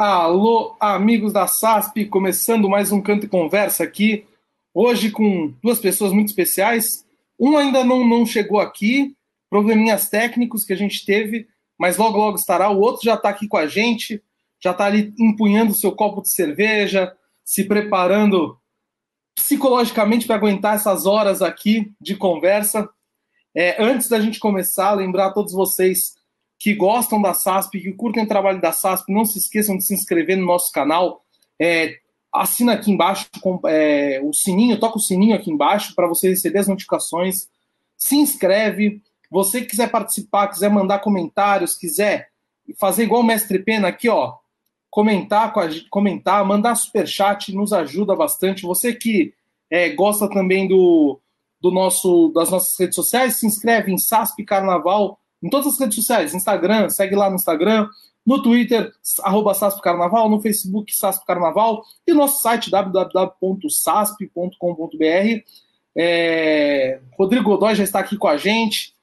Alô, amigos da SASP, começando mais um Canto e Conversa aqui. Hoje com duas pessoas muito especiais. Um ainda não, não chegou aqui, probleminhas técnicos que a gente teve, mas logo, logo estará. O outro já está aqui com a gente, já está ali empunhando seu copo de cerveja, se preparando psicologicamente para aguentar essas horas aqui de conversa. É, antes da gente começar, lembrar a todos vocês que gostam da SASP, que curtem o trabalho da SASP, não se esqueçam de se inscrever no nosso canal. É, assina aqui embaixo com, é, o sininho, toca o sininho aqui embaixo para você receber as notificações. Se inscreve. Você que quiser participar, quiser mandar comentários, quiser fazer igual o Mestre Pena aqui, ó, comentar, comentar, mandar superchat, nos ajuda bastante. Você que é, gosta também do, do nosso, das nossas redes sociais, se inscreve em SASP Carnaval em todas as redes sociais, Instagram, segue lá no Instagram, no Twitter, arroba SASP Carnaval, no Facebook, SASP Carnaval, e nosso site, www.sasp.com.br. É... Rodrigo Godoy já está aqui com a gente,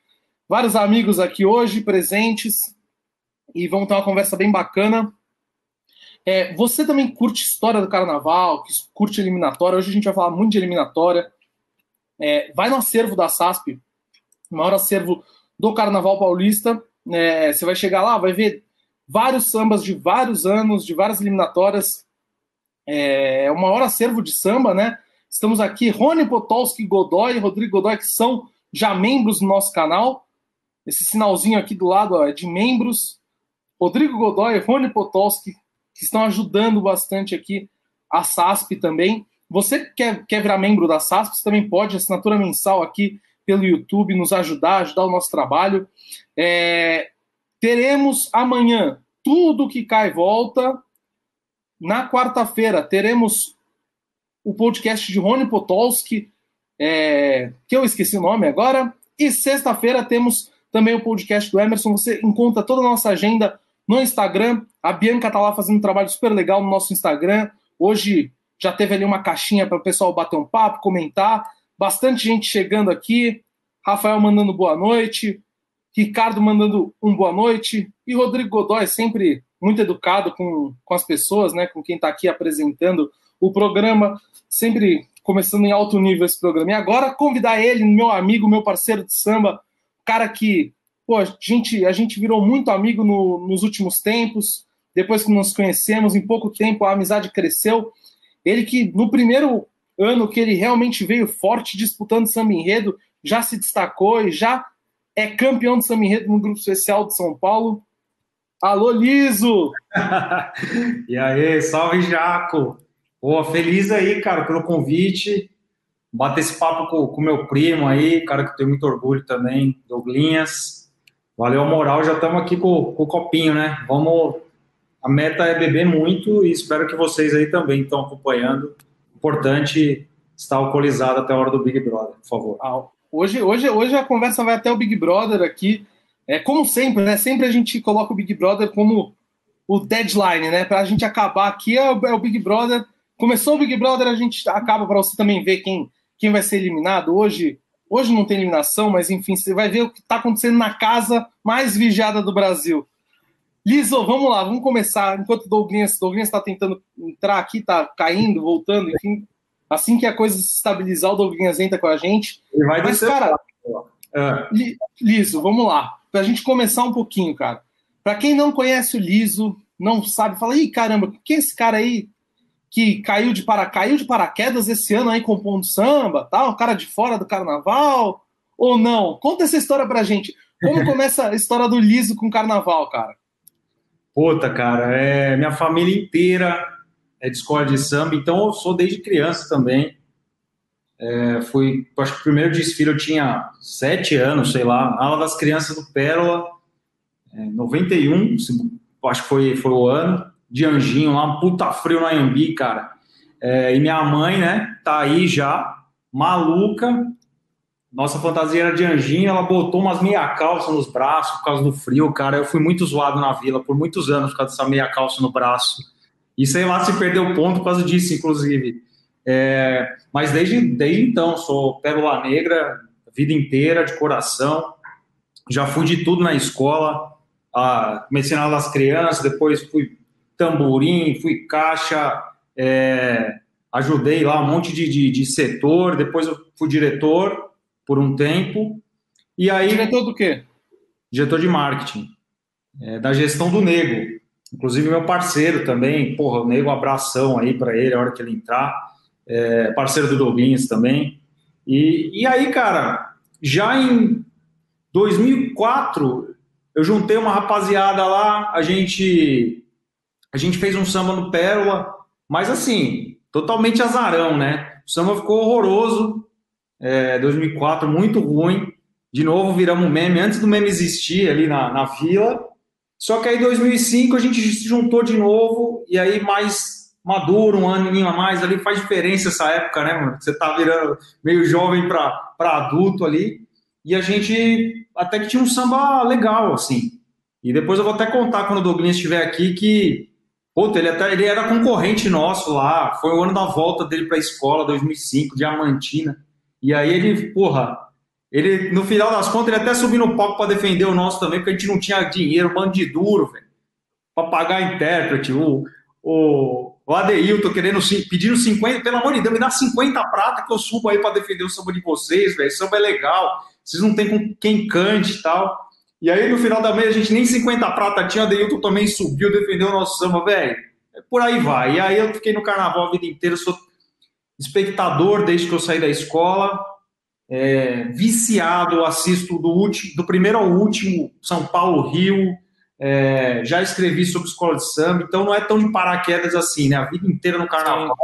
vários amigos aqui hoje presentes, e vamos ter uma conversa bem bacana. É, você também curte história do carnaval, curte eliminatória, hoje a gente vai falar muito de eliminatória. É, vai no acervo da SASP, o maior acervo do Carnaval Paulista. É, você vai chegar lá, vai ver vários sambas de vários anos, de várias eliminatórias. É, é o maior acervo de samba, né? Estamos aqui, Rony Potolski Godoy e Rodrigo Godoy, que são já membros do nosso canal. Esse sinalzinho aqui do lado ó, é de membros. Rodrigo Godoy e Rony Potolski, que estão ajudando bastante aqui a SASP também. Você que quer, quer virar membro da SASP, você também pode, assinatura mensal aqui pelo YouTube, nos ajudar, ajudar o nosso trabalho. É, teremos amanhã tudo que cai volta. Na quarta-feira teremos o podcast de Rony Potolski, é, que eu esqueci o nome agora. E sexta-feira temos também o podcast do Emerson. Você encontra toda a nossa agenda no Instagram. A Bianca está lá fazendo um trabalho super legal no nosso Instagram. Hoje já teve ali uma caixinha para o pessoal bater um papo, comentar. Bastante gente chegando aqui. Rafael mandando boa noite. Ricardo mandando um boa noite. E Rodrigo Godoy, sempre muito educado com, com as pessoas, né? Com quem está aqui apresentando o programa. Sempre começando em alto nível esse programa. E agora convidar ele, meu amigo, meu parceiro de samba, cara que pô, a, gente, a gente virou muito amigo no, nos últimos tempos. Depois que nos conhecemos, em pouco tempo a amizade cresceu. Ele que no primeiro ano que ele realmente veio forte disputando samba enredo, já se destacou e já é campeão de samba enredo no grupo especial de São Paulo. Alô, Liso! e aí, salve, Jaco! Pô, feliz aí, cara, pelo convite. Bater esse papo com, com meu primo aí, cara que eu tenho muito orgulho também, Douglinhas. Valeu a moral, já estamos aqui com, com o copinho, né? Vamos. A meta é beber muito e espero que vocês aí também estão acompanhando. Importante estar alcoolizado até a hora do Big Brother, por favor. Ah, hoje, hoje, hoje a conversa vai até o Big Brother aqui. É como sempre, né? Sempre a gente coloca o Big Brother como o deadline, né? Para a gente acabar aqui é o, é o, Big Brother. Começou o Big Brother, a gente acaba para você também ver quem, quem vai ser eliminado. Hoje, hoje não tem eliminação, mas enfim, você vai ver o que está acontecendo na casa mais vigiada do Brasil. Liso, vamos lá, vamos começar. Enquanto o Douglas está tentando entrar aqui, está caindo, voltando, enfim, Assim que a coisa se estabilizar, o Douglas entra com a gente. Ele vai Mas, cara, é. Liso, vamos lá. Pra gente começar um pouquinho, cara. Pra quem não conhece o Liso, não sabe, fala, ih, caramba, quem é esse cara aí que caiu de, para... caiu de paraquedas esse ano aí compondo samba, tal, o cara de fora do carnaval? Ou não? Conta essa história pra gente. Como começa a história do Liso com o carnaval, cara? Puta, cara, é minha família inteira é de escola de samba, então eu sou desde criança também. É, fui, acho que o primeiro desfile eu tinha sete anos, sei lá, aula das crianças do Pérola, é, 91, acho que foi, foi o ano, de anjinho lá, puta frio na Anhembi, cara. É, e minha mãe, né, tá aí já, maluca, nossa fantasia era de anjinho, ela botou umas meia calça nos braços por causa do frio, cara. Eu fui muito zoado na vila por muitos anos por causa dessa meia calça no braço. E sei lá se perdeu ponto por causa disso, inclusive. É, mas desde, desde então, sou pérola negra, vida inteira, de coração. Já fui de tudo na escola. Ah, comecei na das crianças, depois fui tamborim, fui caixa, é, ajudei lá um monte de, de, de, setor, depois eu fui diretor por um tempo. E aí, diretor do quê? Diretor de marketing, é, da gestão do Nego. Inclusive meu parceiro também, porra, o Nego, um abração aí para ele a hora que ele entrar. É, parceiro do Douglas também. E, e aí, cara, já em 2004, eu juntei uma rapaziada lá, a gente a gente fez um samba no Pérola, mas assim, totalmente azarão, né? O samba ficou horroroso, é, 2004, muito ruim. De novo, viramos meme, antes do meme existir ali na, na vila. Só que aí, em 2005, a gente se juntou de novo, e aí mais maduro, um aninho a mais ali, faz diferença essa época, né, mano? Você tá virando meio jovem para adulto ali. E a gente até que tinha um samba legal, assim. E depois eu vou até contar quando o Douglas estiver aqui que, puta, ele, até, ele era concorrente nosso lá. Foi o ano da volta dele para a escola, 2005, Diamantina. E aí ele, porra, ele, no final das contas, ele até subiu no palco para defender o nosso também, porque a gente não tinha dinheiro, bando de duro, velho, para pagar intérprete. O, o, o Adeilton querendo, pedindo 50, pelo amor de Deus, me dá 50 prata que eu subo aí para defender o samba de vocês, velho. Samba é legal vocês não têm com quem cante e tal. E aí, no final da meia, a gente nem 50 prata tinha, o Adeilton também subiu, defendeu o nosso samba, velho. Por aí vai. E aí eu fiquei no carnaval a vida inteira, sou espectador desde que eu saí da escola, é, viciado, assisto do, último, do primeiro ao último, São Paulo, Rio, é, já escrevi sobre escola de samba, então não é tão de paraquedas assim, né? A vida inteira no carnaval,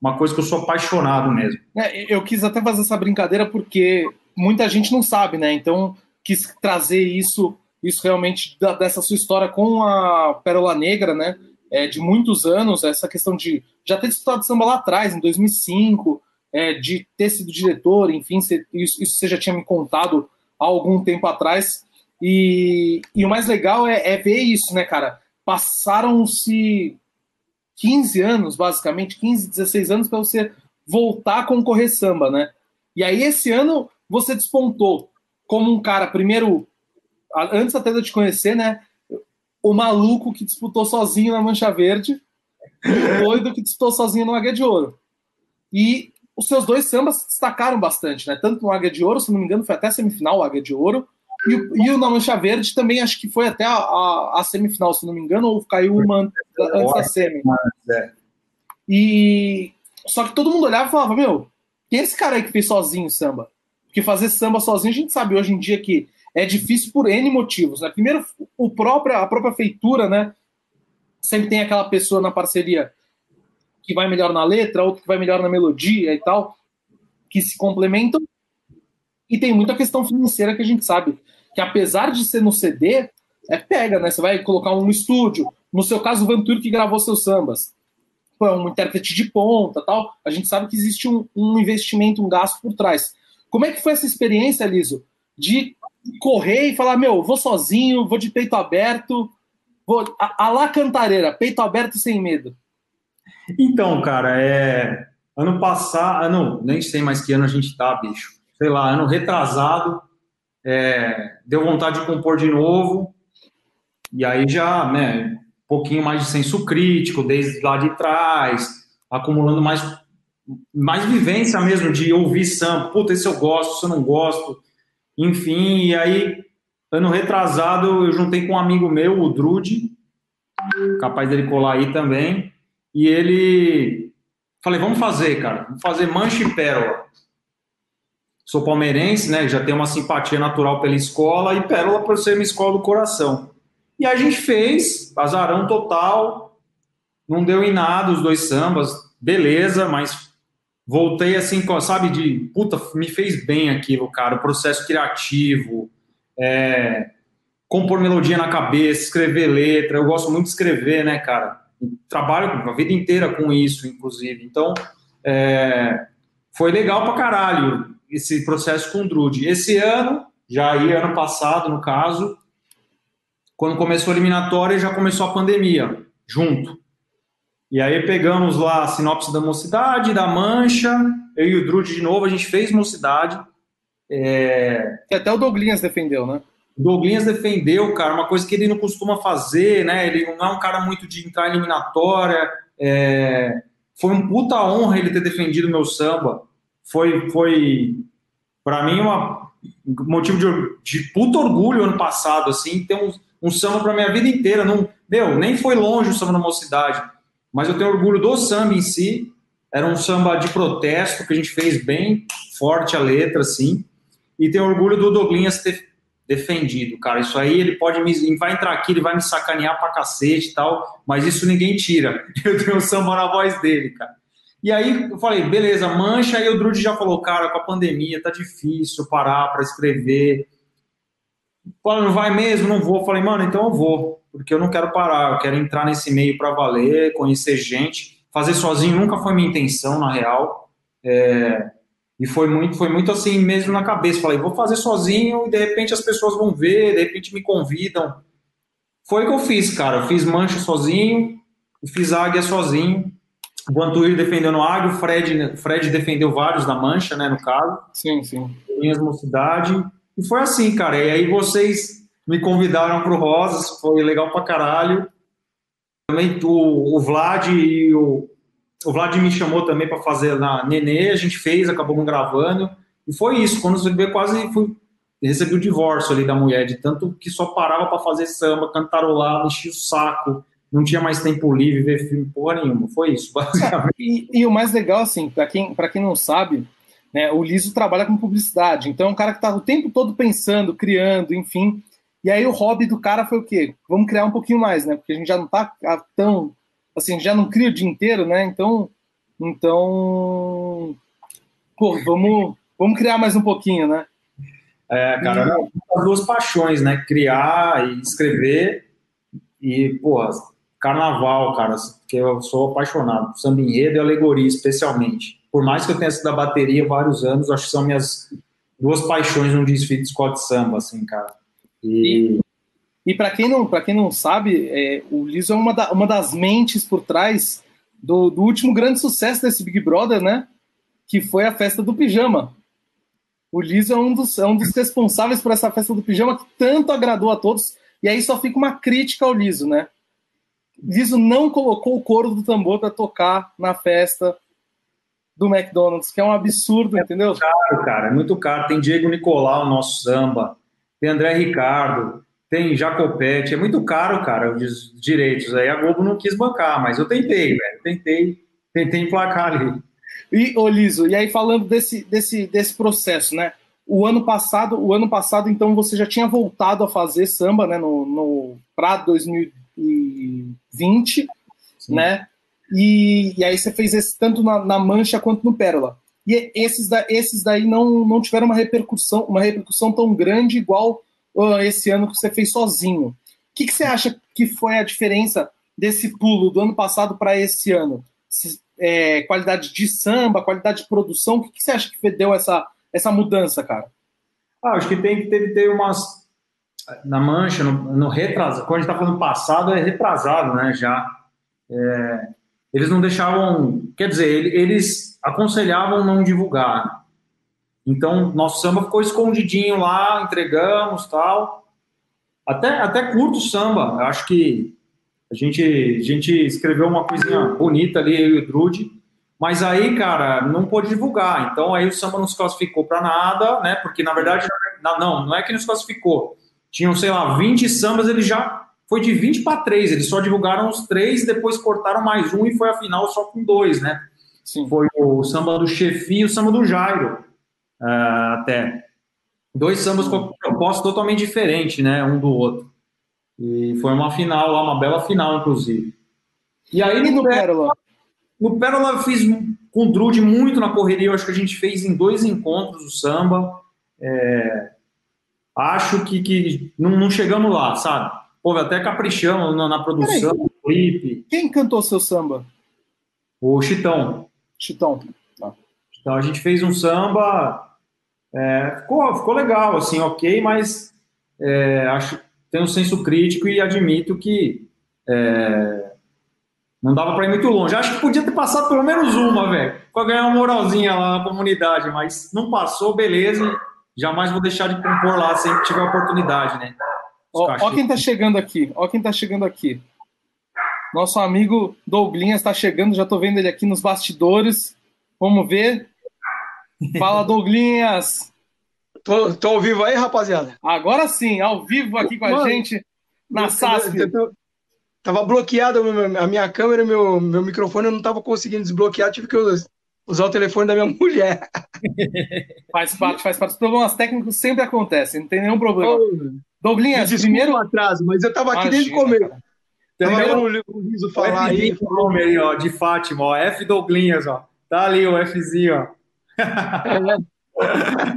uma coisa que eu sou apaixonado mesmo. É, eu quis até fazer essa brincadeira porque muita gente não sabe, né? Então quis trazer isso, isso realmente da, dessa sua história com a Pérola Negra, né? É, de muitos anos, essa questão de já ter disputado samba lá atrás, em 2005, é, de ter sido diretor, enfim, cê, isso, isso, você já tinha me contado há algum tempo atrás. E, e o mais legal é, é ver isso, né, cara? Passaram-se 15 anos, basicamente, 15, 16 anos, para você voltar a concorrer samba, né? E aí, esse ano, você despontou como um cara, primeiro, antes até de eu te conhecer, né? O maluco que disputou sozinho na Mancha Verde e o doido que disputou sozinho no Águia de Ouro. E os seus dois sambas destacaram bastante, né? Tanto no Águia de Ouro, se não me engano, foi até semifinal o Águia de Ouro, e, e o na Mancha Verde também acho que foi até a, a, a, semifinal, se não me engano, ou caiu uma antes da semi. É. E só que todo mundo olhava e falava, meu, quem é esse cara aí que fez sozinho o samba? Porque fazer samba sozinho, a gente sabe hoje em dia que é difícil por N motivos. Né? Primeiro, o próprio, a própria feitura, né? Sempre tem aquela pessoa na parceria que vai melhor na letra, outro que vai melhor na melodia e tal, que se complementam. E tem muita questão financeira que a gente sabe que, apesar de ser no CD, é pega, né? Você vai colocar um estúdio. No seu caso, o Vantur que gravou seus sambas. Foi é um intérprete de ponta tal. A gente sabe que existe um, um investimento, um gasto por trás. Como é que foi essa experiência, Liso, de correr e falar, meu, vou sozinho, vou de peito aberto, vou a, a lá cantareira, peito aberto sem medo? Então, cara, é ano passado, ano, nem sei mais que ano a gente tá, bicho. Sei lá, ano retrasado, é, deu vontade de compor de novo, e aí já, né, um pouquinho mais de senso crítico, desde lá de trás, acumulando mais mais vivência mesmo de ouvir samba. Puta, esse eu gosto, esse eu não gosto. Enfim, e aí, ano retrasado, eu juntei com um amigo meu, o Drude, capaz dele colar aí também. E ele. Falei, vamos fazer, cara. Vamos fazer Mancha e Pérola. Sou palmeirense, né? Já tenho uma simpatia natural pela escola e Pérola por ser uma escola do coração. E a gente fez, azarão total. Não deu em nada os dois sambas, beleza, mas voltei assim, sabe, de puta, me fez bem aquilo, cara, o processo criativo, é, compor melodia na cabeça, escrever letra, eu gosto muito de escrever, né, cara? Trabalho a vida inteira com isso, inclusive. Então, é, foi legal pra caralho esse processo com o Drude. Esse ano, já aí ano passado, no caso, quando começou a eliminatória, já começou a pandemia, junto. E aí pegamos lá a sinopse da Mocidade, da Mancha, eu e o Drude de novo, a gente fez Mocidade. É... até o Douglas defendeu, né? Douglinhas defendeu, cara, uma coisa que ele não costuma fazer, né? Ele não é um cara muito de entrar em eliminatória. É... Foi um puta honra ele ter defendido meu samba. Foi, foi para mim, uma motivo de, de puta orgulho ano passado, assim, ter um, um samba para minha vida inteira. Não, meu, nem foi longe o samba da mocidade, mas eu tenho orgulho do samba em si. Era um samba de protesto que a gente fez bem forte a letra, assim. E tenho orgulho do Douglinhas ter defendido, cara. Isso aí ele pode me. Ele vai entrar aqui, ele vai me sacanear pra cacete e tal, mas isso ninguém tira. Eu tenho o samba na voz dele, cara. E aí eu falei, beleza, mancha. Aí o Drude já falou, cara, com a pandemia tá difícil parar para escrever. Falei, não vai mesmo? Não vou. Falei, mano, então eu vou, porque eu não quero parar, eu quero entrar nesse meio para valer, conhecer gente. Fazer sozinho nunca foi minha intenção, na real. É, e foi muito, foi muito assim mesmo na cabeça. Falei, vou fazer sozinho e de repente as pessoas vão ver, de repente me convidam. Foi o que eu fiz, cara. Eu fiz mancha sozinho, fiz águia sozinho. O Antuir defendendo águia, o Fred, Fred defendeu vários da mancha, né, no caso. Sim, sim. Minhas mocidade. E foi assim, cara. E aí vocês me convidaram pro Rosas, foi legal pra caralho. Também o, o Vlad e o, o Vlad me chamou também para fazer na Nenê, a gente fez, acabamos gravando. E foi isso, quando vê, quase fui, recebi o divórcio ali da mulher, de tanto que só parava para fazer samba, cantarolar, enchia o saco, não tinha mais tempo livre, ver filme, porra nenhuma. Foi isso, basicamente. E, e o mais legal, assim, para quem, quem não sabe, né, o Liso trabalha com publicidade, então é um cara que tá o tempo todo pensando, criando, enfim. E aí o hobby do cara foi o quê? Vamos criar um pouquinho mais, né? Porque a gente já não tá tão assim, já não cria o dia inteiro, né? Então, então, pô, vamos, vamos criar mais um pouquinho, né? É, cara, e... as duas paixões, né? Criar e escrever e, pô, carnaval, cara, porque eu sou apaixonado, samba enredo e alegoria, especialmente. Por mais que eu tenha sido da bateria vários anos, acho que são minhas duas paixões num desfile de escola de samba, assim, cara. E, e e para quem não para quem não sabe, é, o Liso é uma, da, uma das mentes por trás do, do, último grande sucesso desse Big Brother, né? Que foi a festa do pijama. O Liso é um dos, é um dos responsáveis por essa festa do pijama que tanto agradou a todos. E aí só fica uma crítica ao Liso, né? Liso não colocou o coro do tambor para tocar na festa do McDonald's, que é um absurdo, entendeu? É caro, cara, é muito caro. Tem Diego Nicolau, nosso samba, tem André Ricardo, tem Jacopete, é muito caro, cara, os direitos. Aí a Globo não quis bancar, mas eu tentei, velho. Tentei, tentei emplacar ali. E, ô Liso, e aí falando desse, desse, desse processo, né? O ano passado, o ano passado, então, você já tinha voltado a fazer samba, né? No, no para 2020, Sim. né? E, e aí você fez esse tanto na, na Mancha quanto no Pérola. E esses, da, esses daí não, não tiveram uma repercussão, uma repercussão tão grande igual esse ano que você fez sozinho. O que, que você acha que foi a diferença desse pulo do ano passado para esse ano? É, qualidade de samba, qualidade de produção, o que, que, você acha que deu essa, essa mudança, cara? Ah, acho que tem que ter, ter umas. Na mancha, no, no retrasado, quando a gente está falando passado, é retrasado, né? Já. É, eles não deixavam. Quer dizer, eles aconselhavam não divulgar. Então, nosso samba ficou escondidinho lá, entregamos tal. Até, até curto o samba. Eu acho que a gente, a gente escreveu uma coisinha bonita ali, eu e o Drude. Mas aí, cara, não pôde divulgar. Então, aí o samba não se classificou para nada, né? Porque, na verdade, não, não é que não se classificou. Tinham, sei lá, 20 sambas, ele já foi de 20 para 3. Eles só divulgaram os três, depois cortaram mais um e foi a final só com dois, né? Sim. Foi o samba do Chefi e o samba do Jairo uh, até. Dois sambas com propósito totalmente diferente, né, um do outro. E foi uma final lá, uma bela final, inclusive. E aí e no, Pérola? No Pérola eu fiz com o Drude muito na correria, eu acho que a gente fez em dois encontros o samba. É, acho que, que não, não, chegamos lá, sabe? Houve até caprichamos na, na produção, no clipe. Quem cantou seu samba? O Chitão. Chitão. Tá. Então a gente fez um samba é, ficou, ficou legal, assim, ok, mas é, acho tenho um senso crítico e admito que é, não dava para ir muito longe. Acho que podia ter passado pelo menos uma, velho, para ganhar uma moralzinha lá na comunidade, mas não passou, beleza. jamais vou deixar de compor lá sempre que tiver oportunidade, né? Ó, ó, quem tá chegando aqui, ó quem tá chegando aqui. Nosso amigo Douglinhas está chegando, já tô vendo ele aqui nos bastidores. Vamos ver. Fala, Douglinhas! Tô, tô ao vivo aí, rapaziada? Agora sim, ao vivo aqui com Mano, a gente na SASP. Tava bloqueado a minha câmera, meu, meu microfone, eu não tava conseguindo desbloquear, tive que usar o telefone da minha mulher. Faz parte, faz parte. Os problemas técnicos sempre acontecem, não tem nenhum problema. Douglinhas, primeiro atraso, mas eu tava aqui Imagina, desde o começo. Tava vendo o Liso falar aí. Nome aí, ó, de Fátima, ó, F Douglinhas, ó. Tá ali o Fzinho, ó.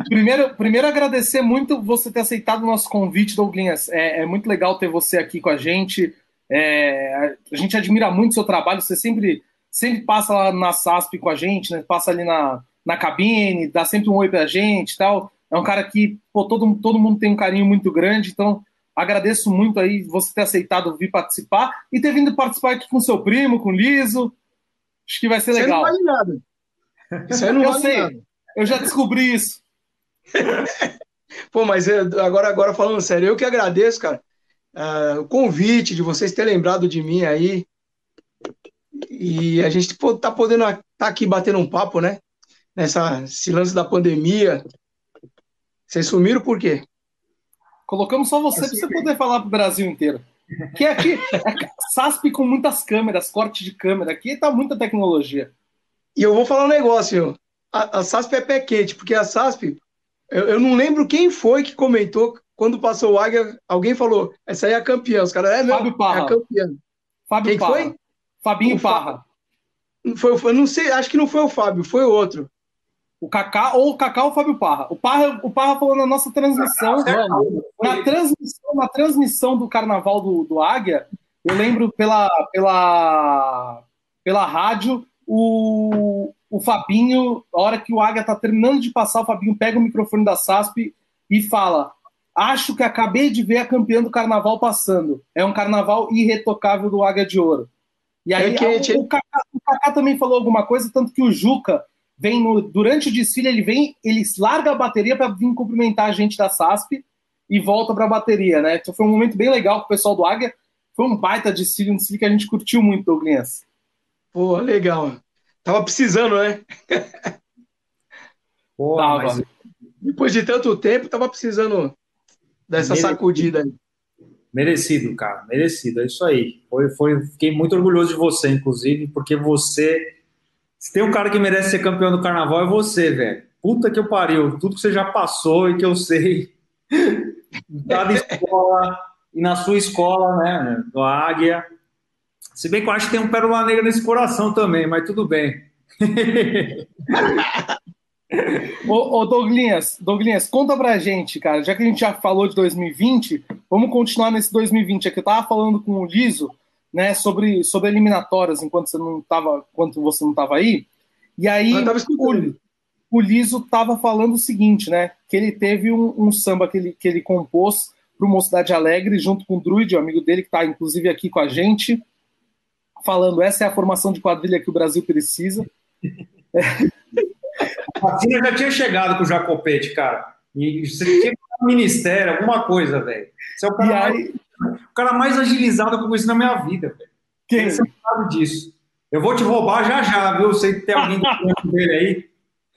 primeiro, primeiro agradecer muito você ter aceitado o nosso convite, Douglinhas. É, é muito legal ter você aqui com a gente. É, a gente admira muito o seu trabalho. Você sempre, sempre passa lá na SASP com a gente, né? Passa ali na, na cabine, dá sempre um oi pra gente e tal. É um cara que pô, todo, todo mundo tem um carinho muito grande, então agradeço muito aí você ter aceitado vir participar e ter vindo participar aqui com seu primo, com o Liso. Acho que vai ser legal. Isso aí não vale nada. Isso aí não eu vale sei. nada. Eu já descobri isso. Pô, mas agora, agora falando sério, eu que agradeço, cara, uh, o convite de vocês terem lembrado de mim aí. E a gente pô, tá podendo estar tá aqui batendo um papo, né? Nessa, esse lance da pandemia. Vocês sumiram por quê? Colocamos só você para você poder falar para o Brasil inteiro. Que aqui é SASP com muitas câmeras, corte de câmera. Aqui tá muita tecnologia. E eu vou falar um negócio, a, a SASP é pé quente, porque a SASP, eu, eu, não lembro quem foi que comentou quando passou o Águia, alguém falou, essa aí é a campeã. Os caras, é mesmo, Fábio Parra. é a campeã. Fábio quem Parra. foi? Fabinho o Parra. Foi, foi, não sei, acho que não foi o Fábio, foi o outro. O Kaká ou o Kaká ou o Fábio Parra. O Parra, o Parra falou na nossa transmissão, na transmissão, na transmissão do Carnaval do, do Águia, eu lembro pela, pela, pela rádio, o, o Fabinho, a hora que o Águia tá terminando de passar, o Fabinho pega o microfone da SASP e fala: Acho que acabei de ver a campeã do carnaval passando. É um carnaval irretocável do Águia de Ouro. E aí é o, o, Kaká, o Kaká também falou alguma coisa, tanto que o Juca vem no, durante o desfile, ele vem, ele larga a bateria para vir cumprimentar a gente da SASP e volta para a bateria, né? Então foi um momento bem legal com o pessoal do Águia. Foi um baita desfile, um desfile que a gente curtiu muito, Douglas. Pô, legal. Tava precisando, né? Pô, tava. Mas... Depois de tanto tempo, tava precisando dessa merecido. sacudida aí. Merecido, cara, merecido. É isso aí. Foi, foi, fiquei muito orgulhoso de você, inclusive, porque você. Se tem um cara que merece ser campeão do carnaval, é você, velho. Puta que eu pariu. Tudo que você já passou e que eu sei. Cada escola e na sua escola, né? Do Águia. Se bem que eu acho que tem um pérola negra nesse coração também, mas tudo bem. ô, ô Douglinhas, Douglinhas, conta pra gente, cara, já que a gente já falou de 2020, vamos continuar nesse 2020. Aqui eu tava falando com o Liso, né, sobre, sobre eliminatórias enquanto você não tava, enquanto você não tava aí. E aí o, o Liso tava falando o seguinte, né, que ele teve um, um samba que ele, que ele compôs pro Mocidade Alegre junto com o Druid, o amigo dele que tá inclusive aqui com a gente falando essa é a formação de quadrilha que o Brasil precisa. A vacina já tinha chegado com o Jacopete, cara. E você tinha um ministério, alguma coisa, velho. Você é o cara, aí... mais, o cara mais agilizado que eu conheci na minha vida, velho. Quem? Você sabe disso. Eu vou te roubar já já, viu? Sei que tem alguém do dele aí.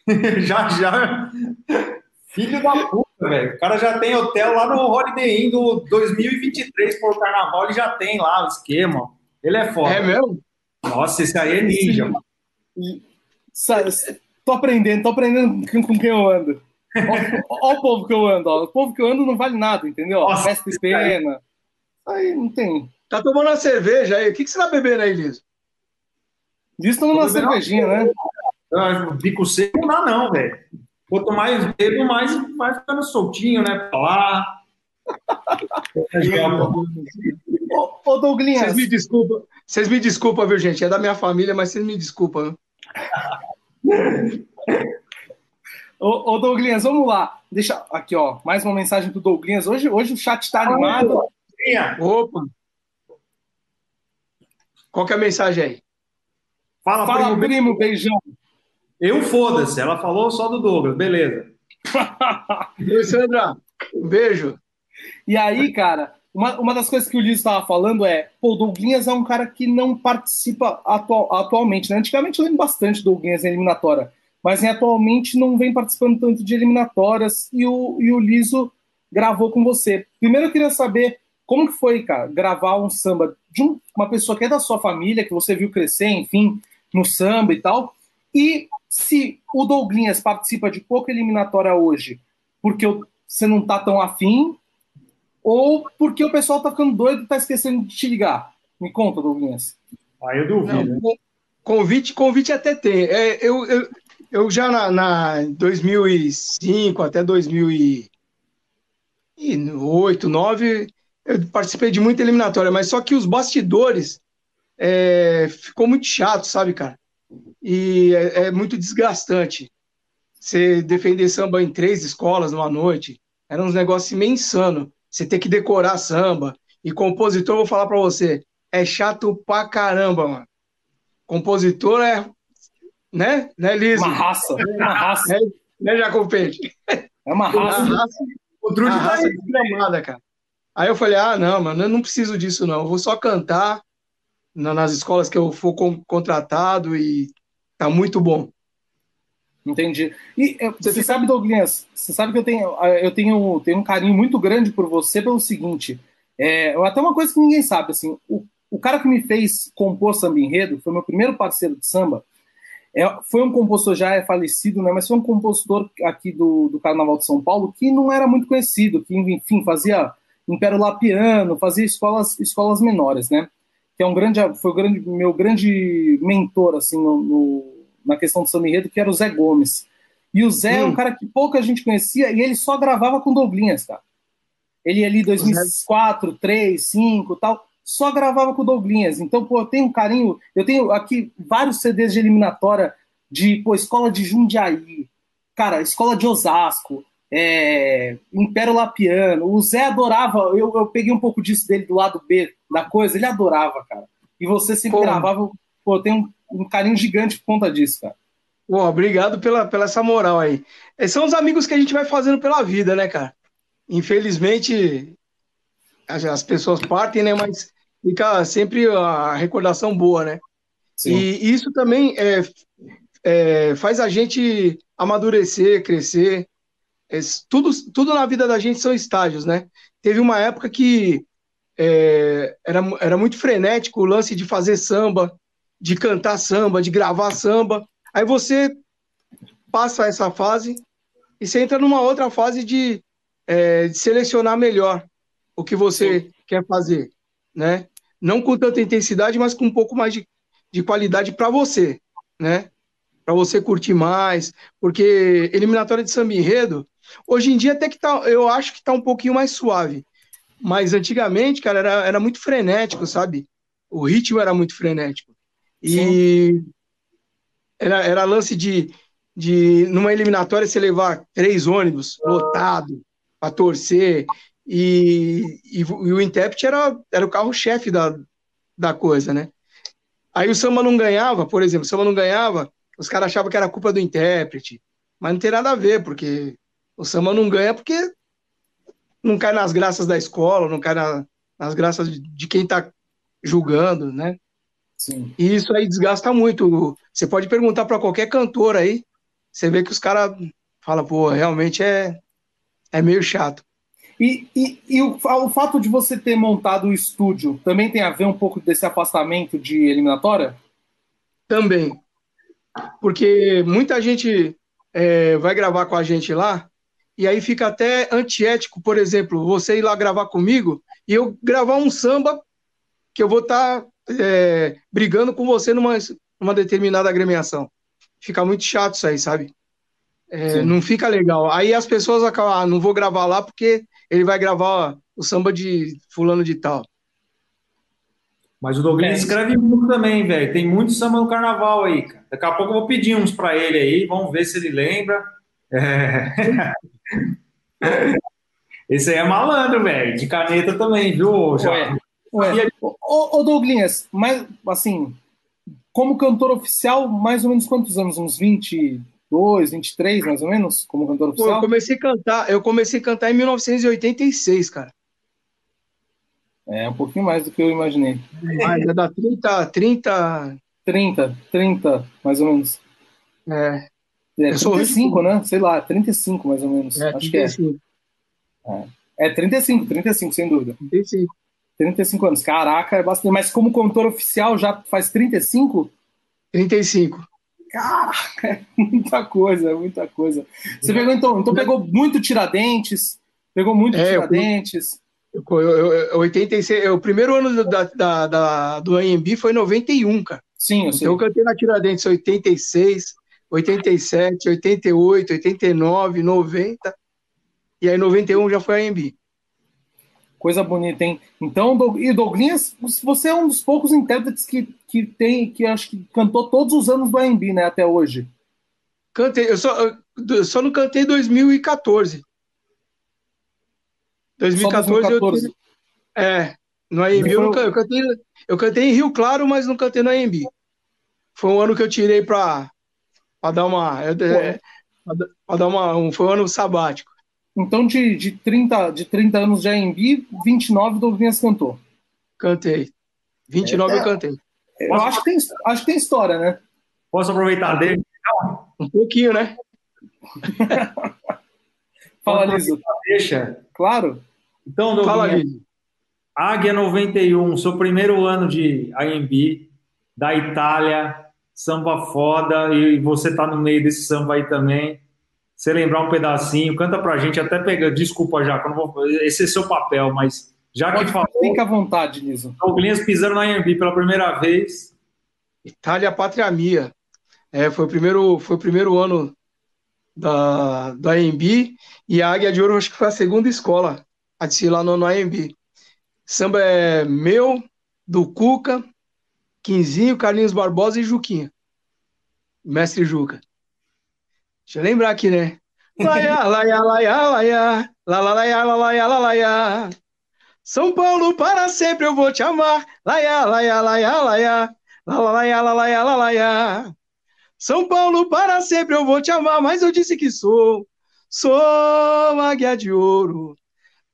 já já. Filho da puta, velho. O cara já tem hotel lá no Holiday Inn do 2023 por carnaval, ele já tem lá o esquema. Ele é foda. É mesmo? Nossa, esse aí é ninja, mano. Tô aprendendo, tô aprendendo com quem eu ando. Olha o povo que eu ando, ó. O povo que eu ando não vale nada, entendeu? Nossa, Festa e pena. Aí não tem. Tá tomando uma cerveja aí. O que, que você tá bebendo aí, Liso? Liso tomando uma cervejinha, né? Bico seco não dá, não, velho. Quanto mais bebo, mais vai ficando soltinho, né? Pra lá. ô, ô Douglinhas. Vocês me desculpam, vocês me desculpam, viu, gente? É da minha família, mas vocês me desculpam. ô, ô, Douglinhas, vamos lá. Deixa aqui, ó, mais uma mensagem do Douglinhas. Hoje, hoje o chat está animado. Opa! Qual que é a mensagem aí? Fala, Fala primo, primo, beijão. Eu foda-se, ela falou só do Douglas, beleza. Oi, Sandra. Um beijo. E aí, cara, uma, uma das coisas que o Liz estava falando é, pô, o Douglinhas é um cara que não participa atual, atualmente, né? Antigamente eu lembro bastante do Douglinhas em eliminatória, mas né, atualmente não vem participando tanto de eliminatórias e o, e o Liso gravou com você. Primeiro eu queria saber como que foi, cara, gravar um samba de um, uma pessoa que é da sua família, que você viu crescer, enfim, no samba e tal, e se o Douglinhas participa de pouca eliminatória hoje, porque você não tá tão afim, ou porque o pessoal tá ficando doido e tá esquecendo de te ligar? Me conta, Douglas. Ah, eu duvido. Não, convite, convite até tem. É, eu, eu, eu já na, na 2005 até 2008, 2009, eu participei de muita eliminatória, mas só que os bastidores é, ficou muito chato, sabe, cara? E é, é muito desgastante. Você defender samba em três escolas numa noite, era uns negócios meio insano você tem que decorar samba. E compositor, vou falar para você, é chato pra caramba, mano. Compositor é, né? Né, Liso? Uma raça, uma raça. Né, né Jacopete? É uma raça. Uma raça, o Drude uma raça desgramada, cara. Aí eu falei, ah, não, mano, eu não preciso disso, não. Eu vou só cantar nas escolas que eu for contratado e tá muito bom. Entendi. E você, você sabe, Douglas, você sabe que eu tenho, eu tenho, tenho um carinho muito grande por você pelo seguinte. É, até uma coisa que ninguém sabe, assim, o, o cara que me fez compor samba enredo foi meu primeiro parceiro de samba. É, foi um compositor já é falecido, né? Mas foi um compositor aqui do, do Carnaval de São Paulo que não era muito conhecido, que enfim fazia Império Lapiano, fazia escolas escolas menores, né? Que é um grande, foi o grande, meu grande mentor assim no, no na questão do samba enredo, que era o Zé Gomes. E o Zé hum. é um cara que pouca gente conhecia e ele só gravava com Douglinhas, cara. Ele ali 2004, 3, 5 tal, só gravava com Douglinhas. Então, pô, eu tenho um carinho, eu tenho aqui vários CDs de eliminatória de, pô, Escola de Jundiaí, cara, Escola de Osasco, é, Império Lapiano. O Zé adorava, eu, eu peguei um pouco disso dele do lado B da coisa, ele adorava, cara. E você sempre pô. gravava, pô, eu tenho um carinho gigante por conta disso, cara. Pô, obrigado pela, pela essa moral aí. Esses são os amigos que a gente vai fazendo pela vida, né, cara? Infelizmente, as pessoas partem, né? Mas fica sempre a recordação boa, né? Sim. E isso também é, é, faz a gente amadurecer, crescer. Tudo, tudo na vida da gente são estágios, né? Teve uma época que é, era, era muito frenético o lance de fazer samba, de cantar samba, de gravar samba. Aí você passa essa fase e você entra numa outra fase de, é, de selecionar melhor o que você Sim. quer fazer, né? Não com tanta intensidade, mas com um pouco mais de, de qualidade para você, né? Para você curtir mais, porque eliminatória de samba enredo, hoje em dia até que tá, eu acho que tá um pouquinho mais suave, mas antigamente, cara, era, era muito frenético, sabe? O ritmo era muito frenético. E era, era lance de, de, numa eliminatória, você levar três ônibus lotado para torcer. E, e, e, o intérprete era, era o carro-chefe da, da coisa, né? Aí o samba não ganhava, por exemplo, o samba não ganhava, os caras achavam que era culpa do intérprete. Mas não tem nada a ver, porque o samba não ganha porque não cai nas graças da escola, não cai na, nas graças de, quem está julgando, né? Sim. E isso aí desgasta muito. Você pode perguntar para qualquer cantor aí, você vê que os caras falam, pô, realmente é, é meio chato. E, e, e o, o, fato de você ter montado o estúdio também tem a ver um pouco desse afastamento de eliminatória? Também. Porque muita gente é, vai gravar com a gente lá, e aí fica até antiético, por exemplo, você ir lá gravar comigo e eu gravar um samba que eu vou estar tá é, brigando com você numa, numa determinada agremiação. Fica muito chato isso aí, sabe? É, não fica legal. Aí as pessoas acabam, ah, não vou gravar lá porque ele vai gravar o samba de fulano de tal. Mas o Douglas é. escreve muito também, velho. Tem muito samba no carnaval aí, cara. Daqui a pouco eu vou pedir uns para ele aí, vamos ver se ele lembra. É... Esse aí é malandro, velho. De caneta também, viu, já. Ué, ô, ô Douglas, mas assim, como cantor oficial, mais ou menos quantos anos? Uns 20, 22, 23, mais ou menos, como cantor oficial? Pô, eu comecei a cantar, eu comecei a cantar em 1986, cara. É, um pouquinho mais do que eu imaginei. Mais, é da 30, 30... 30, 30, mais ou menos. É. É, 35, né? Sei lá, 35 mais ou menos. É, Acho 35. que é. é. É 35, 35, sem dúvida. 35. 35 anos. Caraca, é bastante. Mas como cantor oficial já faz 35? 35. Caraca, é muita coisa, muita coisa. Você pegou, então, então pegou muito Tiradentes, pegou muito é, Tiradentes. Eu, eu, eu, 86, o primeiro ano da, da, da, do AMB foi 91, cara. Sim, eu sei. Então eu cantei na Tiradentes 86, 87, 88, 89, 90. E aí 91 já foi AMB. Coisa bonita, hein? Então, e Douglas, você é um dos poucos intérpretes que, que tem, que acho que cantou todos os anos do AMB, né, até hoje. Cantei, eu só, eu só não cantei 2014. 2014, 2014. Eu, é, no AMB eu, eu, cantei, eu cantei em Rio Claro, mas não cantei no AMB. Foi um ano que eu tirei para dar uma. É, para dar uma. Um, foi um ano sabático. Então, de, de, 30, de 30 anos de AMB, 29 Douglas cantou. Cantei. 29 é, eu cantei. Eu acho que, tem, acho que tem história, né? Posso aproveitar dele? Um pouquinho, né? Fala, Liso. Deixa. Claro. Então, Douglas, Fala. Águia 91, seu primeiro ano de AMB, da Itália, samba foda, e você tá no meio desse samba aí também você lembrar um pedacinho, canta pra gente, até pega, desculpa já, vou, esse é seu papel, mas já Pode, que falou... Fica à vontade, Liso. Douglas pisando na Anhembi pela primeira vez. Itália Pátria Mia. É, foi, o primeiro, foi o primeiro ano da, da AMB e a Águia de Ouro acho que foi a segunda escola a desfilar no, no AMB. Samba é meu, do Cuca, Quinzinho, Carlinhos Barbosa e Juquinha. Mestre Juca. Deixa eu lembrar aqui, né? Laia, laia, laia, laia, la la laia, la laia, la laia. São Paulo, para sempre eu vou te amar. Laia, laia, laia, laia, la la laia, la laia, la laia. São Paulo, para sempre eu vou te amar, mas eu disse que sou, sou águia de ouro.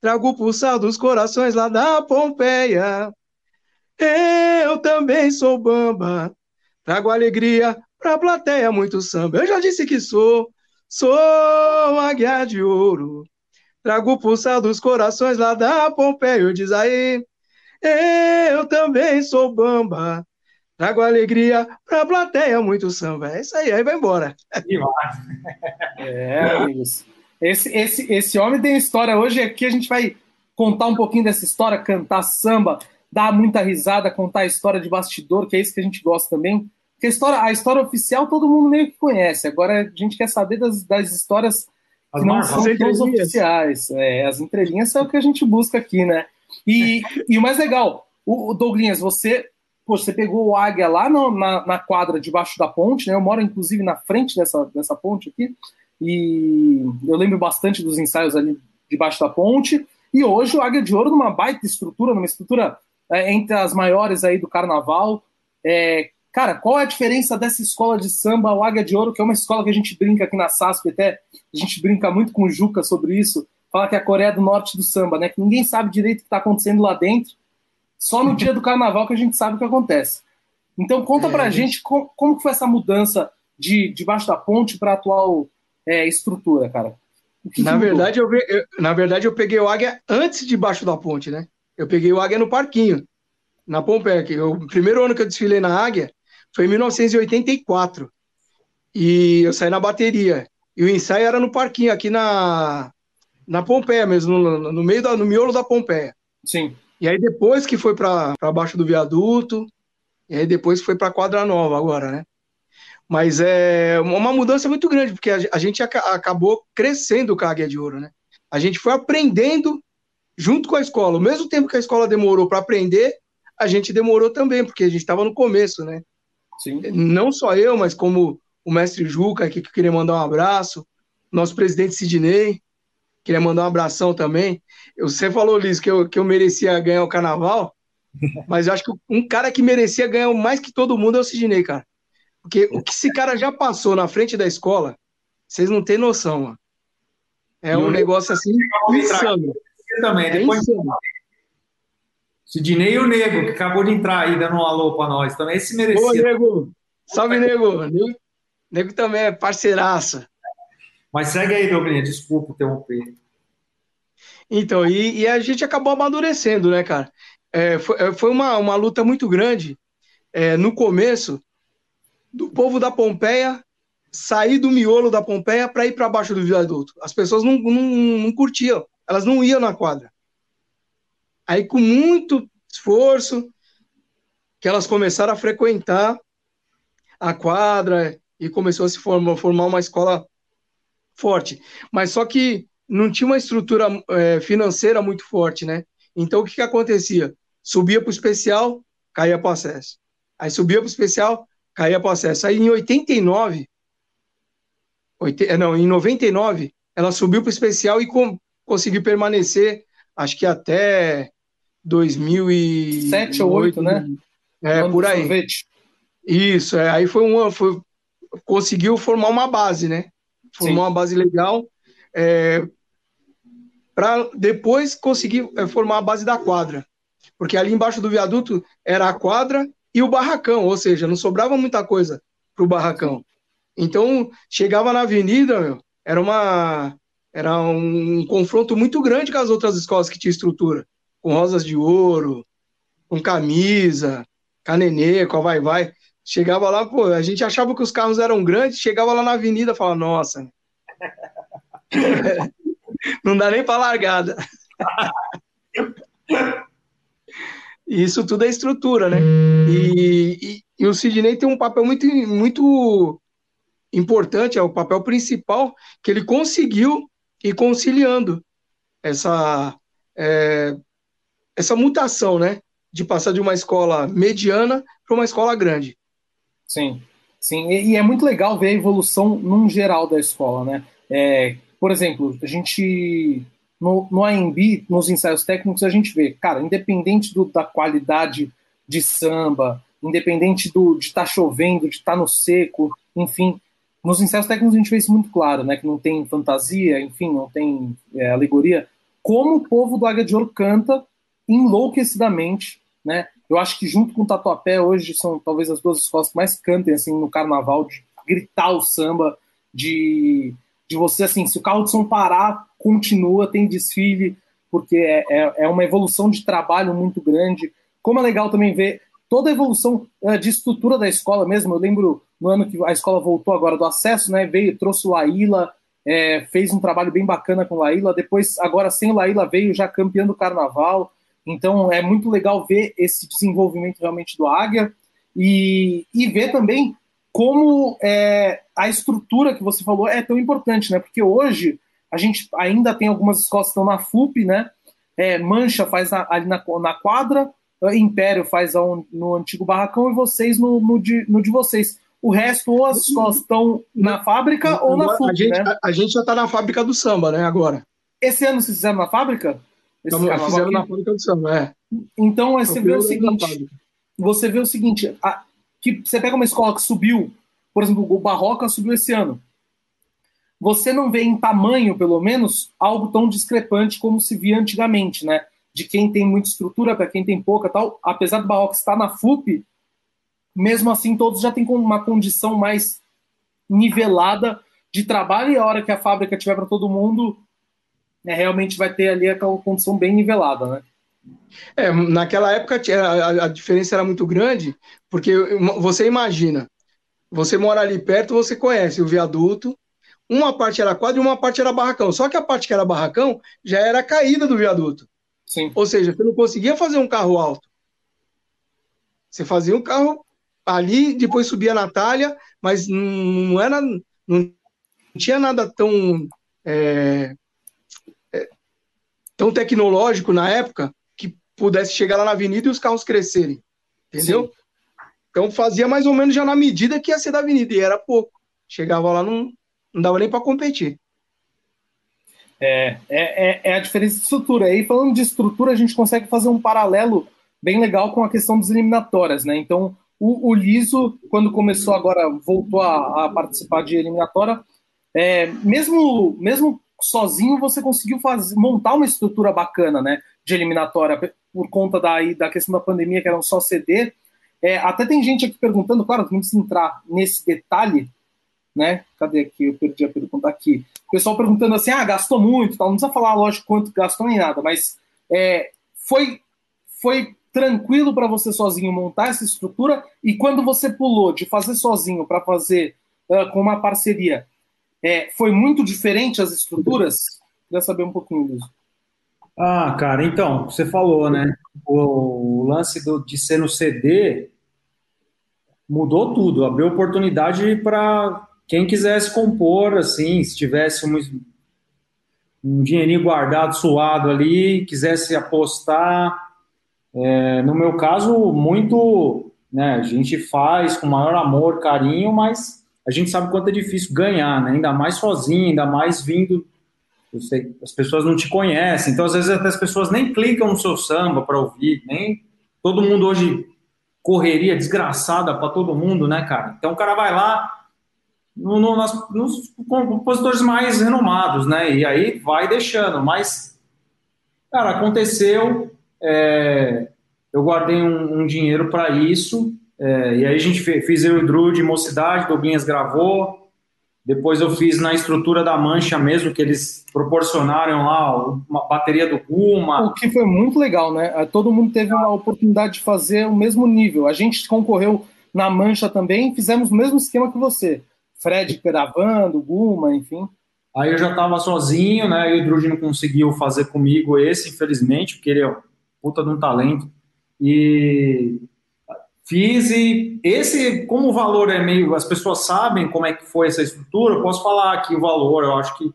Trago o pulsar dos corações lá da Pompeia. Eu também sou bamba, trago alegria Pra plateia, muito samba. Eu já disse que sou, sou águia de ouro. Trago o pulsar dos corações lá da Pompeia. Diz aí, eu também sou bamba. Trago alegria pra plateia, muito samba. É isso aí, aí vai embora. É, amigos. Esse, esse, esse homem tem história. Hoje aqui a gente vai contar um pouquinho dessa história, cantar samba, dar muita risada, contar a história de bastidor, que é isso que a gente gosta também. Porque a história, a história oficial todo mundo meio que conhece. Agora a gente quer saber das, das histórias que as não são tão oficiais. É, as entrelinhas é o que a gente busca aqui, né? E, e o mais legal, o, o Douglas, você, pô, você pegou o Águia lá no, na, na quadra debaixo da ponte, né? Eu moro, inclusive, na frente dessa, dessa ponte aqui. E eu lembro bastante dos ensaios ali debaixo da ponte. E hoje o Águia de Ouro numa baita estrutura, numa estrutura é, entre as maiores aí do carnaval. É, Cara, qual é a diferença dessa escola de samba, o Águia de Ouro, que é uma escola que a gente brinca aqui na SASP, até a gente brinca muito com o Juca sobre isso, fala que é a Coreia do Norte do samba, né? Que ninguém sabe direito o que está acontecendo lá dentro, só no dia do carnaval que a gente sabe o que acontece. Então conta é, pra gente como, como foi essa mudança de debaixo da ponte para atual é, estrutura, cara. Na, verdade, eu, eu, na verdade, eu peguei o Águia antes debaixo da ponte, né? Eu peguei o Águia no parquinho, na Pompeia. O primeiro ano que eu desfilei na Águia, foi em 1984. E eu saí na bateria. E o ensaio era no parquinho, aqui na, na Pompeia mesmo, no, no meio da, no miolo da Pompeia. Sim. E aí depois que foi para baixo do viaduto, e aí depois foi para Quadra Nova agora, né? Mas é uma mudança muito grande, porque a, gente ac acabou crescendo com a Águia de Ouro, né? A gente foi aprendendo junto com a escola. Ao mesmo tempo que a escola demorou para aprender, a gente demorou também, porque a gente estava no começo, né? Sim. Não só eu, mas como o mestre Juca aqui, que eu queria mandar um abraço, nosso presidente Sidney, queria mandar um abração também. Você falou, Liz, que eu, que eu merecia ganhar o carnaval, mas eu acho que um cara que merecia ganhar mais que todo mundo é o Sidney, cara. Porque o que esse cara já passou na frente da escola, Vocês não têm noção, mano. É um negócio assim insano. Também, é depois... insano. Sidney e o Nego, que acabou de entrar aí, dando um alô pra nós. Também esse merecia. Ô, Nego! Salve, Nego! Nego também é parceiraça. Mas segue aí, Douglas, desculpa interromper. Então, e, e, a gente acabou amadurecendo, né, cara? É, foi, é, foi uma, uma luta muito grande é, no começo do povo da Pompeia sair do miolo da Pompeia para ir para baixo do viaduto. As pessoas não, não, não curtiam, elas não iam na quadra. Aí, com muito esforço, que elas começaram a frequentar a quadra e começou a se formar, formar uma escola forte. Mas só que não tinha uma estrutura é, financeira muito forte, né? Então, o que, que acontecia? Subia para o especial, caía para o acesso. Aí subia para o especial, caía para o acesso. Aí, em 89, é, não, em 99, ela subiu para o especial e com, conseguiu permanecer, acho que até 2007 ou 8, né? É, por aí. Sorvete. Isso, é, aí foi uma, foi, conseguiu formar uma base, né? Formou Sim. uma base legal, é, para depois conseguir é, formar a base da quadra. Porque ali embaixo do viaduto era a quadra e o barracão, ou seja, não sobrava muita coisa para o barracão. Então, chegava na avenida, meu, era uma era um confronto muito grande com as outras escolas que tinha estrutura, com rosas de ouro, com camisa, canenê, com a vai vai. Chegava lá, pô, a gente achava que os carros eram grandes, chegava lá na avenida, falava, nossa, não dá nem para largada. Isso tudo é estrutura, né? E, e, e, o Sidney tem um papel muito, muito importante, é o papel principal que ele conseguiu ir conciliando essa, é, essa mutação, né? De passar de uma escola mediana para uma escola grande. Sim, sim. E, e, é muito legal ver a evolução num geral da escola, né? É, por exemplo, a gente no, AMB, nos ensaios técnicos, a gente vê, cara, independente do, da qualidade de samba, independente do, de estar tá chovendo, de estar tá no seco, enfim, nos ensaios técnicos a gente vê isso muito claro, né? Que não tem fantasia, enfim, não tem é, alegoria. Como o povo do Águia de Ouro canta enlouquecidamente, né? Eu acho que junto com o Tatuapé hoje são talvez as duas escolas que mais cantem assim no carnaval, de gritar o samba, de, de você assim, se o carro de som parar, continua, tem desfile, porque é, é, é uma evolução de trabalho muito grande. Como é legal também ver toda a evolução é, de estrutura da escola mesmo. Eu lembro no ano que a escola voltou agora do acesso, né? Veio, trouxe o Laíla, é, fez um trabalho bem bacana com o Laíla. Depois, agora sem o Laíla, veio já campeão do carnaval. Então é muito legal ver esse desenvolvimento realmente do Águia e, e ver também como é, a estrutura que você falou é tão importante, né? Porque hoje a gente ainda tem algumas escolas que estão na FUP, né? É, Mancha faz na, ali na, na quadra, Império faz no antigo barracão e vocês no, no, de, no de vocês. O resto, ou as escolas estão na fábrica ou na FUP, a gente, né? a, a, gente já está na fábrica do samba, né, agora. Esse ano vocês fizeram na fábrica? Esse Estamos, fizemos na fábrica do samba, é. Então, você vê o seguinte, você vê o seguinte, a, que você pega uma escola que subiu, por exemplo, o Barroca subiu esse ano. Você não vê em tamanho, pelo menos, algo tão discrepante como se via antigamente, né? De quem tem muita estrutura para quem tem pouca tal. Apesar do Barroca estar na FUP, mesmo assim todos já têm uma condição mais nivelada de trabalho e a hora que a fábrica tiver para todo mundo, né, realmente vai ter ali aquela condição bem nivelada, né? É, naquela época a, a diferença era muito grande, porque você imagina, você mora ali perto, você conhece o viaduto, uma parte era quadra e uma parte era barracão. Só que a parte que era barracão já era a caída do viaduto. Sim. Ou seja, você não conseguia fazer um carro alto. Você fazia um carro ali, depois subia na talha, mas não era. Não tinha nada tão. É, é, tão tecnológico na época pudesse chegar lá na avenida e os carros crescerem. Entendeu? Sim. Então fazia mais ou menos já na medida que ia ser da avenida, e era pouco. Chegava lá, não, não dava nem para competir. É, é, é, é, a diferença de estrutura. E falando de estrutura, a gente consegue fazer um paralelo bem legal com a questão das eliminatórias, né? Então, o, o Liso, quando começou agora, voltou a, a participar de eliminatória, é, mesmo, mesmo sozinho, você conseguiu fazer, montar uma estrutura bacana, né? De eliminatória, por conta da, da questão da pandemia, que eram só CD. É, até tem gente aqui perguntando, claro, precisa entrar nesse detalhe, né? Cadê aqui? Eu perdi a pergunta aqui. O pessoal perguntando assim: ah, gastou muito, tal. não precisa falar, lógico, quanto gastou nem nada, mas é, foi, foi tranquilo para você sozinho montar essa estrutura e quando você pulou de fazer sozinho para fazer uh, com uma parceria, é, foi muito diferente as estruturas? Queria saber um pouquinho disso. Ah, cara, então, você falou, né? O, lance do, de ser no CD mudou tudo, abriu oportunidade para quem quisesse compor, assim, se tivesse um, um dinheirinho guardado, suado ali, quisesse apostar, é, no meu caso, muito, né, a gente faz com maior amor, carinho, mas a gente sabe quanto é difícil ganhar, né? Ainda mais sozinho, ainda mais vindo. As pessoas não te conhecem, então às vezes até as pessoas nem clicam no seu samba para ouvir, nem todo mundo hoje correria desgraçada para todo mundo, né, cara? Então o cara vai lá no, no, nas, nos compositores mais renomados, né? E aí vai deixando, mas, cara, aconteceu, é, eu guardei um, um dinheiro para isso, é, e aí a gente fez, fiz eu e o Drew de Mocidade, Douglinhas gravou, depois eu fiz na estrutura da Mancha mesmo, que eles proporcionaram lá uma bateria do Puma. O que foi muito legal, né? É, todo mundo teve uma oportunidade de fazer o mesmo nível. A gente concorreu na Mancha também, fizemos o mesmo esquema que você. Fred gravando, Guma, enfim. Aí eu já estava sozinho, né? E o Drew não conseguiu fazer comigo esse, infelizmente, porque ele é puta de um talento. E fiz e esse, como o valor é meio, as pessoas sabem como é que foi essa estrutura, eu posso falar aqui o valor, eu acho que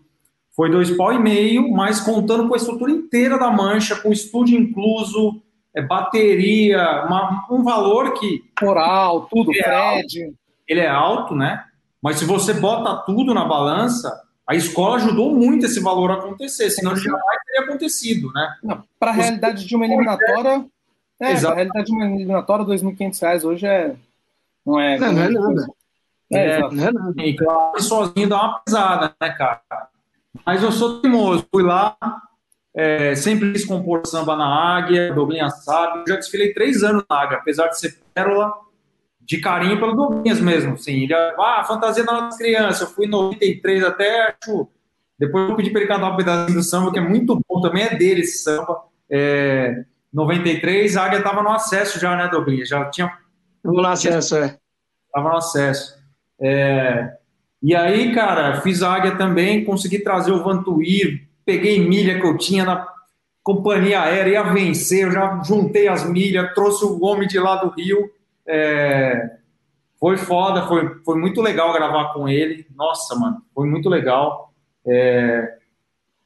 foi dois pau e meio, mas contando com a estrutura inteira da mancha, com estúdio incluso, é, bateria, uma, um valor que... Coral, tudo, é Fred... Alto, ele é alto, né? Mas se você bota tudo na balança, a escola ajudou muito esse valor a acontecer, senão jamais teria acontecido, né? Para a realidade de uma eliminatória, é, a realidade de uma eliminatória, R$ 2.500 hoje é. Não é, não, não é nada. É, é, não é nada. E claro, sozinho dá uma pesada, né, cara? Mas eu sou teimoso, fui lá, é, sempre quis compor samba na Águia, Doblinha sabe, eu já desfilei três anos na Águia, apesar de ser pérola, de carinho pelo Douglas mesmo, assim. Ele, ah, fantasia das crianças. Eu fui em 93 até, acho, depois eu pedi para ele cantar um pedacinho do samba, que é muito bom, também é dele esse samba. É, 93, a Águia estava no acesso já, né, Douglas? Já tinha. No acesso, é. Tava no acesso. É, e aí, cara, fiz a Águia também, consegui trazer o Vantuir, peguei milha que eu tinha na companhia aérea, ia vencer, eu já juntei as milhas, trouxe o homem de lá do Rio é, foi foda, foi, foi muito legal gravar com ele. Nossa, mano, foi muito legal. É,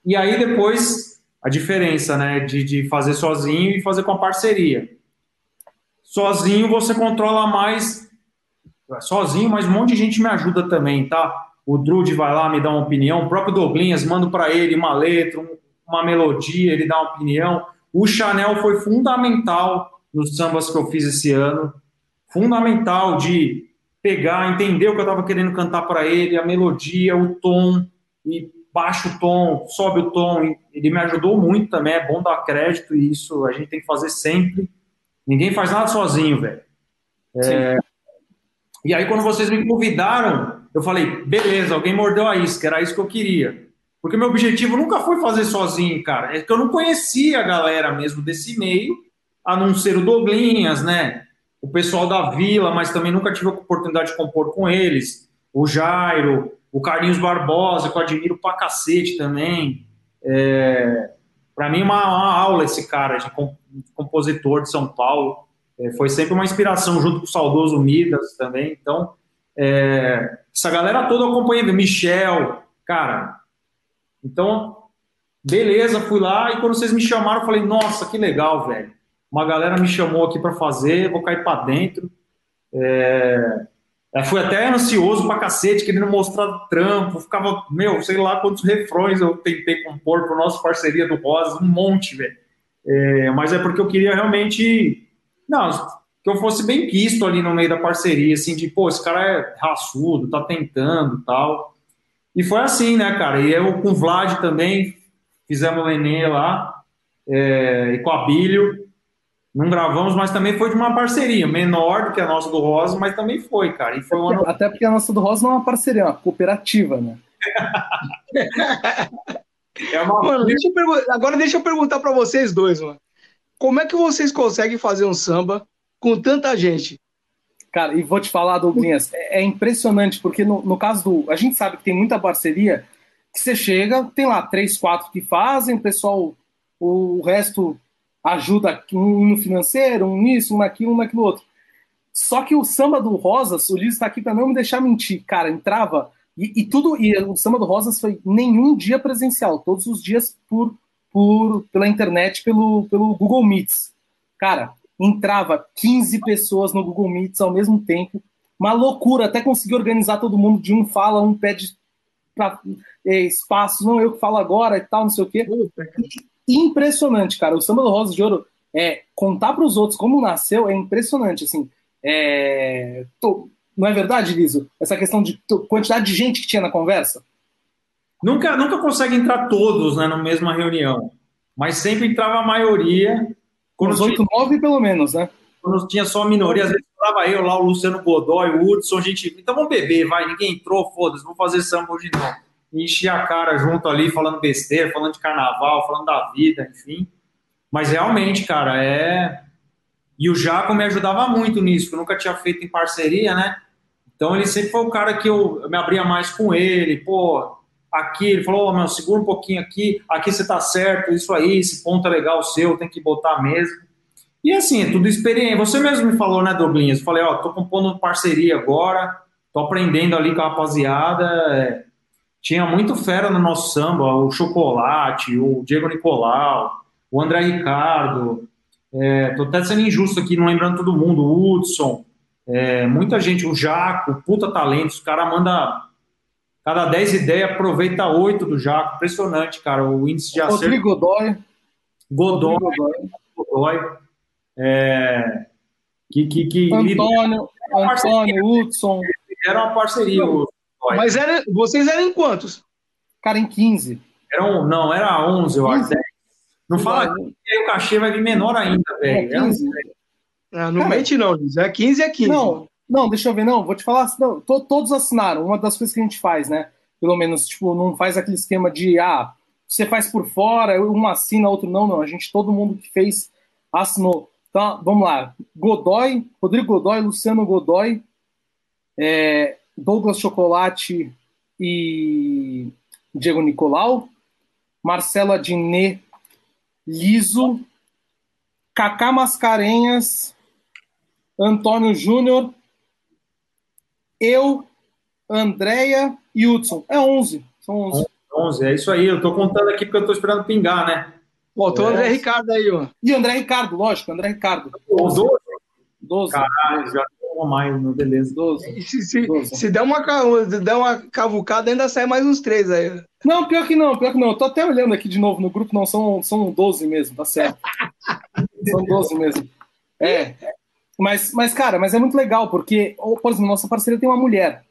e aí depois a diferença, né, de, de fazer sozinho e fazer com a parceria. Sozinho você controla mais, sozinho, mas um monte de gente me ajuda também, tá? O Drude vai lá, me dá uma opinião, o próprio Douglinhas, mando para ele uma letra, uma melodia, ele dá uma opinião. O Chanel foi fundamental nos sambas que eu fiz esse ano fundamental de pegar, entender o que eu estava querendo cantar para ele, a melodia, o tom, e baixa o tom, sobe o tom. Ele me ajudou muito também, é bom dar crédito, e isso a gente tem que fazer sempre. Ninguém faz nada sozinho, velho. É... E aí, quando vocês me convidaram, eu falei, beleza, alguém mordeu a isca, era isso que eu queria. Porque meu objetivo nunca foi fazer sozinho, cara. É que eu não conhecia a galera mesmo desse meio, a não ser o Douglinhas, né? o pessoal da Vila, mas também nunca tive a oportunidade de compor com eles. O Jairo, o Carlinhos Barbosa, que eu admiro pra cacete também. É, para mim, uma, uma, aula esse cara de compositor de São Paulo. É, foi sempre uma inspiração, junto com o saudoso Midas também. Então, é, essa galera toda eu acompanhei, Michel, cara. Então, beleza, fui lá e quando vocês me chamaram, eu falei, nossa, que legal, velho uma galera me chamou aqui para fazer, vou cair para dentro. É, é, fui até ansioso pra cacete, querendo mostrar trampo, ficava, meu, sei lá quantos refrões eu tentei compor para nossa parceria do Rosa, um monte, velho. É, mas é porque eu queria realmente, não, que eu fosse bem quisto ali no meio da parceria, assim, de, pô, esse cara é raçudo, tá tentando tal. E foi assim, né, cara? E eu com o Vlad também fizemos o Nenê lá, é, e com a Bílio. Não gravamos, mas também foi de uma parceria, menor do que a nossa do Rosa, mas também foi, cara. E foi um ano... Até porque a nossa do Rosa não é uma parceria, é uma cooperativa, né? é uma... Mano, deixa Agora deixa eu perguntar para vocês dois, mano. Como é que vocês conseguem fazer um samba com tanta gente? Cara, e vou te falar, Douglas, é, é impressionante, porque no, no caso do. A gente sabe que tem muita parceria, que você chega, tem lá três, quatro que fazem, o pessoal, o resto ajuda um no financeiro, um nisso, um naquilo, um naquilo outro. Só que o samba do Rosas, o Liz está aqui para não me deixar mentir, cara, entrava e, e, tudo e o samba do Rosas foi nenhum dia presencial, todos os dias por, por pela internet, pelo, pelo Google Meets. Cara, entrava 15 pessoas no Google Meets ao mesmo tempo, uma loucura, até conseguir organizar todo mundo de um fala, um pede pra, é, espaço, não eu que falo agora e tal, não sei o quê. Impressionante, cara. O samba do Rosa de Ouro, é, contar para os outros como nasceu é impressionante, assim. É, tô, não é verdade, Liso? Essa questão de quantidade de gente que tinha na conversa? Nunca, nunca consegue entrar todos né, na mesma reunião, mas sempre entrava a maioria. Quando Uns oito, nove pelo menos, né? Quando tinha só a minoria, às vezes falava eu lá, o Luciano Godoy, o Hudson, gente, então vamos beber, vai, ninguém entrou, foda-se, vamos fazer samba hoje não. Enchi a cara junto ali, falando besteira, falando de carnaval, falando da vida, enfim. Mas realmente, cara, é e o Jaco me ajudava muito nisso, que eu nunca tinha feito em parceria, né? Então ele sempre foi o cara que eu, me abria mais com ele, pô, aqui, ele falou, oh, meu, segura um pouquinho aqui, aqui você tá certo, isso aí, esse ponto é legal seu, tem que botar mesmo. E assim, é tudo experiência. Você mesmo me falou, né? Eu falei, ó, tô compondo parceria agora, tô aprendendo ali com a rapaziada. É... Tinha muito fera no nosso samba, o Chocolate, o Diego Nicolau, o André Ricardo, é, tô até sendo injusto aqui, não lembrando todo mundo. O Hudson, é, muita gente, o Jaco, puta talento. Os cara manda cada 10 ideias, aproveita 8 do Jaco. Impressionante, cara. O índice de acerto. Rodrigo Godoy. Godoy. Godoy. Godoy. É, que, que, que Antônio, Antônio, Hudson. Era uma parceria. Mas era, vocês eram em quantos? Cara, em 15. Eram, não, era 11, eu acho. Não fala que aí o cachê vai vir menor ainda, velho. É 15. É, não Cara, mente não, Luiz. É 15 é 15. Não, não, deixa eu ver, não. Vou te falar. Não, to, todos assinaram. Uma das coisas que a gente faz, né? Pelo menos, tipo, não faz aquele esquema de, ah, você faz por fora, um assina, outro não, não. A gente, todo mundo que fez, assinou. Então, vamos lá. Godoy, Rodrigo Godoy, Luciano Godoy, é, Douglas Chocolate e Diego Nicolau, Marcelo Adnet Liso, Cacá Mascarenhas, Antônio Júnior, eu, Andréia e Hudson. É 11. São 11. 11, é isso aí. Eu tô contando aqui porque eu tô esperando pingar, né? O é. André Ricardo aí, ó. E André Ricardo, lógico, André Ricardo. 12. 12. 12. Caralho, já mais, meu beleza. 12. Se, se, 12. se der, uma, der uma cavucada, ainda sai mais uns três aí. Não, pior que não, pior que não. Eu tô até olhando aqui de novo no grupo, não, são, são 12 mesmo, tá certo. são 12 mesmo. É. Mas, mas, cara, mas é muito legal, porque, por exemplo, nossa parceira tem uma mulher,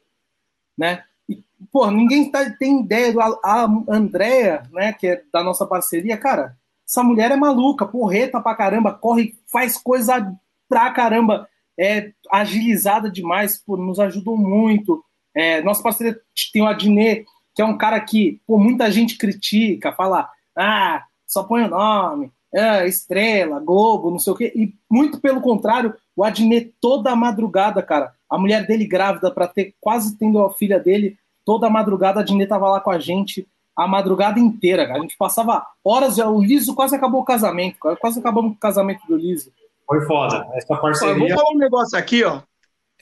né? E, pô, ninguém tá, tem ideia do a Andrea, né, que é da nossa parceria, cara. Essa mulher é maluca, porreta pra caramba, corre, faz coisa pra caramba, é agilizada demais, pô, nos ajudou muito. É, nossa parceria tem o Adnet, que é um cara que pô, muita gente critica, fala, ah, só põe o nome, é, estrela, Globo, não sei o quê. E muito pelo contrário, o Adnet toda madrugada, cara, a mulher dele grávida para ter quase tendo a filha dele, toda madrugada a Adnet tava lá com a gente a madrugada inteira, cara. A gente passava horas, o Liso quase acabou o casamento, quase acabamos o casamento do Liso. Foi foda, essa parceria. vou falar um negócio aqui, ó.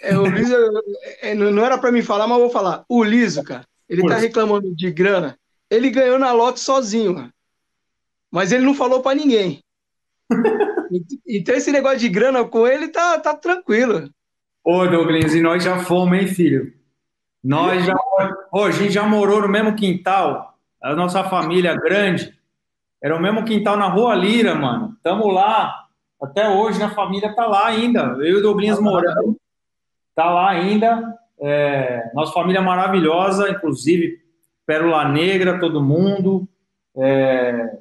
É, o Liso, é, não era para mim falar, mas vou falar. O Liso, cara, ele tá reclamando de grana. Ele ganhou na lote sozinho. Mas ele não falou para ninguém. então esse negócio de grana com ele tá, tá tranquilo. Ô, Douglas, e nós já fomos, hein, filho? Nós já. Ô, a gente já morou no mesmo quintal. A nossa família grande. Era o mesmo quintal na Rua Lira, mano. Tamo lá. Até hoje, né? a família tá lá ainda. Eu e o Douglas morando. Tá lá ainda. É, nossa família é maravilhosa, inclusive Pérola Negra, todo mundo. É,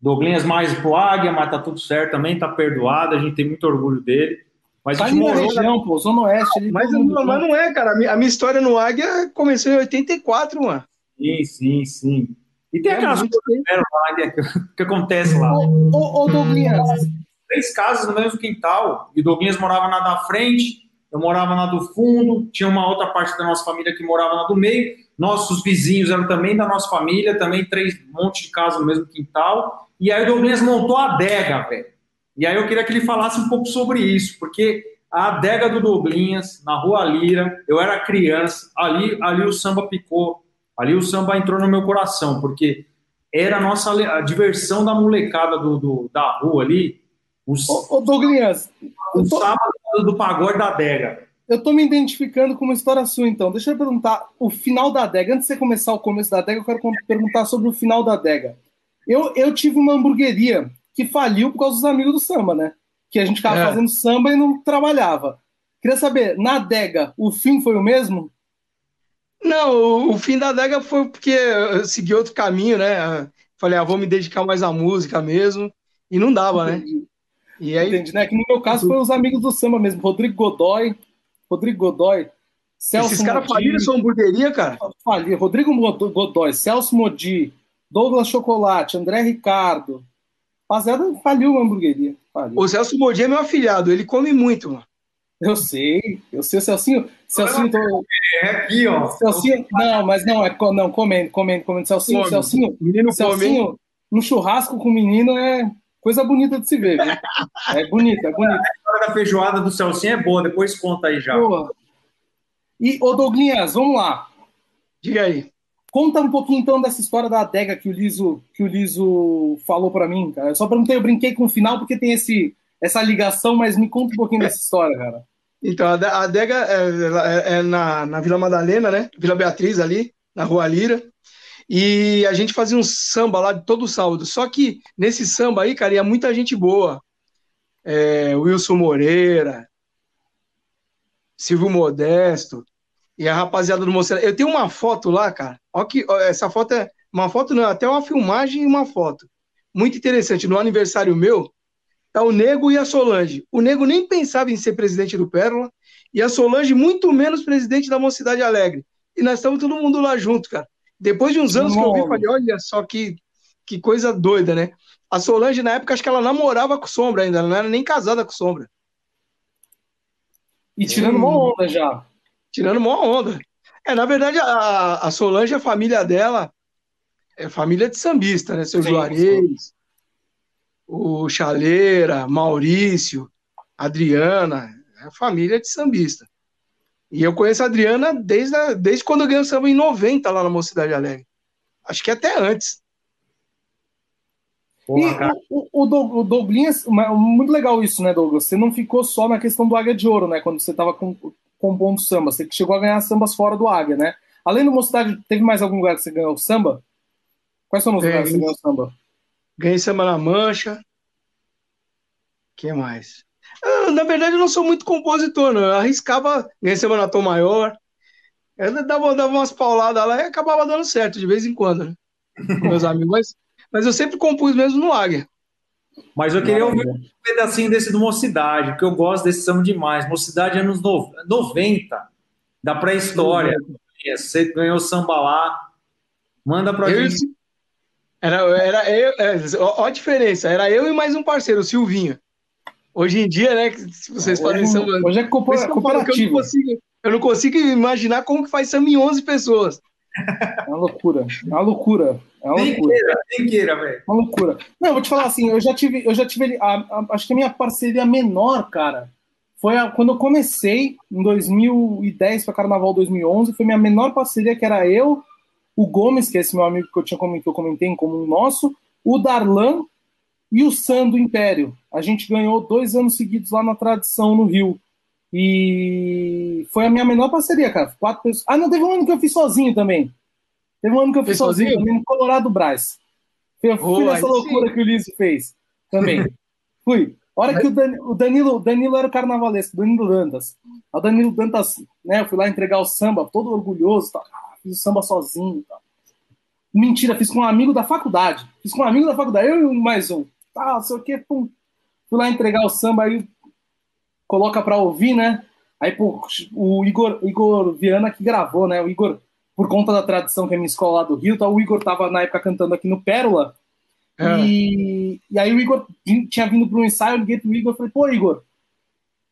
Douglinhas mais pro Águia, mas tá tudo certo também, tá perdoado, a gente tem muito orgulho dele. Mas tá a gente morou região, pô, Zona Oeste. Ali, mas, mas não é, cara. A minha, a minha, história no Águia começou em 84, mano. Sim, sim, sim. E tem é aquelas coisas que, que, que acontece lá. Ô, ô, ô. Três casas no mesmo quintal, e Douglinhas morava na da frente, eu morava na do fundo, tinha uma outra parte da nossa família que morava na do meio, nossos vizinhos eram também da nossa família, também três monte de casas no mesmo quintal, e aí o Douglas montou a adega, velho. E aí eu queria que ele falasse um pouco sobre isso, porque a adega do Douglinhas, na Rua Lira, eu era criança, ali, ali o samba picou, ali o samba entrou no meu coração, porque era a nossa a diversão da molecada do, do da rua ali. Os, ô, ô Douglas, o tô... sábado do pagode da adega. Eu tô me identificando com uma história sua, então. Deixa eu perguntar o final da adega. Antes de você começar o começo da adega, eu quero perguntar sobre o final da adega. Eu, eu tive uma hamburgueria que faliu por causa dos amigos do samba, né? Que a gente ficava é. fazendo samba e não trabalhava. Queria saber, na adega, o fim foi o mesmo? Não, o fim da adega foi porque eu segui outro caminho, né? Falei, ah, vou me dedicar mais à música mesmo. E não dava, né? Entendi. né? E aí... Entendi, né? Que no meu caso foi os amigos do samba mesmo. Rodrigo Godoy, Rodrigo Godoy, Celso Esses caras faliram sua hamburgueria, cara? Faliram. Rodrigo Godoy, Celso Modi, Douglas Chocolate, André Ricardo. Rapaziada, faliu a hamburgueria. Faliu. O Celso Modi é meu afilhado, ele come muito, mano. Eu sei, eu sei, o Celcinho. Celcinho tô... É aqui, ó. Celcinho, não, mas não, é não, comendo, comendo, comendo. Celcinho, come. Celcinho, menino Celcinho, come. um churrasco com menino é coisa bonita de se ver, viu? É bonita, é bonita. A história da feijoada do Celcinho é boa, depois conta aí já. Boa. E, ô Douglinhas, vamos lá. Diga aí. Conta um pouquinho então dessa história da adega que o Liso, que o Liso falou para mim, cara. Eu só perguntei, eu brinquei com o final porque tem esse, essa ligação, mas me conta um pouquinho dessa história, cara. Então, a adega é, é, é na, na Vila Madalena, né? Vila Beatriz ali, na Rua Lira. E a gente fazia um samba lá de todo sábado. Só que nesse samba aí, cara, ia muita gente boa. É, Wilson Moreira, Silvio Modesto, e a rapaziada do Moceira. Eu tenho uma foto lá, cara. Olha que essa foto é uma foto não, até uma filmagem e uma foto. Muito interessante. No aniversário meu, tá o Nego e a Solange. O Nego nem pensava em ser presidente do Pérola e a Solange muito menos presidente da Mocidade Alegre. E nós estamos todo mundo lá junto, cara. Depois de uns anos que eu vi, falei, olha só que, que coisa doida, né? A Solange, na época, acho que ela namorava com Sombra ainda, ela não era nem casada com Sombra. E tirando uma onda já tirando uma onda. É, na verdade, a, a Solange, a família dela, é família de sambista, né? Seu sim, Juarez, sim. o Chaleira, Maurício, Adriana, é família de sambista. E eu conheço a Adriana desde, a, desde quando eu ganhei o samba em 90 lá na Mocidade Alegre. Acho que até antes. Porra, e o, o, o Douglas, muito legal isso, né, Douglas? Você não ficou só na questão do Águia de Ouro, né? Quando você estava com, compondo samba? Você chegou a ganhar sambas fora do Águia, né? Além do Mocidade, teve mais algum lugar que você ganhou samba? Quais são os lugares que você ganhou samba? Ganhei samba na Mancha. que mais? Eu, na verdade, eu não sou muito compositor, não. Eu arriscava, samba na Tom Maior. Eu dava, dava umas pauladas lá e acabava dando certo de vez em quando, né? Com meus amigos. Mas, mas eu sempre compus mesmo no Águia. Mas eu queria ouvir um pedacinho desse do Mocidade, porque eu gosto desse samba demais. Mocidade anos 90, da pré-história. Você ganhou samba lá. Manda pra eu, gente. Era, era eu, é, ó, a diferença, era eu e mais um parceiro, o Silvinho. Hoje em dia, né, se vocês podem samba. Hoje é cooperativo. Eu não, consigo, eu não consigo imaginar como que faz samba em 11 pessoas. É uma loucura, é uma loucura. É uma loucura. Nem queira, velho. Uma loucura. Não, eu vou te falar assim, eu já tive, eu já tive, a, a, acho que a minha parceria menor, cara, foi a, quando eu comecei em 2010 para Carnaval 2011, foi minha menor parceria que era eu, o Gomes, que é esse meu amigo que eu tinha que eu comentei em comum nosso, o Darlan e o Sam do Império. A gente ganhou dois anos seguidos lá na tradição no Rio. E foi a minha menor parceria, cara. Quatro pessoas. Ah, não, teve um ano que eu fiz sozinho também. Teve um ano que eu fiz sozinho, sozinho no Colorado Brás. Eu fui oh, nessa loucura sim. que o Lício fez também. fui. Hora que o, Dan, o Danilo, Danilo era o carnavalesco, Danilo Dantas. O Danilo Dantas, né, eu fui lá entregar o samba, todo orgulhoso, tá? fiz o samba sozinho. Tá? Mentira, fiz com um amigo da faculdade. Fiz com um amigo da faculdade, eu e mais um. Tá, sei o que, pum. Fui lá entregar o samba, aí coloca pra ouvir, né? Aí, pô, o Igor, Igor Viana que gravou, né? O Igor, por conta da tradição que é minha escola lá do Rio, tá, o Igor tava na época cantando aqui no Pérola. É. E, e aí o Igor tinha vindo para um ensaio, eu liguei pro Igor e falei, pô, Igor,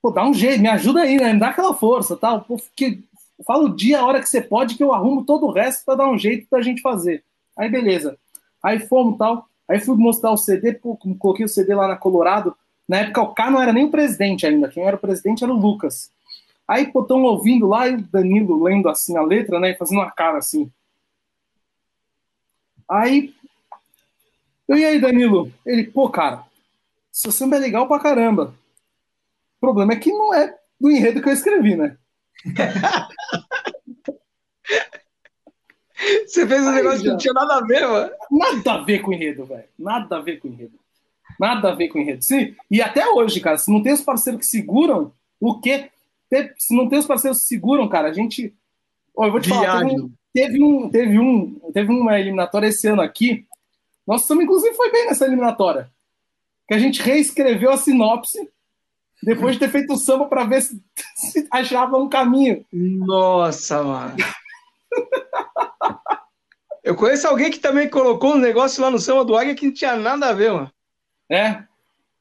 pô, dá um jeito, me ajuda aí, né? Me dá aquela força, tal. Pô, que, fala o dia, a hora que você pode, que eu arrumo todo o resto para dar um jeito pra gente fazer. Aí, beleza. Aí fomos tal. Aí fui mostrar o CD, pô, coloquei o CD lá na Colorado. Na época o K não era nem o presidente ainda, quem era o presidente era o Lucas. Aí, pô, tão ouvindo lá e o Danilo lendo assim a letra, né, e fazendo uma cara assim. Aí, eu, e aí, Danilo? Ele, pô, cara, seu samba é legal pra caramba. O problema é que não é do enredo que eu escrevi, né? Você fez um aí, negócio já. que não tinha nada a ver, mano. Nada a ver com o enredo, velho. Nada a ver com o enredo. Nada a ver com o enredo. Sim, e até hoje, cara, se não tem os parceiros que seguram, o quê? Se não tem os parceiros que seguram, cara, a gente. Oh, eu vou te falar, teve um, teve um, teve uma eliminatória esse ano aqui. Nosso samba, inclusive, foi bem nessa eliminatória. Que a gente reescreveu a sinopse depois de ter feito o samba para ver se, se achava um caminho. Nossa, mano. Eu conheço alguém que também colocou um negócio lá no samba do Águia que não tinha nada a ver, mano. É?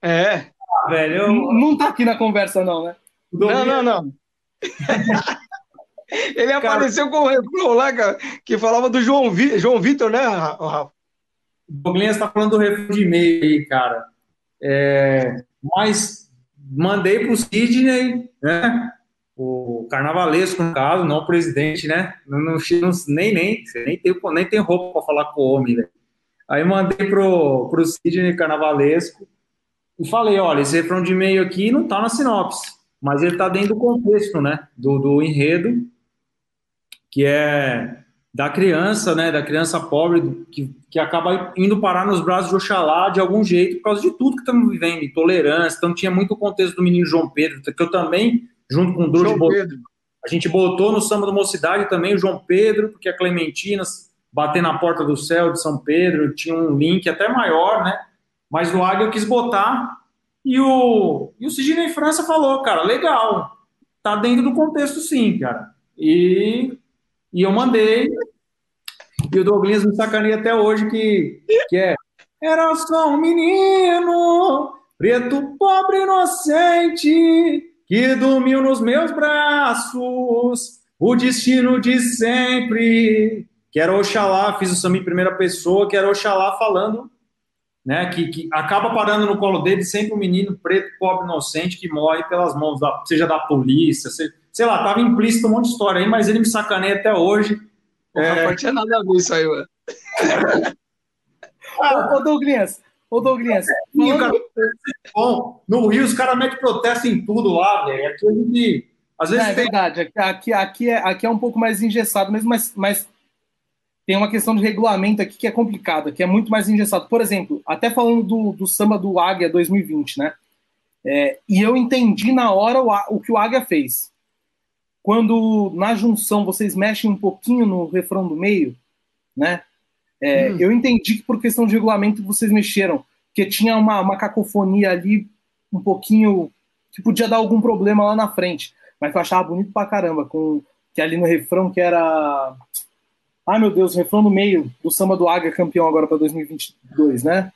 É. Ah, velho, eu... não, não tá aqui na conversa, não, né? Não, não, não. Ele cara... apareceu com o refrão lá, cara, que falava do João, Vi... João Vitor, né, Rafa? O Douglas tá falando do refrão de e-mail aí, cara. É... Mas mandei pro Sidney, né? O carnavalesco, no caso, não o presidente, né? Não, não, nem, nem, nem tem, nem tem roupa para falar com o homem, né? Aí mandei pro, pro Sidney carnavalesco e falei, olha, esse refrão de e-mail aqui não tá na sinopse mas ele está dentro do contexto, né, do, do enredo, que é da criança, né, da criança pobre que, que acaba indo parar nos braços de Oxalá de algum jeito por causa de tudo que estamos vivendo, intolerância, então tinha muito o contexto do menino João Pedro, que eu também, junto com o Duro Pedro. a gente botou no samba da mocidade também o João Pedro, porque a Clementina bater na porta do céu de São Pedro, tinha um link até maior, né, mas o Águia eu quis botar e o, e o Sidney França falou, cara, legal, tá dentro do contexto sim, cara. E, e eu mandei, e o Douglas me sacaneia até hoje que, que é Era só um menino, preto, pobre, inocente, que dormiu nos meus braços, o destino de sempre, que era Oxalá, fiz o samba em primeira pessoa, que era Oxalá falando né, que, que, acaba parando no colo dele sempre um menino preto, pobre, inocente, que morre pelas mãos, da, seja da polícia, sei, sei lá, tava implícito um monte de história aí, mas ele me sacaneia até hoje. É... Não tinha nada a ver isso aí, mano. ah, ô, Douglas, ô Douglas. Falando... Bom, no Rio os caras metem protesto em tudo lá, velho. Aqui a gente. Às vezes é, é verdade, aqui, aqui, é, aqui é um pouco mais engessado mesmo, mas, mas tem uma questão de regulamento aqui que é complicada, que é muito mais engessado. Por exemplo, até falando do, do samba do Águia 2020, né? É, e eu entendi na hora o, o, que o Águia fez. Quando na junção vocês mexem um pouquinho no refrão do meio, né? É, hum. Eu entendi que por questão de regulamento vocês mexeram, porque tinha uma, uma cacofonia ali um pouquinho que podia dar algum problema lá na frente. Mas eu achava bonito pra caramba, com que ali no refrão que era Ai meu Deus, refrão no meio do samba do Águia campeão agora para 2022, né?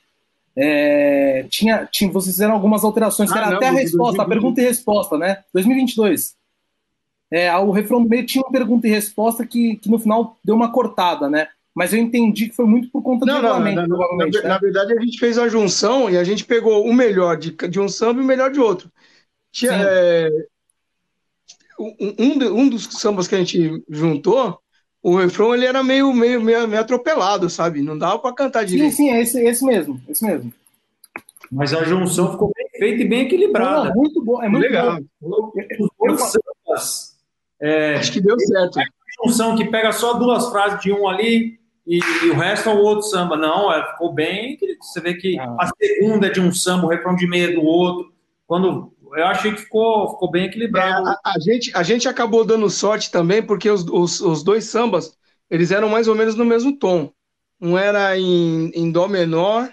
É, tinha, tinha, vocês fizeram algumas alterações, que ah, era não, até a resposta, 2020. a pergunta e resposta, né? 2022. É, o refrão do meio tinha uma pergunta e resposta que, que no final deu uma cortada, né? Mas eu entendi que foi muito por conta não, do regulamento, não, na, né? na, verdade, a gente fez a junção e a gente pegou o melhor de, de um samba e o melhor de outro. Tinha, é, um, um dos sambas que a gente juntou o refrão ele era meio, meio, meio, meio atropelado, sabe? Não dava para cantar direito. Sim, sim, é esse, esse mesmo, esse mesmo. Mas a junção ficou bem feita e bem equilibrada. muito bom, é muito legal. Bom. Os é, Acho que deu certo. É uma junção que pega só duas frases de um ali e, e o resto é o outro samba. Não, é, ficou bem. Você vê que ah. a segunda é de um samba, o refrão de meia do outro. Quando eu achei que ficou, ficou bem equilibrado. É, a, a, gente, a gente acabou dando sorte também, porque os, os, os, dois sambas, eles eram mais ou menos no mesmo tom. um era em, em Dó menor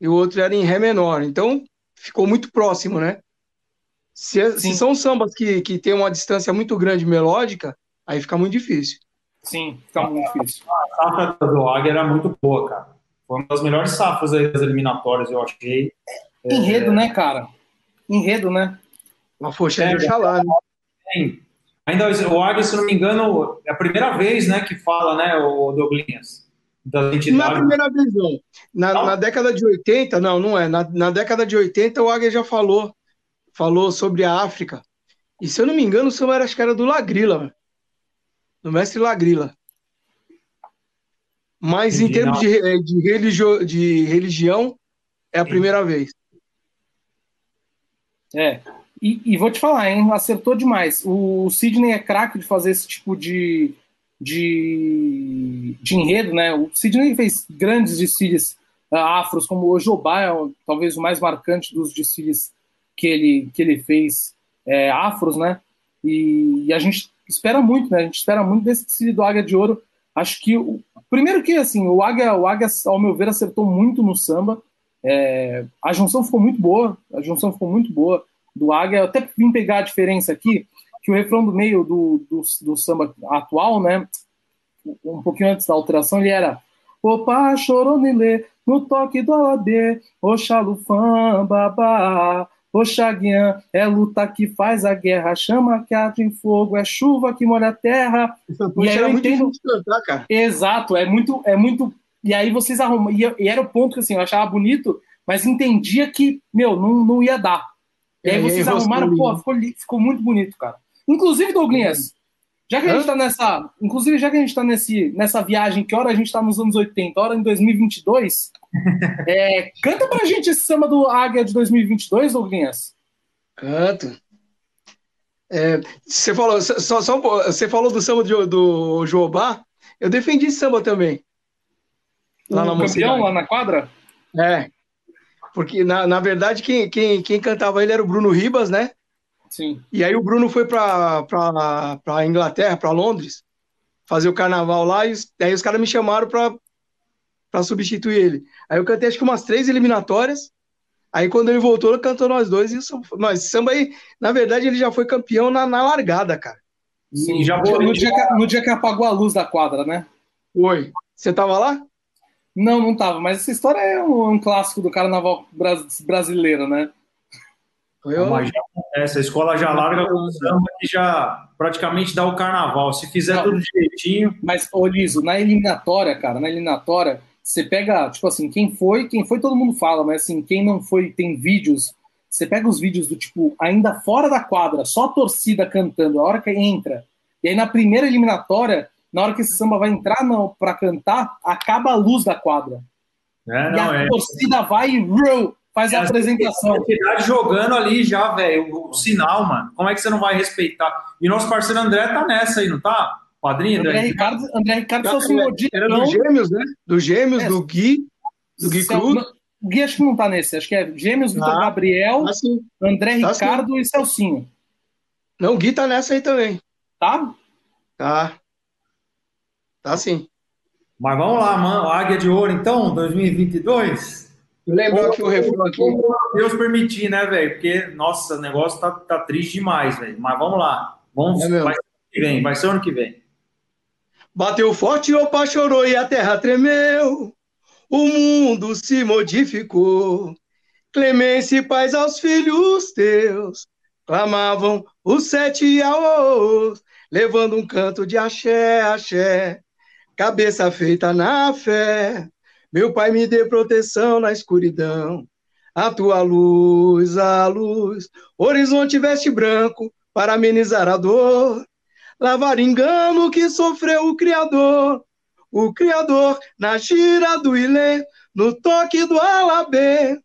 e o outro era em Ré menor. Então, ficou muito próximo, né? Se, se são sambas que, que tem uma distância muito grande melódica, aí fica muito difícil. Sim, fica muito difícil. A safra do Águia era muito boa, cara. Foi uma das melhores safras aí das eliminatórias, eu achei. Enredo, é... né, cara? Enredo, né? Uma focha é, de Oxalá, né? Sim. Ainda o Águia, se não me engano, é a primeira vez né, que fala, né, o Douglas? Das entidades. Não é a primeira vez, não. Na, não. na década de 80, não, não é. Na, na década de 80, o Águia já falou, falou sobre a África. E se eu não me engano, o som era, acho que era do Lagrila, do mestre Lagrila. Mas Entendi, em termos de, eh, de, religio, de religião, é a primeira vez. É, e, e, vou te falar, hein? Acertou demais. O Sidney é craque de fazer esse tipo de, de, de enredo, né? O Sidney fez grandes desfiles uh, afros, como o Jobá é talvez o mais marcante dos desfiles que ele, que ele fez é, afros, né? E, e, a gente espera muito, né? A gente espera muito desse desfile do Águia de Ouro. Acho que o primeiro que assim, o Águia, o Águia, ao meu ver, acertou muito no samba. É, a junção ficou muito boa, a junção ficou muito boa do Águia. Eu até vim pegar a diferença aqui, que o refrão do meio do, do, do samba atual, né? Um pouquinho antes da alteração, ele era Opa, choronilê, no toque do alabê, Oxalufã, babá, Oxaguian, é luta que faz a guerra, chama que arde em fogo, é chuva que molha a terra. e aí eu entendo... Cantar, cara. Exato, é muito, é muito. E aí vocês arrumam. E, era o ponto que assim, eu achava bonito, mas entendia que, meu, não, não ia dar. E aí é, vocês arrumaram, pô, ficou, ficou muito bonito, cara. Inclusive, Douglas, já que a gente está nessa. Inclusive, já que a gente está nessa viagem, que hora a gente está nos anos 80, hora em 2022, é, canta pra gente esse samba do Águia de 2022, Douglas. Canto. É, você, falou, só, só, você falou do samba do, do Jobá, eu defendi samba também. Lá na campeão, lá na quadra? É. Porque, na, na verdade, quem, quem, quem cantava ele era o Bruno Ribas, né? Sim. E aí o Bruno foi para a Inglaterra, para Londres, fazer o carnaval lá, e aí os caras me chamaram para substituir ele. Aí eu cantei acho que umas três eliminatórias. Aí quando ele voltou, ele cantou nós dois. E isso, mas samba aí, na verdade, ele já foi campeão na, na largada, cara. Sim, já foi. No dia, que, no dia que apagou a luz da quadra, né? Foi. Você tava lá? Não, não tava, mas essa história é um, um clássico do carnaval brasileiro, né? Eu... Mas já acontece, a escola já larga o samba e já praticamente dá o carnaval. Se fizer Não, tudo direitinho. Mas, ô Liso, na eliminatória, cara, na eliminatória, você pega, tipo assim, quem foi, quem foi, todo mundo fala, mas assim, quem não foi, tem vídeos. Você pega os vídeos do tipo, ainda fora da quadra, só a torcida cantando, a hora que entra. E aí na primeira eliminatória, na hora que esse samba vai entrar para cantar, acaba a luz da quadra. É, não, e a é. torcida vai e faz a apresentação. A jogando ali já, velho, o, sinal, mano. Como é que você não vai respeitar? E nosso parceiro André tá nessa aí, não tá? Padrinho André, André Ricardo, André Ricardo seu Era do Gêmeos, né? Do Gêmeos, é. do Gui, do Gui Cruz. O Gui acho que não tá nesse, acho que é Gêmeos, Vitor ah, Gabriel, tá André tá Ricardo sim. e Celcinho. Não, o Gui tá nessa aí também. Tá? Tá. Tá sim. Mas vamos lá, mano. Águia de Ouro, então, 2022. Lembra que o refrão aqui. Deus permitir, né, velho? Porque, nossa, o negócio tá, tá triste demais, velho. Mas vamos lá. Vamos, é vai ser ano que vem, vai ser ano que vem. Bateu forte, opa, chorou e a terra tremeu. O mundo se modificou. Clemência e paz aos filhos teus. Clamavam os sete aos, levando um canto de axé, axé. Cabeça feita na fé meu Pai me dê proteção na escuridão. A tua luz, a luz, horizonte veste branco para amenizar a dor. Lavar engano que sofreu o Criador. O Criador na gira do Ilê, no toque do Alabê.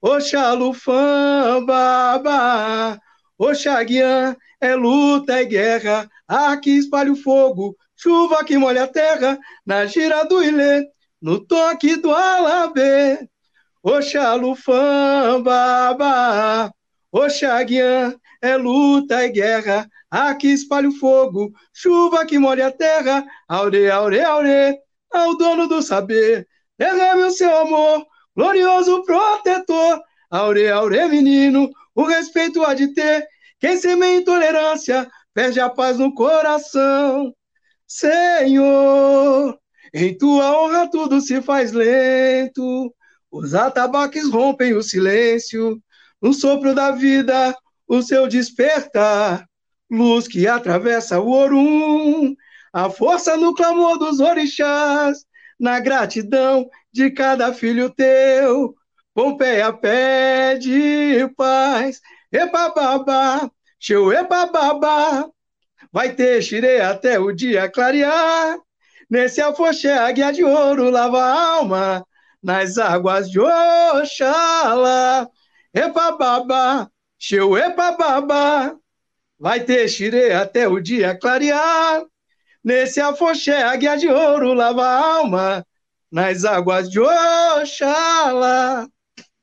Oxalufã, babá, Oxaguian, é luta e guerra, aqui espalha o fogo, chuva que molha a terra, na gira do Ilê, no toque do alabê, Oxalufã, babá, Oxaguian, é luta e guerra, aqui espalha o fogo, chuva que molha a terra, aure, aure, aure, ao dono do saber. Derrame o seu amor, glorioso protetor. Aure, aure, menino, o respeito há de ter. Quem semeia intolerância, perde a paz no coração. Senhor, em tua honra tudo se faz lento. Os atabaques rompem o silêncio. No sopro da vida, o seu despertar. Luz que atravessa o orum. A força no clamor dos orixás. Na gratidão de cada filho teu. Pompeia pede paz. Epa babá, show epa babá. Vai ter xirê até o dia clarear. Nesse afoxé, a guia de ouro lava a alma nas águas de Oxalá. Epa babá, show epa babá. Vai ter xirê até o dia clarear. Nesse afoxé, a guia de ouro lava a alma nas águas de Oxalá.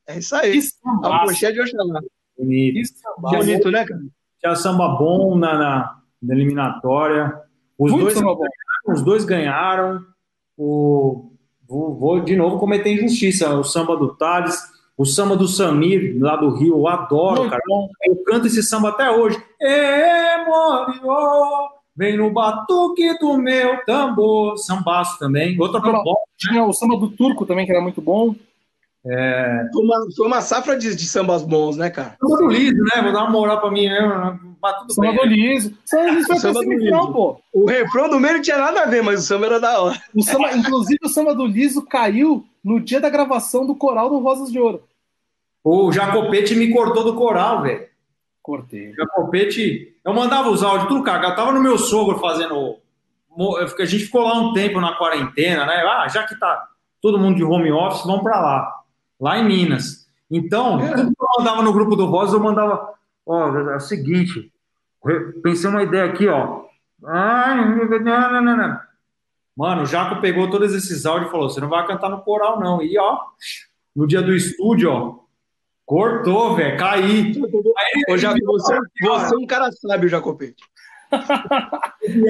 É isso aí. Afoxé de Oxalá. Bonito. Bonito, né, cara? Tinha samba bom na, na, na eliminatória. Os Muito dois, bom. os dois ganharam. O, vou, vou de novo cometer injustiça. O samba do Thales, o samba do Samir, lá do Rio, eu adoro, Muito cara. bom. Eu canto esse samba até hoje. É, Morió, vem no batuque do meu tambor. Sambaço também. Outra proposta. Tinha o samba do Turco também, que era muito bom. Foi uma, foi uma safra de, de sambas bons, né, cara? Samba do Liso, né? Vou dar uma moral pra mim mesmo. né? Mas tudo Samba bem. do Liso. Samba do Liso foi Samba semifinal, pô. O refrão do meio não tinha nada a ver, mas o samba era da hora. O samba, inclusive, o samba do Liso caiu no dia da gravação do coral do Rosas de Ouro. O Jacopete me cortou do coral, velho. Cortei. O Jacopete. Eu mandava os áudios, tudo cagado. Tava no meu sogro fazendo. A gente ficou lá um tempo na quarentena, né? Ah, já que tá todo mundo de home office, vamos pra lá. Lá em Minas. Então, tudo que eu mandava no grupo do Rosa, eu mandava. Ó, é o seguinte. Pensei uma ideia aqui, ó. Ai, não, não, não. Mano, o Jaco pegou todos esses áudios e falou: você não vai cantar no coral, não. E ó, no dia do estúdio, ó, cortou, velho, caí. Ô, Jaco, você, você é um cara sábio, Jacopete.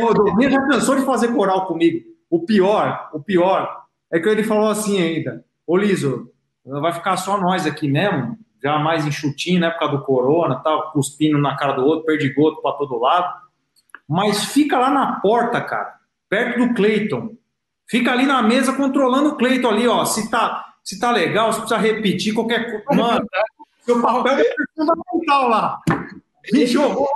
O Domingo já cansou de fazer coral comigo. O pior, o pior, é que ele falou assim ainda: Ô Liso, vai ficar só nós aqui mesmo, já mais enxutinho, por causa do corona, tal, cuspindo na cara do outro, perdigoto pra todo lado. Mas fica lá na porta, cara, perto do Cleiton. Fica ali na mesa controlando o Cleiton ali, ó. Se tá, se tá legal, se precisa repetir qualquer coisa. Mano, seu papel é fundamental lá. Me jogou.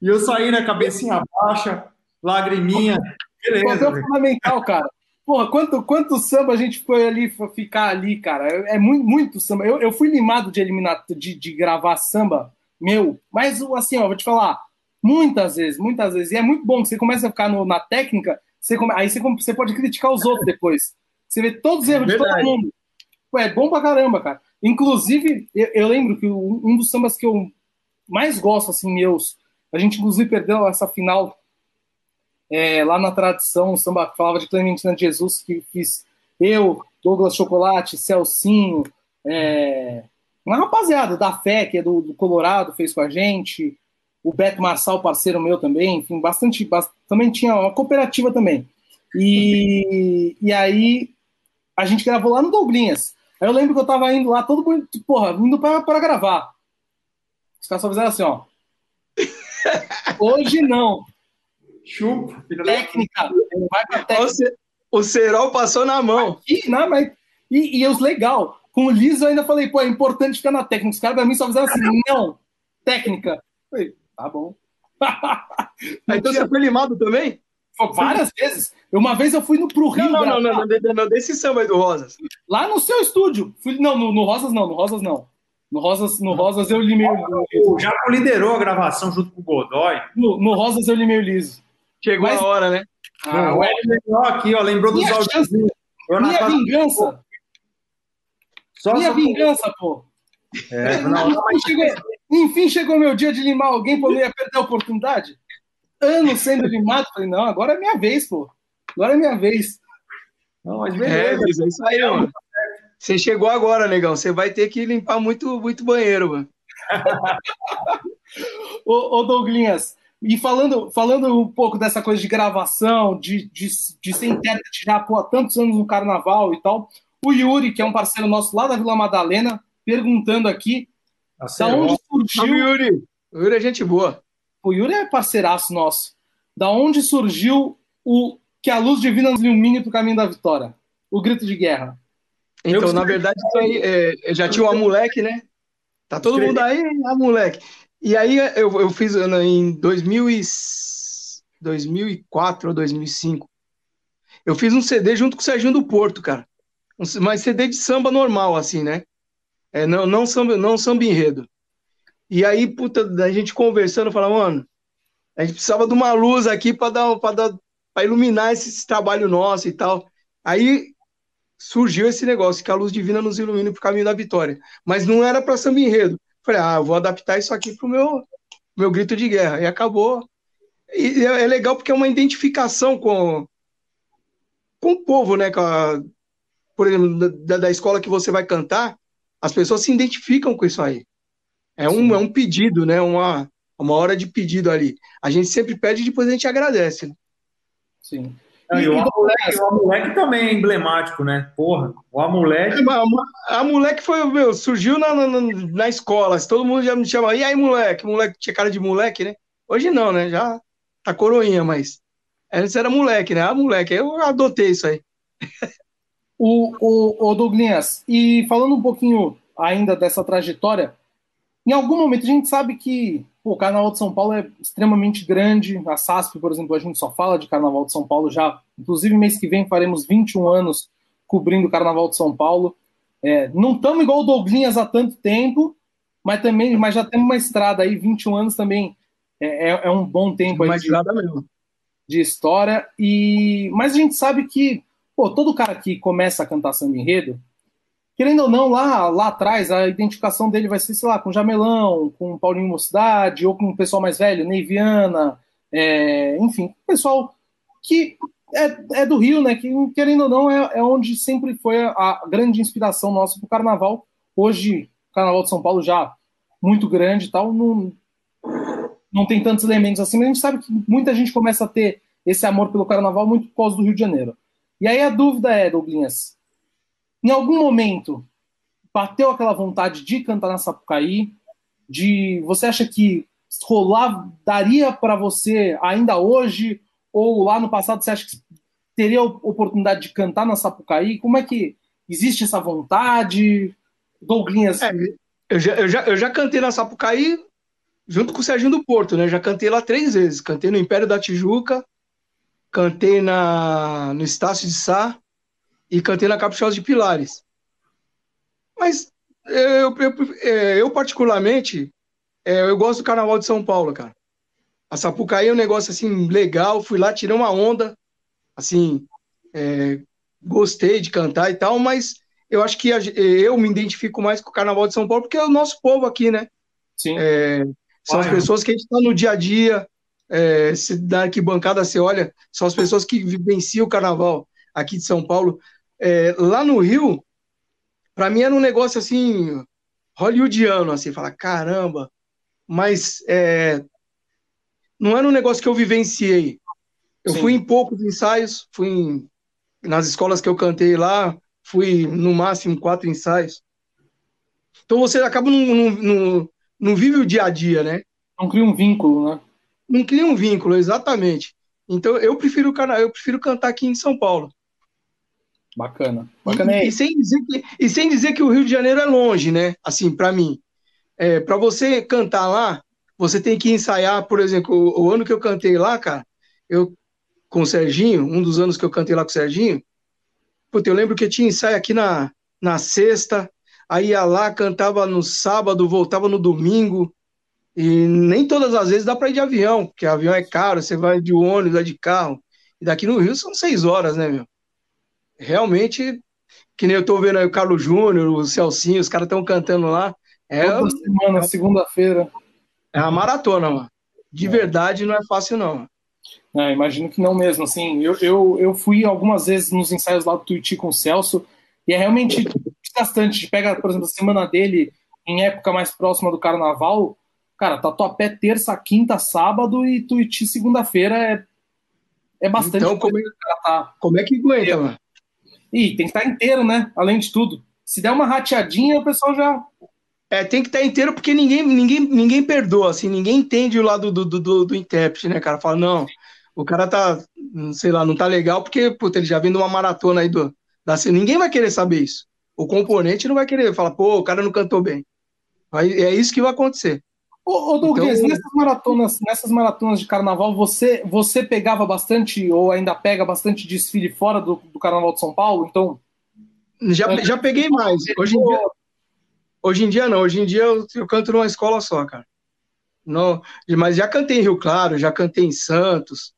E eu saí, né, cabecinha baixa, lagriminha. Beleza. Papel fundamental, cara. Porra, quanto, quanto samba a gente foi ali ficar ali, cara? É, é muito, muito samba. Eu, eu fui limado de eliminar, de, de gravar samba, meu, mas assim, ó, vou te falar, muitas vezes, muitas vezes. E é muito bom que você começa a ficar no- na técnica, você come- aí você, você pode criticar os outros depois. Você vê todos os erros de Verdade. todo mundo. Pô, é bom pra caramba, cara. Inclusive, eu, eu lembro que um dos sambas que eu mais gosto, assim, meus, a gente inclusive perdeu essa final é, lá na tradição, o samba falava de Clementina de Jesus, que fiz eu, Douglas Chocolate, Celcinho, é, uma rapaziada da Fé, que é do, do Colorado, fez com a gente, o Beto Marçal, parceiro meu também, enfim, bastante, bas- também tinha uma cooperativa também. E, e aí a gente gravou lá no Douglinhas. Aí eu lembro que eu tava indo lá, todo mundo, porra, indo pra, pra gravar. Os caras só fizeram assim, ó. Hoje não. Chupa, Técnica. Vai pra técnica. O, Serol passou na mão. E, não, mas, e, e os legal. Com o Liso eu ainda falei, pô, é importante ficar na técnica. Os caras pra mim só fizeram assim, não, técnica. Eu Falei, tá bom. Então você foi limado também? Pô, Várias vezes. Uma vez eu fui no, pro Rio, Não, não, não, não, não, não, desse samba aí do Rosas. lá no seu estúdio. Fui, não, no, no Rosas não, no Rosas não. No Rosas, no Rosas eu limei o O Jaco liderou a gravação junto com o Godoy. no, no Rosas eu limei o Liso. Chegou Mas- a hora, né? Ah, ué, ó, aqui, ó, lembrou dos áudios. minha vingança. Só Minha só- vingança, pô. É, não, Enfim, chegou, enfim, chegou meu dia de limar alguém, pô, eu ia perder a oportunidade. Anos sendo limado, falei, não, agora é minha vez, pô. Agora é minha vez. não, mas É, beleza. É isso aí, mano. Você chegou agora, negão. Você vai ter que limpar muito, muito banheiro, mano. Ô, ô Douglinhas, E falando, falando um pouco dessa coisa de gravação, de, de, de ser intérprete já pô, há tantos anos no carnaval e tal, o Yuri, que é um parceiro nosso lá da Vila Madalena, perguntando aqui da onde surgiu. O Yuri. O Yuri é gente boa. O Yuri é parceiraço nosso. Da onde surgiu o que a luz divina nos ilumine para o caminho da vitória? O grito de guerra. Então, na verdade, é, já tinha o Amuleque, né? Tá todo mundo aí, Amuleque. E aí eu, eu fiz em 2000 e, 2004 ou 2005. Eu fiz um CD junto com o Serginho do Porto, cara. Mas CD de samba normal, assim, né? É, não, não, samba, não samba enredo. E aí, puta, a gente conversando, falando, mano, a gente precisava de uma luz aqui para dar, para dar, iluminar esse, esse, trabalho nosso e tal. Aí surgiu esse negócio que a luz divina nos ilumina para o caminho da vitória. Mas não era para samba enredo. Falei, ah, vou adaptar isso aqui pro meu, meu grito de guerra. E acabou. E é, é legal porque é uma identificação com, com o povo, né? A, por exemplo, da, da, escola que você vai cantar, as pessoas se identificam com isso aí. É um, é um pedido, né? Uma, uma hora de pedido ali. A gente sempre pede e depois a gente agradece. Né? E, e o, Amulek, o Amulek também é emblemático, né? Porra, o Amulek. É, a Amulek foi, meu, surgiu na, na, na escola. Todo mundo já me chama, e aí, moleque? Moleque tinha cara de moleque, né? Hoje não, né? Já tá coroinha, mas. Antes era moleque, né? Ah, moleque. Eu adotei isso aí. o, o, o Douglas, e falando um pouquinho ainda dessa trajetória, em algum momento a gente sabe que Pô, o Carnaval de São Paulo é extremamente grande. A SASP, por exemplo, a gente só fala de Carnaval de São Paulo já. Inclusive, mês que vem faremos 21 anos cobrindo o Carnaval de São Paulo. É, não estamos igual o Douglinhas há tanto tempo, mas também mas já temos uma estrada aí, 21 anos também. É, é, é um bom tempo aí de, mesmo. de história. E, mas a gente sabe que pô, todo cara que começa a cantar samba enredo, querendo ou não, lá, lá atrás, a identificação dele vai ser, sei lá, com Jamelão, com Paulinho Mocidade, ou com o pessoal mais velho, Neiviana, é, enfim, pessoal que é, é, do Rio, né? Que, querendo ou não, é, é onde sempre foi a, a grande inspiração nossa para o carnaval. Hoje, o Carnaval de São Paulo já muito grande e tal, não, não tem tantos elementos assim, mas a gente sabe que muita gente começa a ter esse amor pelo carnaval muito por causa do Rio de Janeiro. E aí a dúvida é, Douglas, em algum momento, bateu aquela vontade de cantar na Sapucaí? De você acha que rolar daria para você ainda hoje ou lá no passado você acha que teria oportunidade de cantar na Sapucaí? Como é que existe essa vontade? Douglinhas. É, eu, já, eu, já, eu já cantei na Sapucaí junto com o Serginho do Porto, né? Já cantei lá três vezes. Cantei no Império da Tijuca, cantei na, no Estácio de Sá e cantei na Caprichosa de Pilares. Mas eu, eu, é, eu particularmente, é, eu gosto do Carnaval de São Paulo, cara. A Sapucaí é um negócio assim legal, fui lá, tirei uma onda, assim, é, gostei de cantar e tal, mas eu acho que a, eu me identifico mais com o Carnaval de São Paulo porque é o nosso povo aqui, né? Sim. É, são as pessoas que a gente está no dia a dia, é, se da arquibancada você olha, são as pessoas que vivenciam o Carnaval aqui de São Paulo. É, lá no Rio, para mim era um negócio assim, hollywoodiano, assim, falar, caramba, mas é, não era um negócio que eu vivenciei. Eu Sim. fui em poucos ensaios, fui em, nas escolas que eu cantei lá, fui no máximo quatro ensaios. Então você acaba não, vive o dia a dia, né? Não cria um vínculo, né? Não cria um vínculo, exatamente. Então eu prefiro, eu prefiro cantar aqui em São Paulo. Bacana. Bacana e, e, sem dizer que, e sem dizer que o Rio de Janeiro é longe, né? Assim, para mim. É, para você cantar lá, você tem que ensaiar, por exemplo, o, o, ano que eu cantei lá, cara, eu com o Serginho, um dos anos que eu cantei lá com o Serginho, puta, eu lembro que tinha ensaio aqui na, na sexta, aí ia lá, cantava no sábado, voltava no domingo, e nem todas as vezes dá para ir de avião, porque avião é caro, você vai de ônibus, vai de carro, e daqui no Rio são seis horas, né, meu? Realmente, que nem eu tô vendo aí o Carlos Júnior, o Celcinho, os caras estão cantando lá. É, Toda semana, segunda-feira. É uma maratona, mano. De é. verdade, não é fácil, não. É, imagino que não mesmo. Assim, eu, eu, eu fui algumas vezes nos ensaios lá do Tuiuti com o Celso, e é realmente desgastante. Pega, por exemplo, a semana dele em época mais próxima do carnaval, cara, Tatuapé terça, quinta, sábado e Tuiuti segunda-feira é, é bastante. Então, como é, tá... como é que aguenta, mano? E tem que estar inteiro, né? Além de tudo. Se der uma rateadinha, o pessoal já. É, tem que estar inteiro porque ninguém, ninguém, ninguém perdoa, assim, ninguém entende o lado do, do, do, do intérprete, né, cara? Fala, não, o cara tá, sei lá, não tá legal porque, puta, ele já vem de uma maratona aí do, da Ninguém vai querer saber isso. O componente não vai querer falar, pô, o cara não cantou bem. é isso que vai acontecer. Ô, ô Douglas, então, nessas maratonas, nessas maratonas de carnaval, você, você pegava bastante, ou ainda pega bastante desfile fora do, do carnaval de São Paulo? Então. Já, já peguei mais. Hoje em, dia, hoje em dia não, hoje em dia eu, eu canto numa escola só, cara. Não, mas já cantei em Rio Claro, já cantei em Santos,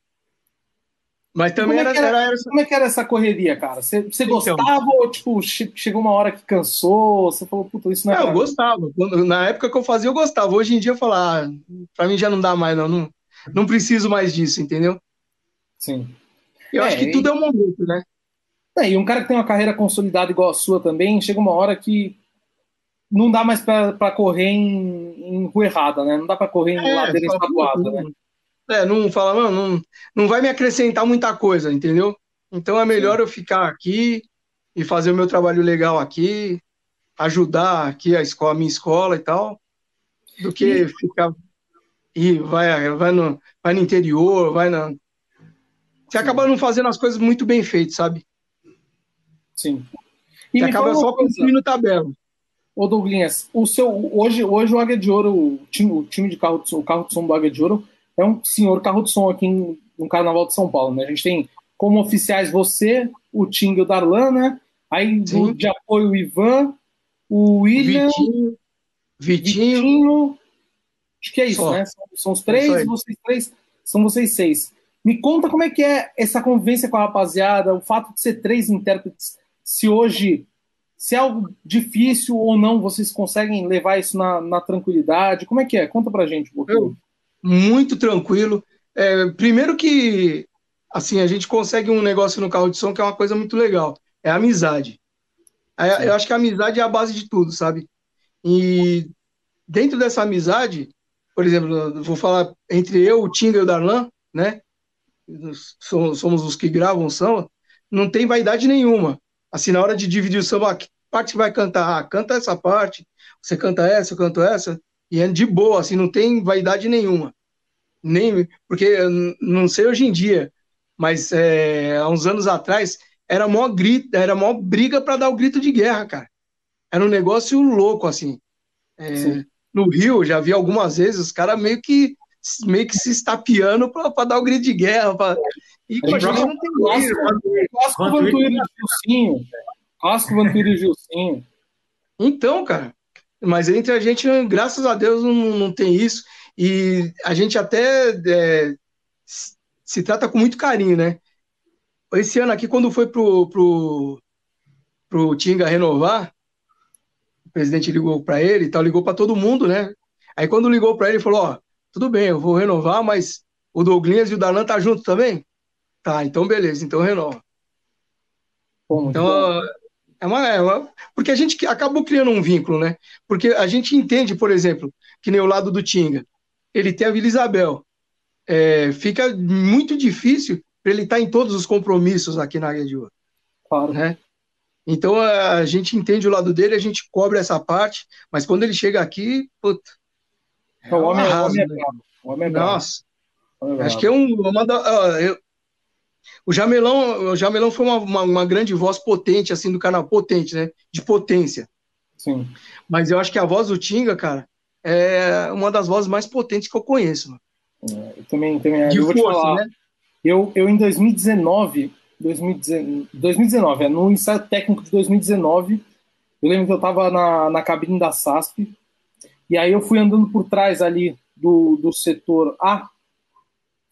mas também como é era, era, era, Como é que era essa correria, cara? Você, você então, gostava ou, tipo, chegou uma hora que cansou? Você falou, puta, isso não é. Não, eu gostava. Na época que eu fazia, eu gostava. Hoje em dia, eu falo, ah, pra mim já não dá mais, não. Não, não preciso mais disso, entendeu? Sim. Eu é, acho que e... tudo é um momento, né? É, e um cara que tem uma carreira consolidada igual a sua também, chega uma hora que não dá mais para correr em, em rua errada, né? Não dá para correr em é, ladeira estaduada, né? É, não fala, não, não, não vai me acrescentar muita coisa, entendeu? Então é melhor Sim. eu ficar aqui e fazer o meu trabalho legal aqui, ajudar aqui a escola, a minha escola e tal, do que ficar e vai, vai, no, vai no interior, vai na. Você acaba não fazendo as coisas muito bem feitas, sabe? Sim. E Você acaba só cumprindo tabela. Ô Douglas, o seu, hoje, hoje o Águia de Ouro, o time, o time de carro, o carro de som do Águia de Ouro é um senhor carro de som aqui no Carnaval de São Paulo, né? A gente tem como oficiais você, o Ting e o Darlan, né? Aí do, de apoio o Ivan, o William, Vitinho, Vitinho. Vitinho acho que é isso, Só. né? São, são os três, vocês três, são vocês seis. Me conta como é que é essa convivência com a rapaziada, o fato de ser três intérpretes, se hoje, se é algo difícil ou não, vocês conseguem levar isso na, na tranquilidade? Como é que é? Conta pra gente um pouquinho muito tranquilo. É, primeiro que assim a gente consegue um negócio no carro de som que é uma coisa muito legal, é a amizade. É, eu acho que a amizade é a base de tudo, sabe? E dentro dessa amizade, por exemplo, vou falar entre eu, o Tinga e o Darlan, né? Somos os que gravam o samba, não tem vaidade nenhuma. Assim, na hora de dividir o samba, que parte que vai cantar? Ah, canta essa parte, você canta essa, eu canto essa e é de boa, assim, não tem vaidade nenhuma. Nem, porque, não sei hoje em dia, mas é, há uns anos atrás, era mó grito, era mó briga para dar o grito de guerra, cara. Era um negócio louco, assim. É, no Rio, já vi algumas vezes os caras meio que meio que se estapeando para dar o grito de guerra. Pra... E com a gente não tem Clássico Vantuíra e Gilcinho. Clássico Vantuíra e Gilcinho. Então, cara, mas entre a gente, graças a Deus, não, não tem isso. E a gente até é, se trata com muito carinho, né? Esse ano aqui, quando foi pro, pro, pro Tinga renovar, o presidente ligou para ele e tal, ligou para todo mundo, né? Aí quando ligou para ele, ele falou: Ó, tudo bem, eu vou renovar, mas o Douglas e o Darlan tá junto também? Tá, então beleza, então renova. Bom, então, é uma, é uma, porque a gente acabou criando um vínculo, né? Porque a gente entende, por exemplo, que nem o lado do Tinga, ele tem a Vila Isabel. É, fica muito difícil para ele estar tá em todos os compromissos aqui na Área de Ouro. Claro. Né? Então a, gente entende o lado dele, a gente cobre essa parte, mas quando ele chega aqui, puta. É o homem, é arraso, homem é bravo. O homem é bravo. Nossa. É acho que é um, uma da, eu, o Jamelão, o Jamelão foi uma, uma, uma, grande voz potente, assim, do canal, potente, né? De potência. Sim. Mas eu acho que a voz do Tinga, cara, é uma das vozes mais potentes que eu conheço, mano. É, eu também, também de eu força, falar, né? Eu, eu em 2019, 2019, 2019, é, no ensaio técnico de 2019, eu lembro que eu tava na, na cabine da SASP, e aí eu fui andando por trás ali do, do setor A,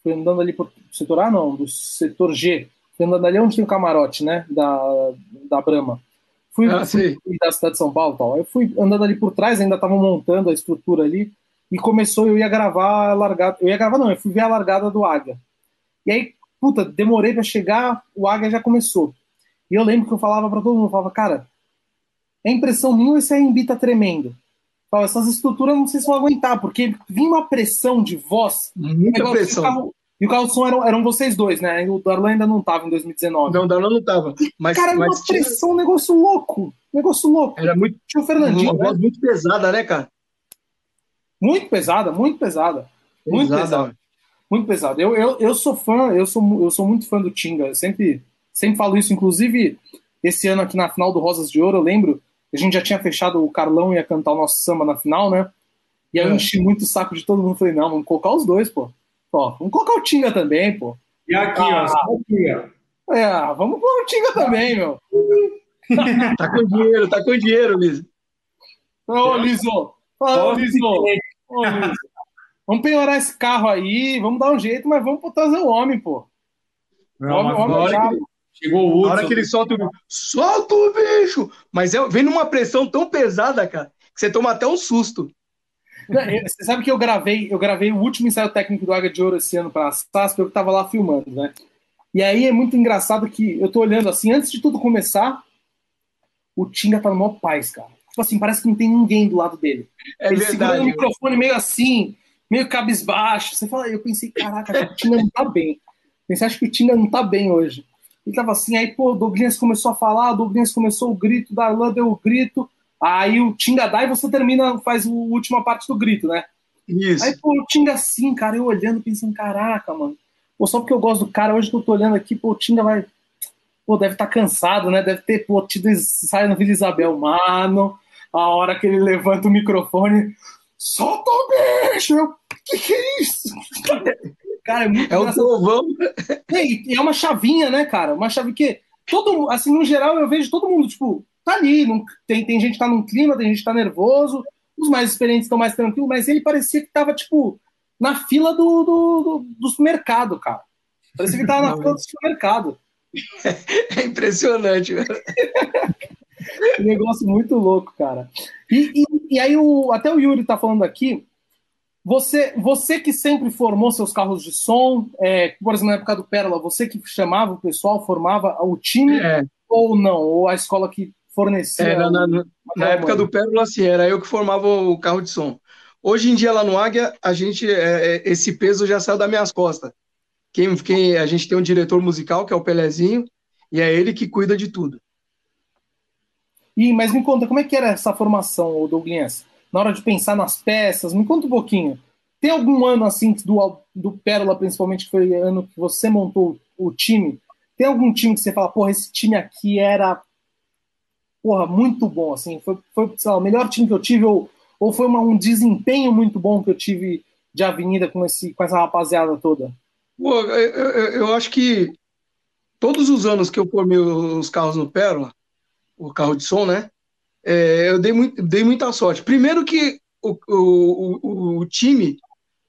fui andando ali por setor A, não, do setor G, fui andando ali onde tem o camarote, né, da, da Brahma. Fui, ah, fui da cidade de São Paulo tal. Eu fui andando ali por trás, ainda estavam montando a estrutura ali, e começou, eu ia gravar a largada, eu ia gravar não, eu fui ver a largada do Águia. E aí, puta, demorei para chegar, o Águia já começou. E eu lembro que eu falava para todo mundo, eu falava, cara, é impressão minha ou esse AMB tá tremendo? Fala, essas estruturas não sei se vão aguentar, porque vinha uma pressão de voz. Muita pressão. E o carro, e o carro de som eram, eram vocês dois, né? O Darlan ainda não estava em 2019. Não, o Darlan não estava. Mas, cara, era mas uma pressão, um negócio louco. Um negócio louco. Era muito. Tinha o Fernandinho. Uma voz né? muito pesada, né, cara? Muito pesada, muito pesada. Muito Pesada. pesada. Muito pesada. Eu, eu, eu sou fã, eu sou, eu sou muito fã do Tinga. Eu sempre, sempre falo isso. Inclusive, esse ano aqui na final do Rosas de Ouro, eu lembro, a gente já tinha fechado, o Carlão ia cantar o nosso samba na final, né? E aí eu É. enchi muito o saco de todo mundo. Falei, não, vamos colocar os dois, pô. Ó, vamos colocar o Tinga também, pô. E aqui, Ah. ó, só aqui, ó. É, vamos pôr o Tinga também, meu. Tá com dinheiro, tá com dinheiro, Liz. Ô, Liso! Ô, Liso! Ô, Liso! Vamos penhorar esse carro aí, vamos dar um jeito, mas vamos trazer o homem, pô. Não, Homem, homem já- que- Chegou o Na hora Hudson. que ele solta o bicho, solta o bicho! Mas é, vem numa pressão tão pesada, cara, que você toma até um susto. Não, Você sabe que eu gravei, eu gravei o último ensaio técnico do Águia de Ouro esse ano para a SASP, eu tava lá filmando, né? E aí é muito engraçado que eu tô olhando assim, antes de tudo começar, o Tinga tá no maior paz, cara. Tipo assim, parece que não tem ninguém do lado dele. É Ele segurando o verdade. microfone meio assim, meio cabisbaixo. Você fala, eu pensei, caraca, o Tinga não tá bem. Pensei, acho que o Tinga não tá bem hoje. Ele tava assim, aí, pô, o Douglas começou a falar, o Douglas começou o grito, Darlan deu o grito, aí o Tinga dá e você termina, faz a última parte do grito, né? Isso. Aí, pô, o Tinga assim, cara, eu olhando, pensando, caraca, mano. Pô, só porque eu gosto do cara, hoje que eu tô olhando aqui, pô, o Tinga vai. Pô, deve estar cansado, né? Deve ter, pô, tido ensaio no Vila Isabel. Mano, a hora que ele levanta o microfone, solta o bicho! Eu, que que é isso? Cara, é muito É engraçado. trovão. É, e é uma chavinha, né, cara? Uma chave que todo assim, no geral, eu vejo todo mundo, tipo, tá ali. não- tem, tem gente que tá num clima, tem gente que tá nervoso, os mais experientes estão mais tranquilos, mas ele parecia que tava, tipo, na fila do, do, do, do supermercado, cara. Parecia que tava na fila do supermercado. É impressionante. Um negócio muito louco, cara. E, e, e aí, o, até o Yuri tá falando aqui. Você, você que sempre formou seus carros de som, é, por exemplo, na época do Pérola, você que chamava o pessoal, formava o time, É, ou não? Ou a escola que fornecia? era na, na- o na época do Pérola, assim, era eu que formava o carro de som. Hoje em dia, lá no Águia, a gente, é, é, esse peso já saiu das minhas costas. Quem, quem, a gente tem um diretor musical, que é o Pelezinho, e é ele que cuida de tudo. Ih, mas me conta, como é que era essa formação, Douglas? Na hora de pensar nas peças, me conta um pouquinho. Tem algum ano assim do, do Pérola, principalmente, que foi ano que você montou o time? Tem algum time que você fala, porra, esse time aqui era porra, muito bom, assim, foi, foi lá, o melhor time que eu tive, ou, ou foi uma, um desempenho muito bom que eu tive de avenida com, esse, com essa rapaziada toda? Pô, eu, eu, eu acho que todos os anos que eu formei os carros no Pérola, o carro de som, né? É, eu dei, muito, dei muita sorte. Primeiro que o, o, o, o time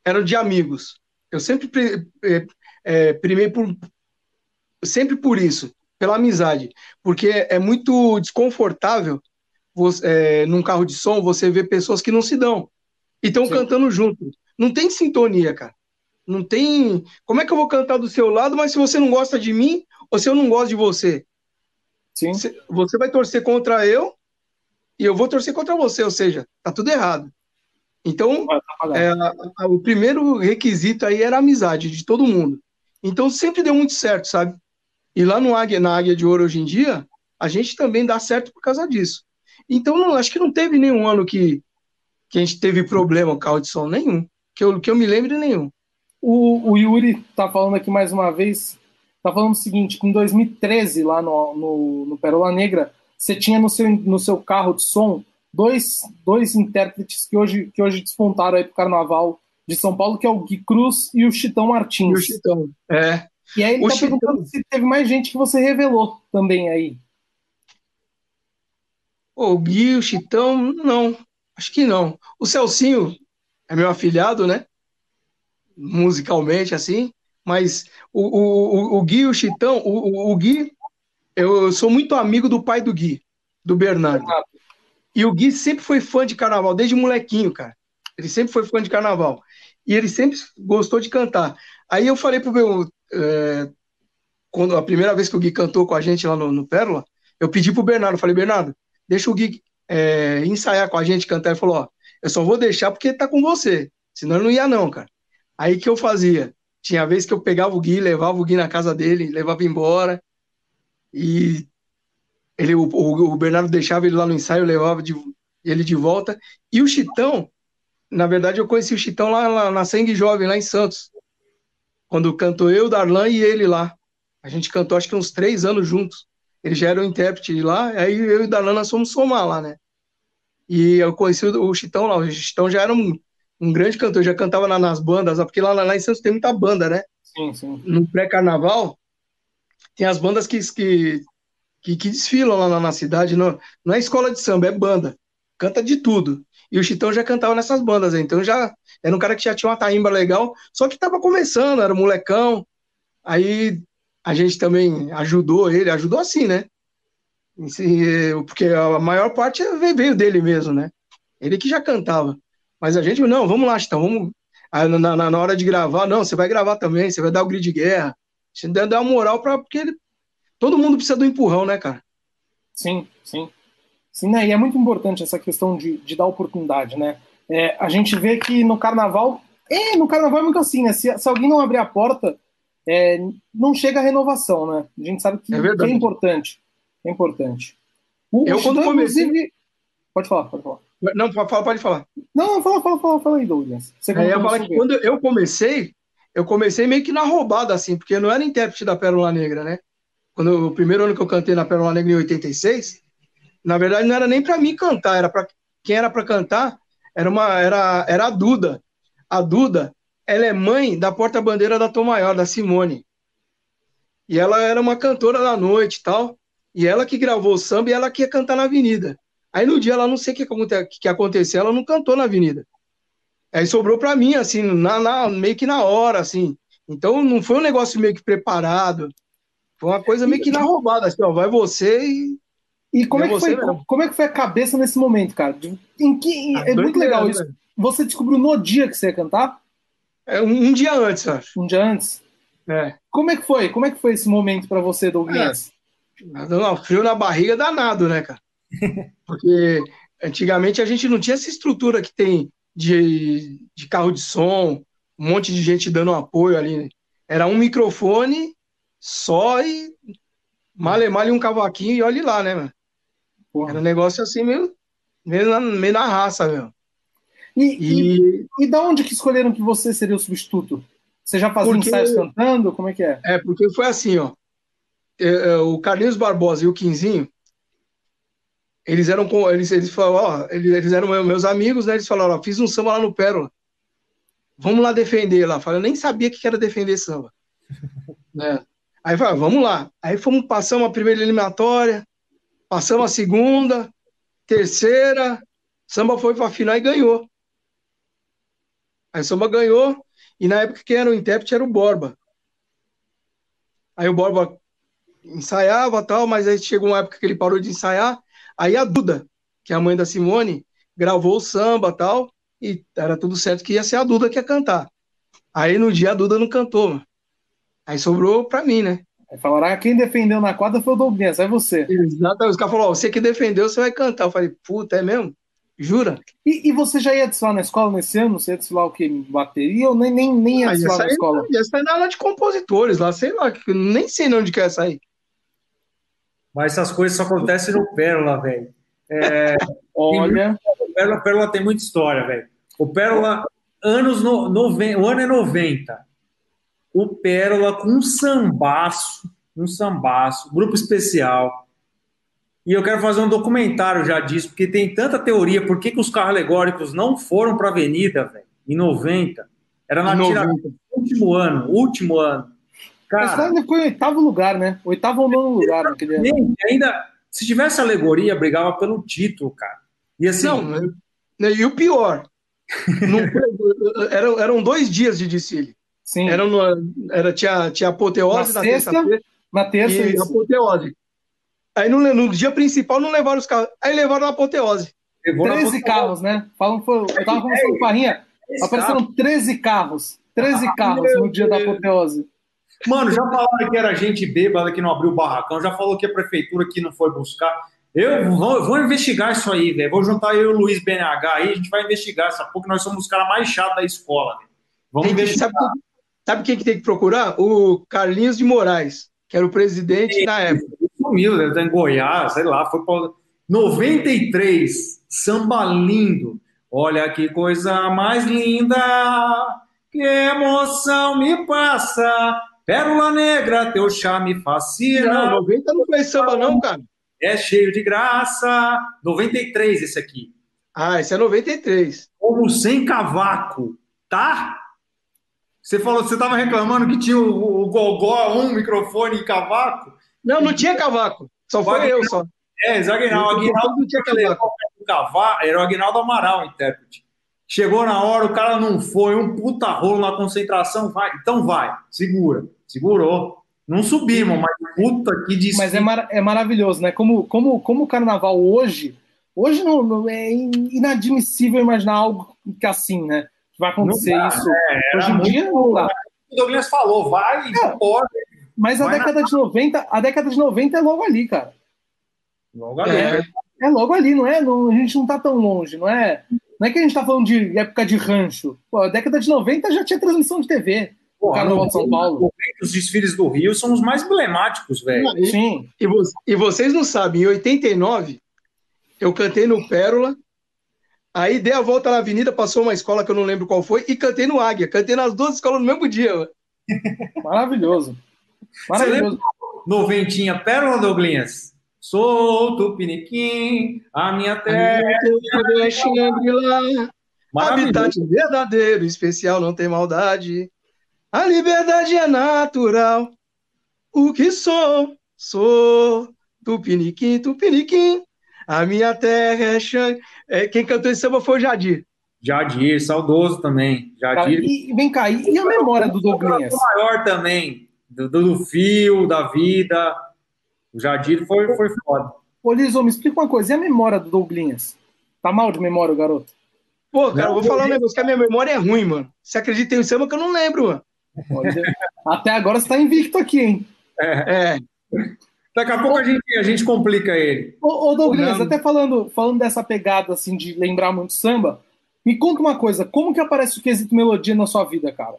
era de amigos. Eu sempre pre, é, é, primei por sempre por isso, pela amizade, porque é muito desconfortável você, é, num carro de som você ver pessoas que não se dão e estão cantando junto. Não tem sintonia, cara. Não tem. Como é que eu vou cantar do seu lado, mas se você não gosta de mim, ou se eu não gosto de você? Sim. Você vai torcer contra eu e eu vou torcer contra você, ou seja, tá tudo errado. Então, é, o primeiro requisito aí era a amizade de todo mundo. Então, sempre deu muito certo, sabe? E lá no Águia, na Águia de Ouro hoje em dia, a gente também dá certo por causa disso. Então, não, acho que não teve nenhum ano que, que a gente teve problema com carro de som, nenhum. Que eu, que eu me lembre, nenhum. O, o Yuri tá falando aqui mais uma vez, tá falando o seguinte, que em 2013, lá no, no, no Pérola Negra, você tinha no seu, no seu carro de som dois, dois intérpretes que hoje, que hoje despontaram aí pro Carnaval de São Paulo, que é o Gui Cruz e o Chitão Martins. E o Chitão, é. E aí ele o tá Chitão... perguntando se teve mais gente que você revelou também aí. O Gui, o Chitão, não. Acho que não. O Celcinho é meu afilhado, né? Musicalmente, assim. Mas o, o, o Gui e o Chitão, o, o, Gui, eu sou muito amigo do pai do Gui, do Bernardo. E o Gui sempre foi fã de carnaval, desde molequinho, cara. Ele sempre foi fã de carnaval. E ele sempre gostou de cantar. Aí eu falei pro meu. É, quando a primeira vez que o Gui cantou com a gente lá no, no Pérola, eu pedi pro Bernardo, falei, Bernardo, deixa o Gui é, ensaiar com a gente, cantar. Ele falou, ó, eu só vou deixar porque tá com você. Senão eu não ia, não, cara. Aí que eu fazia? Tinha vez que eu pegava o Gui, levava o Gui na casa dele, levava embora. E ele, o, o Bernardo deixava ele lá no ensaio, levava de, ele de volta. E o Chitão, na verdade, eu conheci o Chitão lá, lá na Sangue Jovem, lá em Santos. Quando cantou eu, Darlan e ele lá. A gente cantou acho que uns três anos juntos. Ele já era o intérprete lá, aí eu e Darlan nós fomos somar lá, né? E eu conheci o Chitão lá. O Chitão já era um, um grande cantor, já cantava na, nas bandas, porque lá, lá em Santos tem muita banda, né? Sim, sim. No pré-carnaval, tem as bandas que, que, que, que desfilam lá na, na cidade. Não, não é escola de samba, é banda. Canta de tudo. E o Chitão já cantava nessas bandas, então já era um cara que já tinha uma taimba legal, só que tava começando, era molecão. Aí a gente também ajudou ele, ajudou assim, né? Porque a maior parte veio dele mesmo, né? Ele que já cantava. Mas a gente, não, vamos lá, Chitão, vamos. Na, na, na, hora de gravar, não, você vai gravar também, você vai dar o grid de guerra. Você deve dar uma moral para porque ele, todo mundo precisa do empurrão, né, cara? Sim, sim. Sim, né? E é muito importante essa questão de, de dar oportunidade, né? É, a gente vê que no carnaval, é, no carnaval é muito assim, né? Se, se alguém não abrir a porta, é, não chega a renovação, né? A gente sabe que é, que é importante. É importante. O, eu, quando comecei. Inclusive... Pode falar, pode falar. Não, fala, pode falar. Não, fala, fala, fala, fala aí, Douglas. Você é, eu falar que quando eu comecei, eu comecei meio que na roubada, assim, porque eu não era intérprete da Pérola Negra, né? Quando o primeiro ano que eu cantei na Pérola Negra em 86, na verdade, não era nem para mim cantar, era para quem era para cantar era uma era era a Duda. A Duda, ela é mãe da porta-bandeira da Tom Maior, da Simone. E ela era uma cantora da noite tal. E ela que gravou o samba e ela que ia cantar na avenida. Aí no dia ela não sei o que, que aconteceu, ela não cantou na avenida. Aí sobrou para mim, assim, na, na, meio que na hora, assim. Então não foi um negócio meio que preparado. Foi uma coisa meio que na roubada, assim, ó, vai você e e como, é, é que foi, como é que foi a cabeça nesse momento, cara? Em que, ah, é muito legal isso. Você descobriu no dia que você ia cantar? É, um, um dia antes, acho. Um dia antes? É. Como é que foi? Como é que foi esse momento para você, Douglas? É. Não, frio na barriga danado, né, cara? Porque antigamente a gente não tinha essa estrutura que tem de, de carro de som, um monte de gente dando apoio ali. Era um microfone só e male male um cavaquinho e olhe lá, né, mano? Porra. Era um negócio assim, meio, meio, na, meio na raça, meu. E, e... e, e da onde que escolheram que você seria o substituto? Você já fazia porque... ensaios cantando? Como é que é? É, porque foi assim, ó. É, é, o Carlinhos Barbosa e o Quinzinho, eles eram com. Eles, eles falaram, ó, eles, eles eram meus amigos, né? Eles falaram, ó, fiz um samba lá no Pérola. Vamos lá defender lá. Eu nem sabia que era defender samba. né? Aí falei, vamos lá. Aí fomos, passamos a primeira eliminatória, Passamos a segunda, terceira, samba foi para final e ganhou. Aí o samba ganhou, e na época quem era o intérprete era o Borba. Aí o Borba ensaiava tal, mas aí chegou uma época que ele parou de ensaiar. Aí a Duda, que é a mãe da Simone, gravou o samba tal, e era tudo certo que ia ser a Duda que ia cantar. Aí no dia a Duda não cantou. Aí sobrou para mim, né? Aí falaram, ah, quem defendeu na quadra foi o Douglas, é você. Exato, os caras falaram, você que defendeu, você vai cantar. Eu falei, puta, é mesmo? Jura? E, e você já ia desfilar na escola nesse ano? Você ia desfilar o quê? Bateria ou nem, nem, nem ia ah, desfilar na escola? Ia sair na aula de compositores lá, sei lá, nem sei onde quer sair. Mas essas coisas só acontecem no Pérola, velho. É, Olha. O Pérola, Pérola tem muita história, velho. O Pérola, anos no, o ano é 90 o Pérola com um sambaço, um sambaço, grupo especial. E eu quero fazer um documentário já disso, porque tem tanta teoria. Por que, que os carros alegóricos não foram para a Avenida, velho, em 90? Era na tiradentes, último ano, último ano. Cara, Mas foi em oitavo lugar, né? Oitavo ou nono lugar naquele ano. Ainda, se tivesse alegoria, brigava pelo título, cara. E assim. Não, né, e o pior, não, eram, eram dois dias de desfile. Sim. Era, no, era tinha, tinha apoteose na, na terça-feira. Na terça, e isso. apoteose. Aí no, no, dia principal não levaram os carros. Aí levaram na apoteose. Levou 13 carros, né? Falam, foi, eu tava conversando com o Parrinha. Apareceram 13 carros. 13 ah, carros no dia Deus. da apoteose. Mano, já falaram que era gente bêbada que não abriu o barracão, já falou que a prefeitura que não foi buscar. Eu vou, vou investigar isso aí, velho. Vou juntar eu e o Luiz BNH aí, a gente vai investigar essa pouco, nós somos os caras mais chatos da escola. Véio. Vamos Tem que- investigar. sabe, quem- sabe quem que tem que procurar? O Carlinhos de Moraes, que era o presidente na época. Sumiu, deve estar em Goiás, sei lá, foi para 93, samba lindo. Olha que coisa mais linda, que emoção me passa. Pérola negra, teu charme fascina. Não, 90 não foi samba, não, cara. É cheio de graça. 93 esse aqui. Ah, esse é 93. Como sem cavaco, tá? Você falou, você tava reclamando que tinha o, o Gogó, um microfone e cavaco? Não, não tinha cavaco. Só foi eu, só. É, Zaguinaldo. O Aguinaldo Não tinha cavaco, era o Aguinaldo Amaral, o intérprete. Chegou na hora, o cara não foi, um puta rolo na concentração, vai. Então vai, segura. Segurou. Não subimos, mas puta que disse. Mas é, mar- é maravilhoso, né? Como, como, como o carnaval hoje, hoje não, não- é inadmissível imaginar algo que assim, né? Vai acontecer dá, isso. era hoje em dia não dá. O Douglas falou, vai, É. pode. Mas a Vai na- década de 90, a década de 90 é logo ali, cara. Logo ali. É. É logo ali, não é? Não- a gente não tá tão longe, não é? Não é que a gente tá falando de época de rancho. Pô, a década de 90 já tinha transmissão de TV. Porra, Carnaval de São Paulo. Os desfiles do Rio são os mais emblemáticos, velho. E, Sim. e e vocês não sabem, em 89, eu cantei no Pérola, aí dei a volta na avenida, passou uma escola que eu não lembro qual foi, e cantei no Águia. Cantei nas duas escolas no mesmo dia. mano. Maravilhoso. Maravilhoso. Noventinha, Pérola Douglinhas. Sou Tupiniquim, a minha terra. É Shangri-La, Maravilhoso. habitat verdadeiro, especial, não tem maldade. A liberdade é natural. O que sou, sou Tupiniquim, Tupiniquim. A minha terra é Xang... É, quem cantou esse samba foi o Jadir. Jadir, saudoso também. Jadir, e vem cá, e a memória do Douglinhas? o maior também. Do, do, do fio, da vida. O Jadir foi, foi foda. Ô, Liso, me explica uma coisa, e a memória do Douglinhas? Tá mal de memória o garoto? Pô, cara, eu vou falar um negócio que a minha memória é ruim, mano. Você acredita em samba que eu não lembro, mano. Até agora você tá invicto aqui, hein? É, Daqui a pouco a gente, a gente complica ele. Ô, ô Douglas, até falando, falando dessa pegada assim de lembrar muito samba, me conta uma coisa, como que aparece o quesito melodia na sua vida, cara?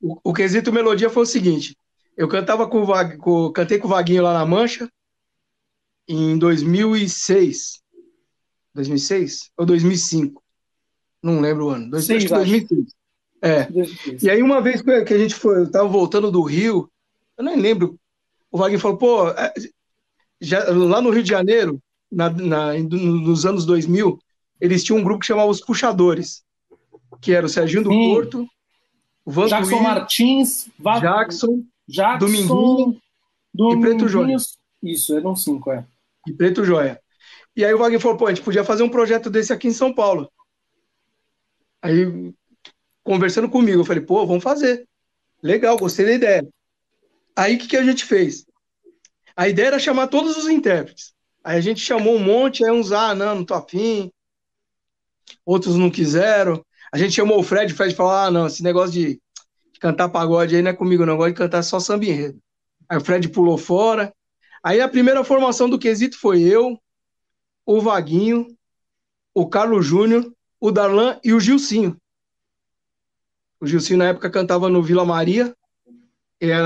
o, o quesito melodia foi o seguinte: eu cantava com o Vag, com- cantei com o Vaguinho lá na Mancha em 2006. 2006 ou 2005? Não lembro o ano. Dois, Seis, acho que acho. 2006. É. E aí, uma vez que a gente foi, eu tava voltando do Rio, eu nem lembro. O Wagner falou, pô, é, já, lá no Rio de Janeiro, na, na- nos anos 2000, eles tinham um grupo que chamava Os Puxadores, que era o Serginho do Sim. Porto, o Vantuí, Jackson Martins, Va- Jackson Jackson, Dominguinho e Preto Joia. Isso, eram cinco, é. e Preto Joia. E aí o Wagner falou, pô, a gente podia fazer um projeto desse aqui em São Paulo. Aí, conversando comigo, eu falei, pô, vamos fazer. Legal, gostei da ideia. Aí, o que, que a gente fez? A ideia era chamar todos os intérpretes. Aí a gente chamou um monte, aí uns, ah, não, não tô afim. Outros não quiseram. A gente chamou o Fred, o Fred falou, ah, não, esse negócio de cantar pagode aí não é comigo, não, eu gosto de cantar só samba enredo. Aí o Fred pulou fora. Aí a primeira formação do quesito foi eu, o Vaguinho, o Carlos Júnior, o Darlan e o Gilcinho. O Gilcinho na época cantava no Vila Maria.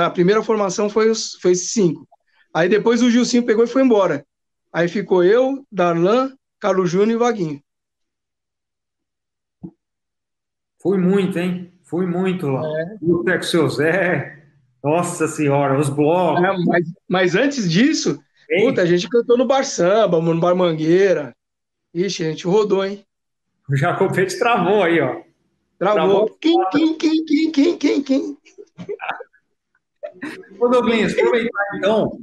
A primeira formação foi os foi esses cinco. Aí depois o Gilcinho pegou e foi embora. Aí ficou eu, Darlan, Carlos Júnior e Vaguinho. Fui muito, hein? Fui muito lá. O Teco Seu Zé. Nossa Senhora, os blocos. É, mas, mas antes disso, hein? puta, a gente cantou no Bar Samba, no Bar Mangueira. Ixi, a gente rodou, hein? O Jacopete travou aí, ó. Travou. Quem, quem, quem, quem, quem, quem, quem? Ô, Douglinhas, aproveitar então.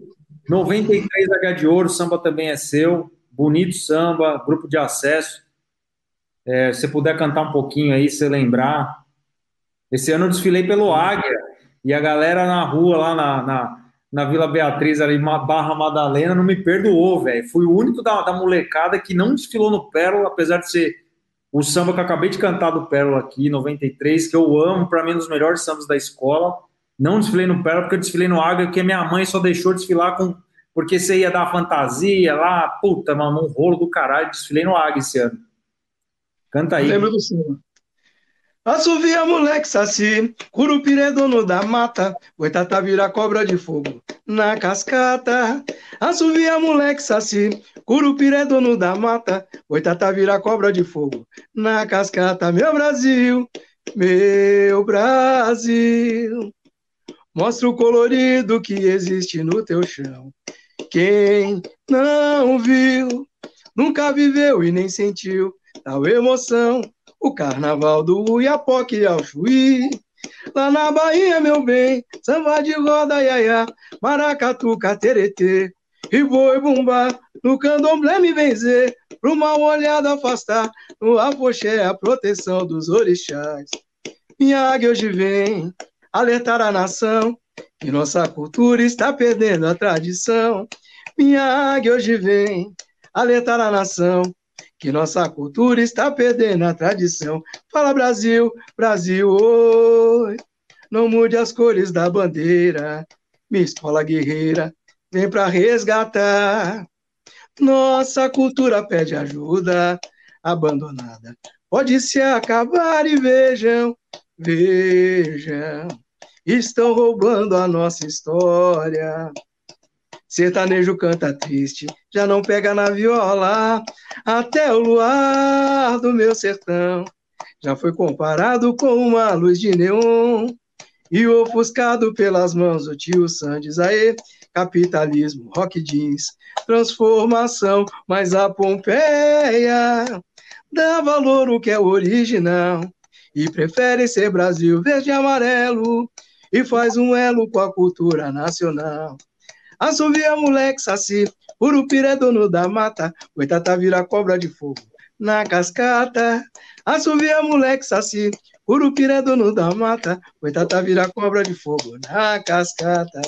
93 H de Ouro, samba também é seu. Bonito samba, grupo de acesso. É, se você puder cantar um pouquinho aí, se lembrar. Esse ano eu desfilei pelo Águia e a galera na rua, lá na, na, na Vila Beatriz, ali, Barra Madalena, não me perdoou, velho. Fui o único da, da molecada que não desfilou no Pérola, apesar de ser o samba que eu acabei de cantar do Pérola aqui, 93, que eu amo, para mim, um dos melhores sambas da escola. Não desfilei no Pérola porque eu desfilei no Águia, porque minha mãe só deixou desfilar com porque você ia dar fantasia lá, puta, mano, um rolo do caralho, desfilei no Águia esse ano. Canta aí. Lembro do senhor. Assovia moleque saci, curupira dono da mata, boitata vira cobra de fogo na cascata. Assovia moleque saci, curupira dono da mata, boitata vira cobra de fogo na cascata. Meu Brasil, meu Brasil, mostra o colorido que existe no teu chão. Quem não viu, nunca viveu e nem sentiu tal emoção o carnaval do Uiapoque ao Chuí. Lá na Bahia, meu bem, samba de roda, iaiá, maracatu, cateretê, e boi bumbá, no candomblé me benzer, pro mal olhado afastar, no apoxé a proteção dos orixás. Minha águia hoje vem alertar a nação, que nossa cultura está perdendo a tradição. Minha águia hoje vem alertar a nação, que nossa cultura está perdendo a tradição. Fala Brasil, Brasil, oi, não mude as cores da bandeira, minha escola guerreira vem para resgatar. Nossa cultura pede ajuda, abandonada. Pode se acabar e vejam, vejam, estão roubando a nossa história. Sertanejo canta triste, já não pega na viola, até o luar do meu sertão já foi comparado com uma luz de neon e ofuscado pelas mãos do tio Sandes. Aê, capitalismo, rock jeans, transformação, mas a Pompeia dá valor o que é original e prefere ser Brasil verde e amarelo e faz um elo com a cultura nacional. Assovia moleque saci, Urupira é dono da mata, Oitata vira cobra de fogo na cascata. Assovia moleque saci, Urupira é dono da mata, Oitata vira cobra de fogo na cascata.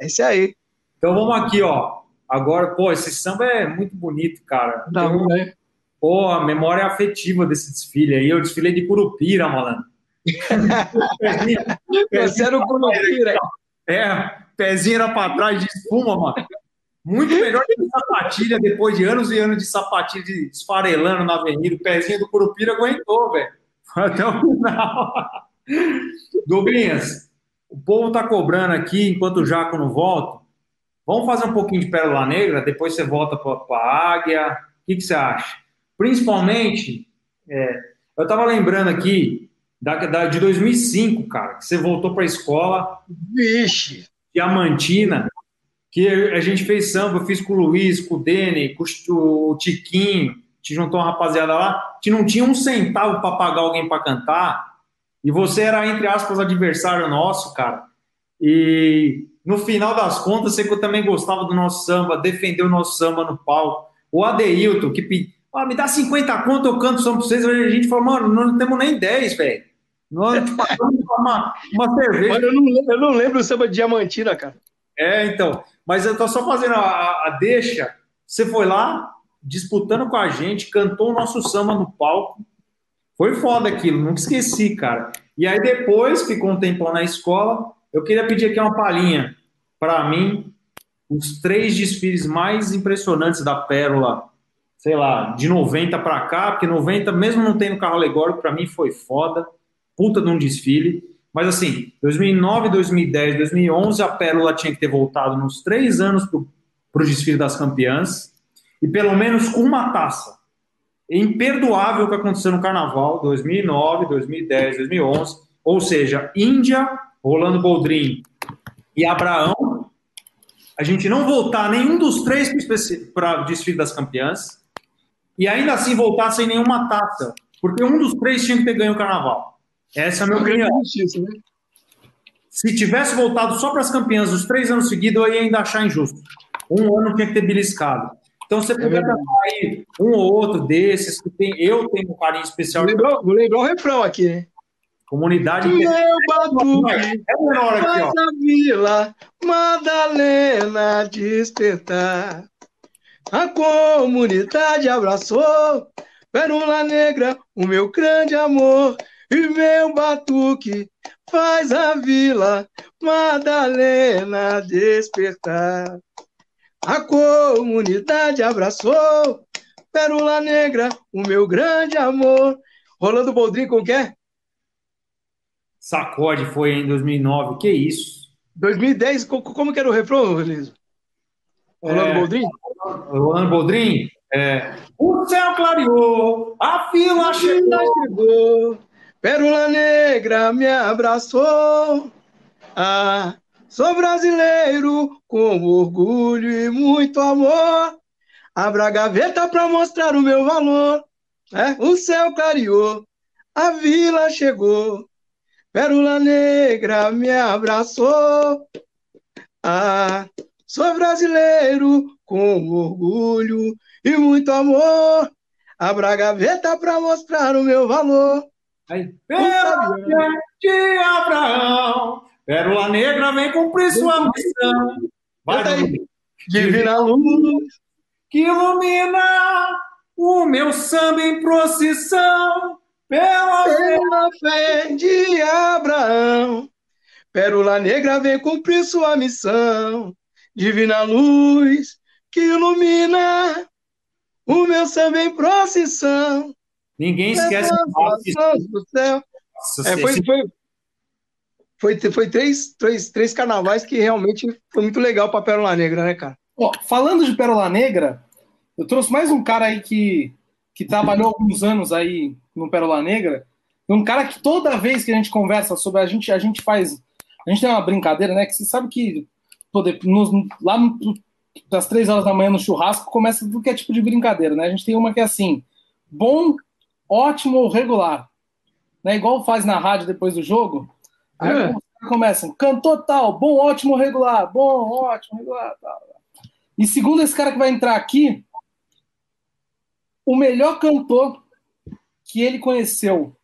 É isso aí. Então vamos aqui, ó. Agora, pô, esse samba é muito bonito, cara. Dá um, né? Pô, a memória afetiva desse desfile aí. Eu desfilei de Curupira, malandro. Você era o Curupira. É, pezinho era para trás de espuma, mano. Muito melhor que sapatilha, depois de anos e anos de sapatilha esfarelando na avenida. O pezinho do Curupira aguentou, velho. Foi até o final. Douglinhas, o povo tá cobrando aqui enquanto o Jaco não volta. Vamos fazer um pouquinho de Pérola Negra, depois você volta para a Águia. O que, que, você acha? Principalmente, é, eu estava lembrando aqui da, da, de 2005, cara, que você voltou para a escola. Vixe! Diamantina, que a gente fez samba, eu fiz com o Luiz, com o Dene, com o Tiquinho, te juntou uma rapaziada lá, que não tinha um centavo para pagar alguém para cantar, e você era, entre aspas, adversário nosso, cara. E no final das contas, você também gostava do nosso samba, defendeu o nosso samba no palco. O Adeilton, que ah, me dá 50 conto, eu canto samba pra vocês. A gente falou, mano, não temos nem 10, velho. Nós passamos uma, uma cerveja. Eu não, lembro, eu não lembro o samba de Diamantina, cara. É, então. Mas eu tô só fazendo a, a deixa. Você foi lá, disputando com a gente, cantou o nosso samba no palco. Foi foda aquilo, nunca esqueci, cara. E aí depois, ficou um tempão na escola, eu queria pedir aqui uma palhinha para mim, os três desfiles mais impressionantes da Pérola, sei lá, de 90 para cá, porque 90, mesmo não tendo carro alegórico, para mim foi foda puta de um desfile. Mas assim, 2009, 2010, 2011, a Pérola tinha que ter voltado nos três anos para o desfile das campeãs e pelo menos com uma taça. É imperdoável o que aconteceu no Carnaval 2009, 2010, 2011. Ou seja, Índia, Rolando Boldrin e Abraão. A gente não voltar nenhum dos três para o desfile das campeãs e ainda assim voltar sem nenhuma taça, porque um dos três tinha que ter ganho o Carnaval. Essa é a minha opinião. Né? Se tivesse voltado só para as campeãs os três anos seguidos, eu ia ainda achar injusto. Um ano tinha que ter beliscado. Então você é podia aí um ou outro desses que tem, eu tenho um carinho especial. Vou lembrar, vou lembrar o refrão aqui, né? Comunidade. É o Batuque, é menor aqui, ó. a Vila Madalena despertar. A comunidade abraçou Pérola Negra, o meu grande amor. E meu batuque faz a vila Madalena despertar. a comunidade abraçou. Pérola Negra, o meu grande amor. Rolando Boldrin com quê? Sacode foi em 2009, que isso? 2010, como que era o refrão, Liso? Rolando é, Boldrin? Rolando Boldrin? É, o céu clareou, a fila chegou. Pérola Negra me abraçou. Ah, sou brasileiro com orgulho e muito amor. Abra a gaveta para mostrar o meu valor. É, o céu clareou, a vila chegou. Pérola Negra me abraçou. Ah, sou brasileiro com orgulho e muito amor. Abra a gaveta para mostrar o meu valor. Aí, de Abraão, Pérola Negra vem cumprir sua missão. Vai daí. Divina luz que ilumina o meu samba em procissão. Pela, pela fé de Abraão, Pérola Negra vem cumprir sua missão. Divina luz que ilumina o meu samba em procissão. Ninguém esquece do céu. É, foi, foi, foi, foi três, três, três carnavais que realmente foi muito legal para Pérola Negra, né, cara? Ó, falando de Pérola Negra, eu trouxe mais um cara aí que, que trabalhou alguns anos aí no Pérola Negra. Um cara que toda vez que a gente conversa sobre a gente, a gente faz. A gente tem uma brincadeira, né? Que você sabe que poder, nos, lá no, das três horas da manhã no churrasco começa tudo que é tipo de brincadeira, né? A gente tem uma que é assim: bom, ótimo ou regular. Né? Igual faz na rádio depois do jogo. Aí é. começam, cantor tal, bom, ótimo, regular, bom, ótimo, regular, tal. E segundo esse cara que vai entrar aqui, o melhor cantor que ele conheceu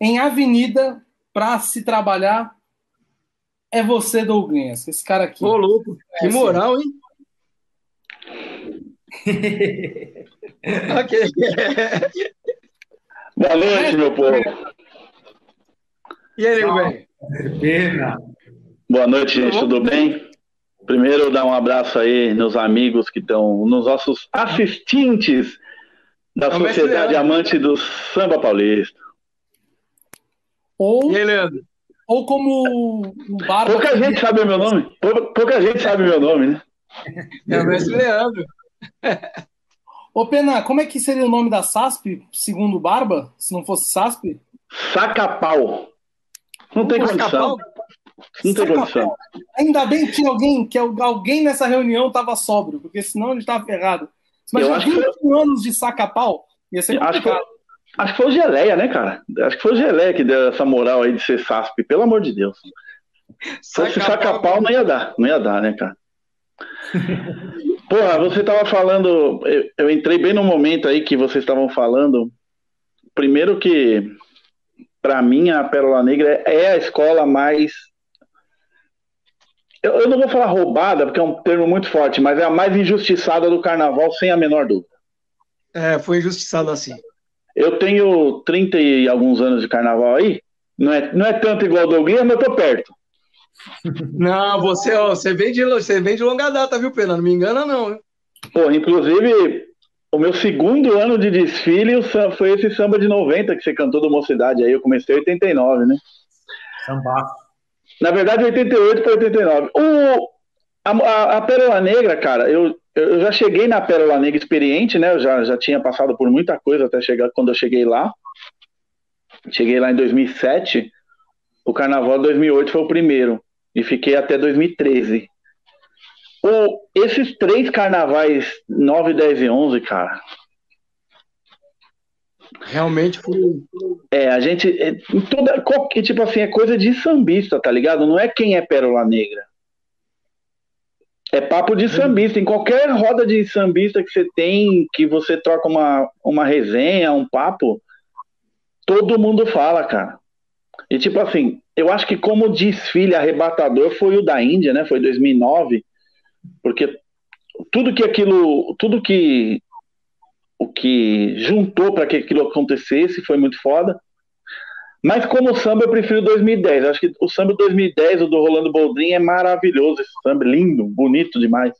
em avenida para se trabalhar é você, Douglas. Esse cara aqui. Ô, louco, que moral, hein? ok. Boa noite, meu povo. E aí, nego bem? Pena. Boa noite, gente. Tudo bem? Primeiro, dar um abraço aí nos amigos que estão, nos nossos assistentes da Sociedade Amante do Samba Paulista. Ou, aí, Leandro? ou como o Barba. Pouca gente sabe o meu nome. Pouca gente sabe o meu nome, né? É o mestre Leandro. Ô, Pena, como é que seria o nome da SASP, segundo o Barba, se não fosse SASP? Saca-pau. Não tem condição. Não tem condição. Ainda bem que tinha alguém, que alguém nessa reunião estava sóbrio, porque senão ele estava ferrado. Mas já 20 que... anos de saca-pau ia ser acho que, acho que foi o Geleia, né, cara? Acho que foi o Geleia que deu essa moral aí de ser SASP, pelo amor de Deus. Se fosse saca-pau, não ia dar, não ia dar, né, cara? Porra, você tava falando, eu, eu entrei bem no momento aí que vocês estavam falando. Primeiro que, para mim, a Pérola Negra é a escola mais eu, eu, não vou falar roubada, porque é um termo muito forte, mas é a mais injustiçada do carnaval, sem a menor dúvida. É, foi injustiçada assim. Eu tenho 30 e alguns anos de carnaval aí. Não é, não é tanto igual do Douglas, mas eu tô perto. Não, você, ó, você, vem de, você vem de longa data, viu, Pena? Não me engana, não. Hein? Pô, inclusive, o meu segundo ano de desfile foi esse samba de 90 que você cantou do Mocidade aí. Eu comecei em 89, né? Samba. Na verdade, 88 para 89. O, a, a, Pérola Negra, cara, eu, eu já cheguei na Pérola Negra experiente, né? Eu já, já tinha passado por muita coisa até chegar quando eu cheguei lá. Cheguei lá em 2007. O carnaval de 2008 foi o primeiro. E fiquei até 2013. O, esses três carnavais, 9, 10 e 11, cara, Realmente foi. É, a gente. É, toda, qualquer, tipo assim, é coisa de sambista, tá ligado? Não é quem é Pérola Negra. É papo de sambista. Em qualquer roda de sambista que você tem, que você troca uma, uma resenha, um papo, todo mundo fala, cara. E tipo assim, eu acho que como desfile arrebatador foi o da Índia, né? Foi 2009, porque tudo que aquilo, tudo que o que juntou para que aquilo acontecesse, foi muito foda. Mas como samba, eu prefiro 2010. Acho que o samba 2010, o do Rolando Boldrin, é maravilhoso. Esse samba, lindo, bonito demais.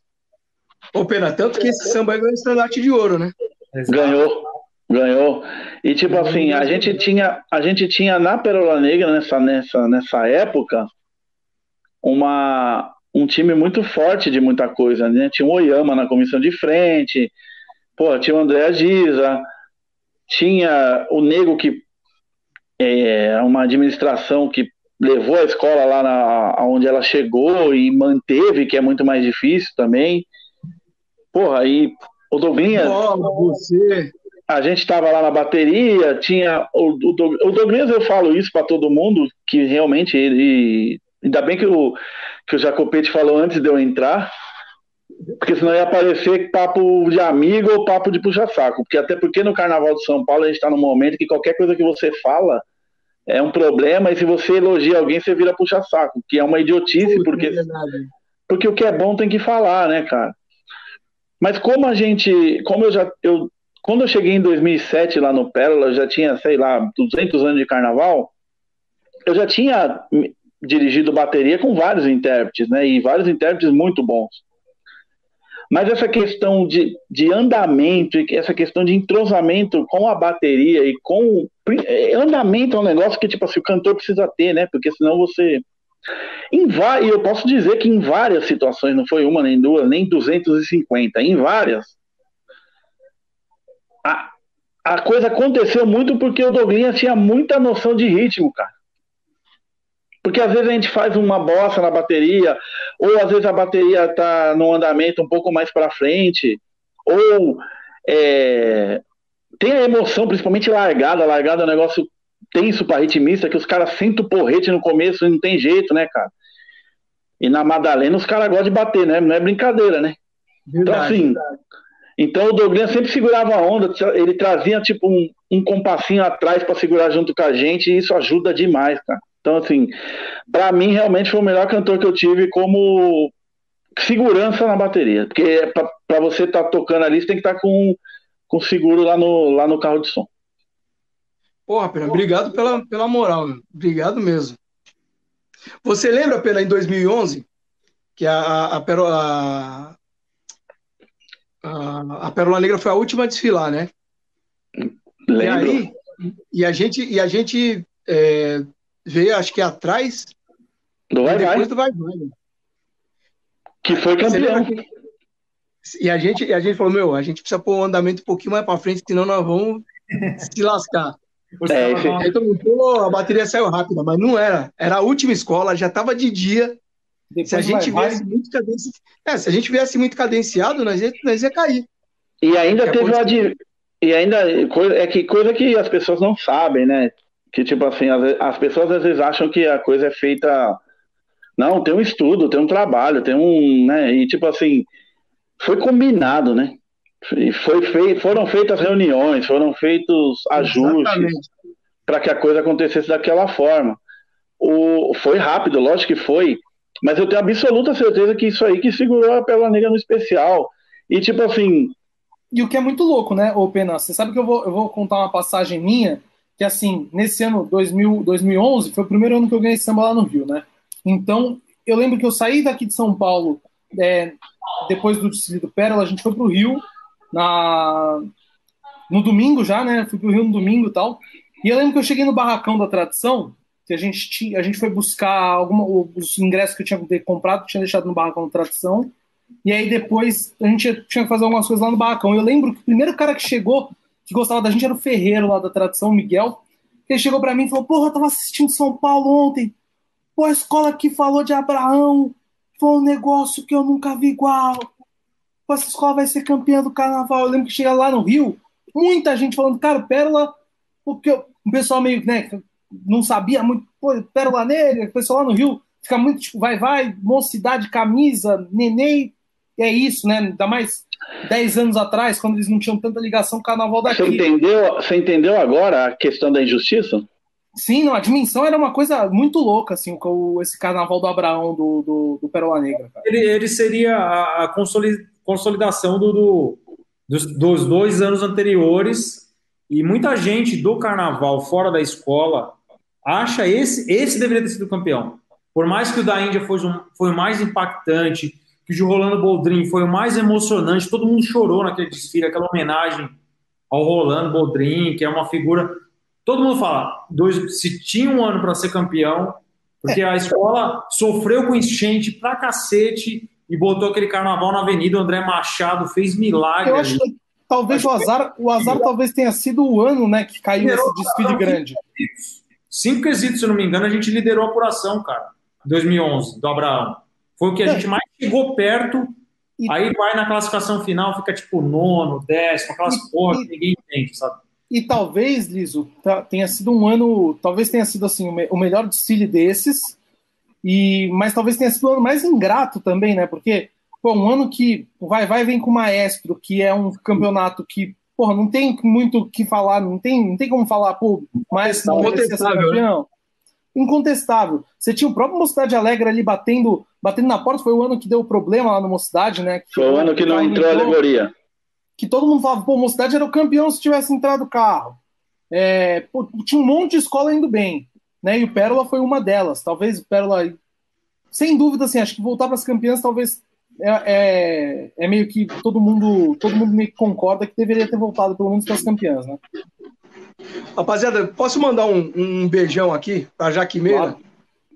Ô, Pena, tanto que esse samba ganhou estandarte de ouro, né? Ganhou, ganhou. E tipo assim, a gente tinha, a gente tinha na Perola Negra nessa, nessa, nessa época uma, um time muito forte de muita coisa, né? Tinha o Oyama na comissão de frente, pô, tinha o André Giza, tinha o Nego que é uma administração que levou a escola lá na, onde ela chegou e manteve, que é muito mais difícil também. Porra, aí o Douglinhas. você. A gente estava lá na bateria, tinha. O, o, o Douglinhas, eu falo isso para todo mundo, que realmente ele. Ainda bem que o, que o Jacopete falou antes de eu entrar, porque senão ia aparecer papo de amigo ou papo de puxa-saco. Porque até porque no Carnaval de São Paulo a gente está num momento que qualquer coisa que você fala é um problema, e se você elogia alguém, você vira puxa-saco, que é uma idiotice, Puta, porque, é porque o que é bom tem que falar, né, cara? Mas como a gente, como eu já, eu, quando eu cheguei em 2007 lá no Pérola, já tinha, sei lá, 200 anos de carnaval, eu já tinha dirigido bateria com vários intérpretes, né, e vários intérpretes muito bons. Mas essa questão de, de andamento, essa questão de entrosamento com a bateria e com. Andamento é um negócio que, tipo assim, o cantor precisa ter, né? Porque senão você. Em e eu posso dizer que em várias situações, não foi uma, nem duas, nem 250, em várias, a, a coisa aconteceu muito porque o Douglas tinha muita noção de ritmo, cara. Porque às vezes a gente faz uma bossa na bateria, ou às vezes a bateria está no andamento um pouco mais para frente, ou é, tem a emoção, principalmente largada. Largada é um negócio tenso para ritmista, que os caras sentem o porrete no começo e não tem jeito, né, cara? E na Madalena os caras gostam de bater, né? Não é brincadeira, né? Verdade, então, assim. Verdade. Então o Douglas sempre segurava a onda, ele trazia tipo um, um compassinho atrás para segurar junto com a gente, e isso ajuda demais, cara. Então, assim, para mim realmente foi o melhor cantor que eu tive como segurança na bateria. Porque para você estar tá tocando ali, você tem que estar tá com, com seguro lá no, lá no carro de som. Porra, Pena, obrigado pela, pela moral, meu. obrigado mesmo. Você lembra, Pena, em 2011, que a, a, a, a, a Pérola Negra foi a última a desfilar, né? Lembro. E aí, e a gente, e a gente é, veio, acho que atrás do Vai Vai. do Vai Vai. Né? Que foi campeão. Que... E a gente, e a gente falou, meu, a gente precisa pôr o um andamento um pouquinho mais para frente, senão nós vamos se lascar. É, Aí todo mundo, a bateria saiu rápida, mas não era. Era a última escola, já estava de dia. Depois se a gente vai, viesse vai. muito cadenciado, é, se a gente viesse muito cadenciado, nós ia, nós ia cair. E ainda teve uma de... E ainda é que coisa que as pessoas não sabem, né? que tipo assim, as, as pessoas às vezes acham que a coisa é feita. Não, tem um estudo, tem um trabalho, tem um. Né, e tipo assim, foi combinado, né? E foi feito, foram feitas reuniões, foram feitos ajustes para que a coisa acontecesse daquela forma. O, foi rápido, lógico que foi, mas eu tenho absoluta certeza que isso aí que segurou a Pérola Negra no especial. E tipo assim. E o que é muito louco, né, ô Pena? Você sabe que eu vou, eu vou contar uma passagem minha que assim, nesse ano 2000, 2011, foi o primeiro ano que eu ganhei samba lá no Rio, né? Então, eu lembro que eu saí daqui de São Paulo, é, depois do desfile do Pérola, a gente foi pro Rio, na, no domingo já, né? Fui pro Rio no domingo e tal. E eu lembro que eu cheguei no barracão da tradição, que a gente tinha, a gente foi buscar alguma, os ingressos que eu tinha comprado, tinha deixado no barracão da tradição. E aí depois a gente tinha que fazer algumas coisas lá no barracão. Eu lembro que o primeiro cara que chegou que gostava da gente era o Ferreiro lá da tradição, o Miguel. Ele chegou para mim e falou: Porra, eu tava assistindo São Paulo ontem. Pô, a escola que falou de Abraão foi um negócio que eu nunca vi igual. Pô, essa escola vai ser campeã do carnaval. Eu lembro que chega lá no Rio, muita gente falando, cara, Pérola, porque o pessoal meio, né, não sabia muito, pô, Pérola Negra, o pessoal lá no Rio fica muito tipo, vai, vai, mocidade, camisa, neném, é isso, né? Ainda mais 10 anos atrás, quando eles não tinham tanta ligação com o carnaval daqui. Você entendeu, você entendeu agora a questão da injustiça? Sim, não, a dimensão era uma coisa muito louca, assim, com esse carnaval do Abraão do, do, do Pérola Negra. Ele, ele seria a consolidação do, do dos, dos dois anos anteriores, e muita gente do carnaval fora da escola acha esse esse deveria ter sido campeão. Por mais que o da Índia fosse um, foi o mais impactante, que que o de Rolando Boldrin foi o mais emocionante. Todo mundo chorou naquele desfile, aquela homenagem ao Rolando Boldrin, que é uma figura. Todo mundo fala, dois, se tinha um ano para ser campeão, porque a escola sofreu com enchente pra cacete e botou aquele carnaval na avenida. O André Machado fez milagre. Eu acho que talvez o azar, o azar talvez tenha sido o ano, né, que caiu esse desfile grande. Cinco quesitos, se não me engano, a gente liderou a apuração, cara. 2011, do Abraão. Foi o que a é. gente mais chegou perto. E... Aí vai na classificação final, fica tipo nono, décimo, aquelas e, porra que ninguém entende, sabe? E talvez, Liso, tenha sido um ano, talvez tenha sido assim o melhor desfile desses, e mas talvez tenha sido o ano mais ingrato também, né? Porque pô, um ano que vai vai vem com o Maestro, que é um campeonato que porra, não tem muito o que falar, não tem, não tem como falar, pô, mas não incontestável, né? incontestável. Você tinha o próprio Mocidade Alegre ali batendo, batendo na porta, foi o ano que deu problema lá no Mocidade, né? Que foi o ano que não entrou a alegoria que todo mundo falava, pô, Mocidade era o campeão se tivesse entrado o carro. É, pô, tinha um monte de escola indo bem, né? E o Pérola foi uma delas. Talvez o Pérola, sem dúvida, assim, acho que voltar para as campeãs talvez é, é, é, meio que todo mundo, todo mundo meio que concorda que deveria ter voltado pelo menos para as campeãs, né? Rapaziada, posso mandar um, um beijão aqui para Jaque Meira? Claro.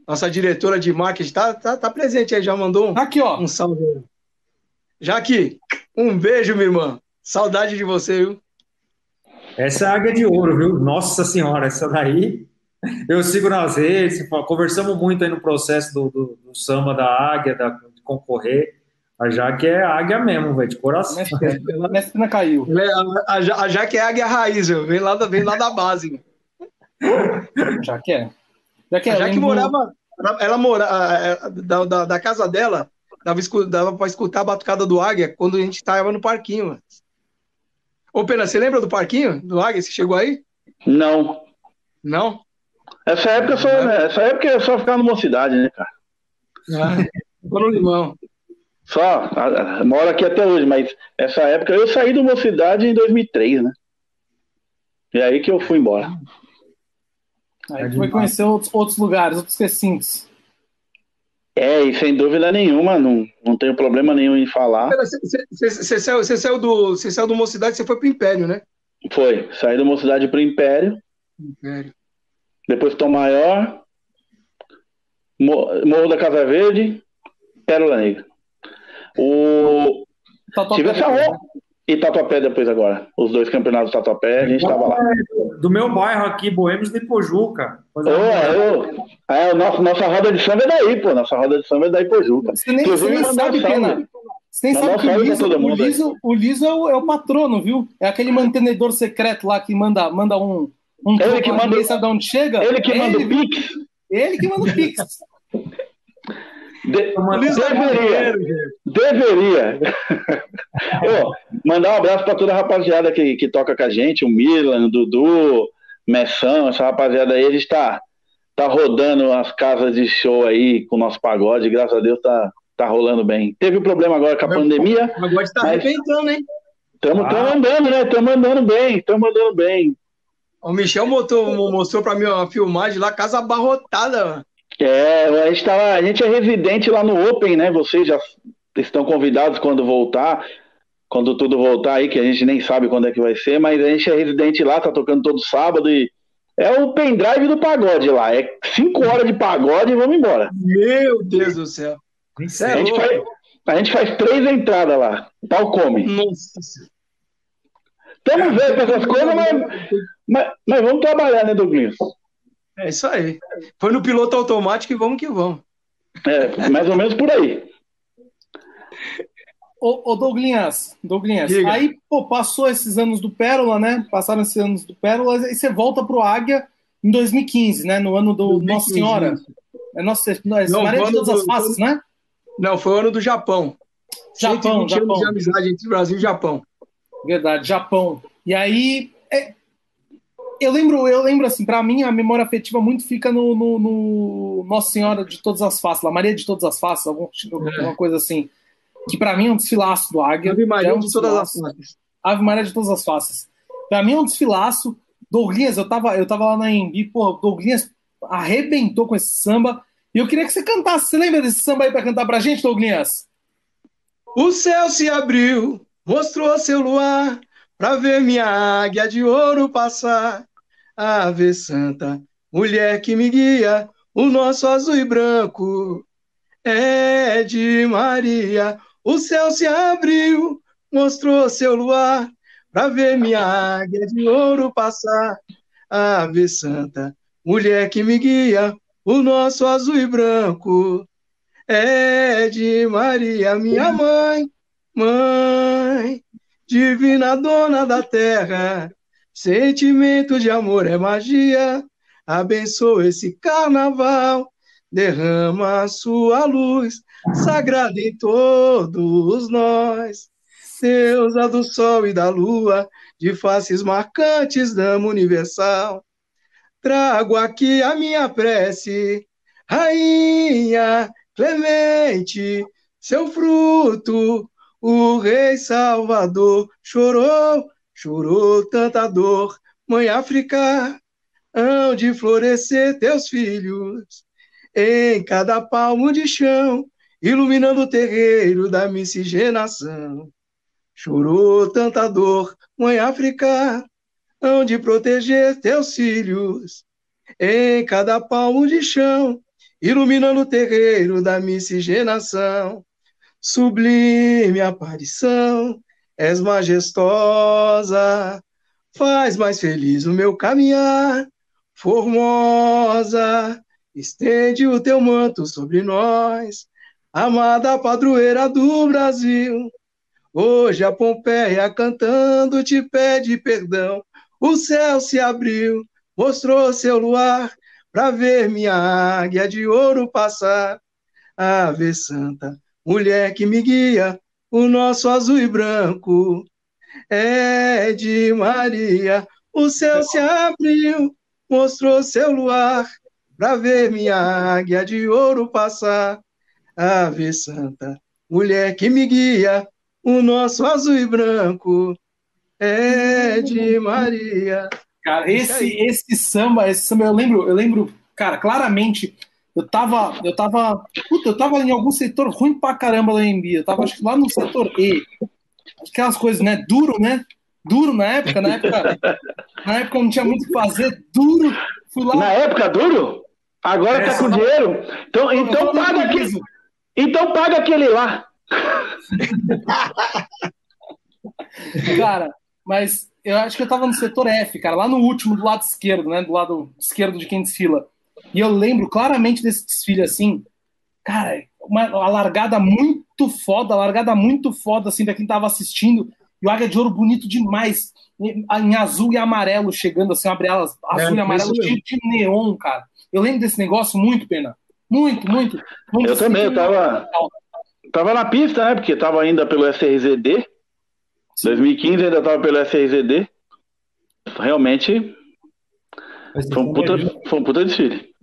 Nossa diretora de marketing tá, tá, tá presente aí, já mandou um, aqui, ó. um salve. Jaque, um beijo, minha irmã. Saudade de você, viu? Essa é a águia de ouro, viu? Nossa senhora, essa daí. Eu sigo nas redes, conversamos muito aí no processo do, do, do samba da águia, da, de concorrer. A Jaque é águia mesmo, velho, de coração. A Mestre caiu. A, a, a Jaque é águia raiz, viu? Vem lá, vem lá da base. Jaque é. Jaque, é, a Jaque morava. Ela morava. Da, da, da casa dela, dava, dava pra escutar a batucada do águia quando a gente estava no parquinho. Mano. Ô, Pena, você lembra do parquinho do Águia? Você chegou aí? Não. Não? Essa época, só, né, essa época é só ficar numa cidade, né, cara? Ah, no limão. Só, moro aqui até hoje, mas essa época eu saí de uma cidade em 2003, né? E aí que eu fui embora. Aí foi conhecer outros, outros lugares, outros recintos. É, e sem dúvida nenhuma, não, não tenho problema nenhum em falar. Você saiu, saiu, do, você saiu do Mocidade, você foi pro Império, né? Foi, saí do Mocidade pro Império. Império. Depois Tom Maior, Morro da Casa Verde, Pérola Negra. O... Tive essa roupa. E Tatuapé depois agora. Os dois campeonatos do Tatuapé, a gente estava lá. Do meu bairro aqui, Boêmios de Pojuca. Oh, eu, é, nossa, nossa roda de samba é daí, pô. Nossa roda de samba é da Ipojuca. Você nem, você nem sabe, Pena. Você nem sabe que o Liso, o, Liso, o Liso é o, é o, patrono, viu? É aquele mantenedor secreto lá que manda, manda um. um ele que manda. Sabe de onde chega? Ele que é manda o Pix. Ele que manda o Pix. De, deveria. Deveria. oh, mandar um abraço para toda a rapaziada que, que toca com a gente, o Milan, o Dudu, Messão, essa rapaziada aí, a gente tá, tá rodando as casas de show aí com o nosso pagode, graças a Deus tá, tá rolando bem. Teve um problema agora com a pandemia. O pagode tá arrebentando, hein? Estamos ah. andando, né? Estamos andando bem, estamos andando bem. O Michel mostrou, mostrou para mim uma filmagem lá, casa abarrotada, mano. É, a gente, tava, a gente é residente lá no Open, né? Vocês já estão convidados quando voltar, quando tudo voltar aí, que a gente nem sabe quando é que vai ser, mas a gente é residente lá, tá tocando todo sábado e é o pendrive do pagode lá. É cinco horas de pagode e vamos embora. Meu Deus do céu. É a, gente faz, a gente faz três entradas lá. Pau come. Nossa. Estamos vendo essas coisas, mas, mas, mas, vamos trabalhar, né, Douglas? É isso aí. Foi no piloto automático e vamos que vamos. É, mais ou menos por aí. Ô, ô Douglinhas, Douglinhas aí pô, passou esses anos do Pérola, né? Passaram esses anos do Pérola, e você volta pro Águia em 2015, né? No ano do 2015, Nossa Senhora. É Nossa, é não, Maria de todas do, as faces, né? Não, foi o ano do Japão. Japão, Japão. anos de amizade entre Brasil e Japão. Verdade, Japão. E aí, é, eu lembro, eu lembro assim, para mim a memória afetiva muito fica no, no, no, Nossa Senhora de Todas as Faces, lá, Maria de Todas as Faces, algum, é. alguma coisa assim, que para mim é um desfilaço do Águia. Ave Maria é um de Todas as Faces. Ave Maria de Todas as Faces. Para mim é um desfilaço. Douglas, eu tava, eu tava lá na Embi, pô, Douglas arrebentou com esse samba. E eu queria que você cantasse. Você lembra desse samba aí pra cantar pra gente, Douglas? O céu se abriu, mostrou seu luar, para ver minha águia de ouro passar. Ave Santa, mulher que me guia, o nosso azul e branco é de Maria. O céu se abriu, mostrou seu luar, para ver minha águia de ouro passar. Ave Santa, mulher que me guia, o nosso azul e branco é de Maria, minha mãe, mãe, divina dona da terra. Sentimento de amor é magia, abençoa esse carnaval, derrama a sua luz sagrada em todos nós. Deusa do sol e da lua, de faces marcantes, dama universal. Trago aqui a minha prece, rainha clemente, seu fruto, o rei salvador chorou, chorou tanta dor, mãe África, hão de florescer teus filhos, em cada palmo de chão, iluminando o terreiro da miscigenação. Chorou tanta dor, mãe África, hão de proteger teus filhos, em cada palmo de chão, iluminando o terreiro da miscigenação. Sublime aparição, és majestosa, faz mais feliz o meu caminhar. Formosa, estende o teu manto sobre nós, amada padroeira do Brasil. Hoje a Pompeia cantando te pede perdão. O céu se abriu, mostrou seu luar para ver minha águia de ouro passar. Ave Santa, mulher que me guia, o nosso azul e branco é de Maria. O céu se abriu, mostrou seu luar para ver minha águia de ouro passar. Ave Santa, mulher que me guia, o nosso azul e branco é de Maria. Cara, esse, esse samba, esse samba, eu lembro, eu lembro, cara, claramente, eu tava, eu tava, puta, eu tava em algum setor ruim pra caramba da MB, eu tava acho que lá no setor E. Aquelas coisas, né? Duro, né? Duro na época, na época, na época não tinha muito o que fazer, duro. Fui lá. Na época, duro? Agora é, tá com dinheiro? Então, então paga aquele. Então paga aquele lá. cara, mas eu acho que eu tava no setor F, cara, lá no último, do lado esquerdo, né? Do lado esquerdo de quem desfila. E eu lembro claramente desse desfile assim, cara, uma, uma largada muito foda, largada muito foda, assim, pra quem tava assistindo. E o Águia de Ouro bonito demais, em, em azul e amarelo, chegando assim, abre elas, azul é, e amarelo, cheio de neon, cara. Eu lembro desse negócio muito, Pena. Muito, muito. muito eu também, eu tava, tava na pista, né? Porque tava ainda pelo SRZD. 2015 ainda estava pelo SRZD. Realmente foi um, puta, foi um puta desfile.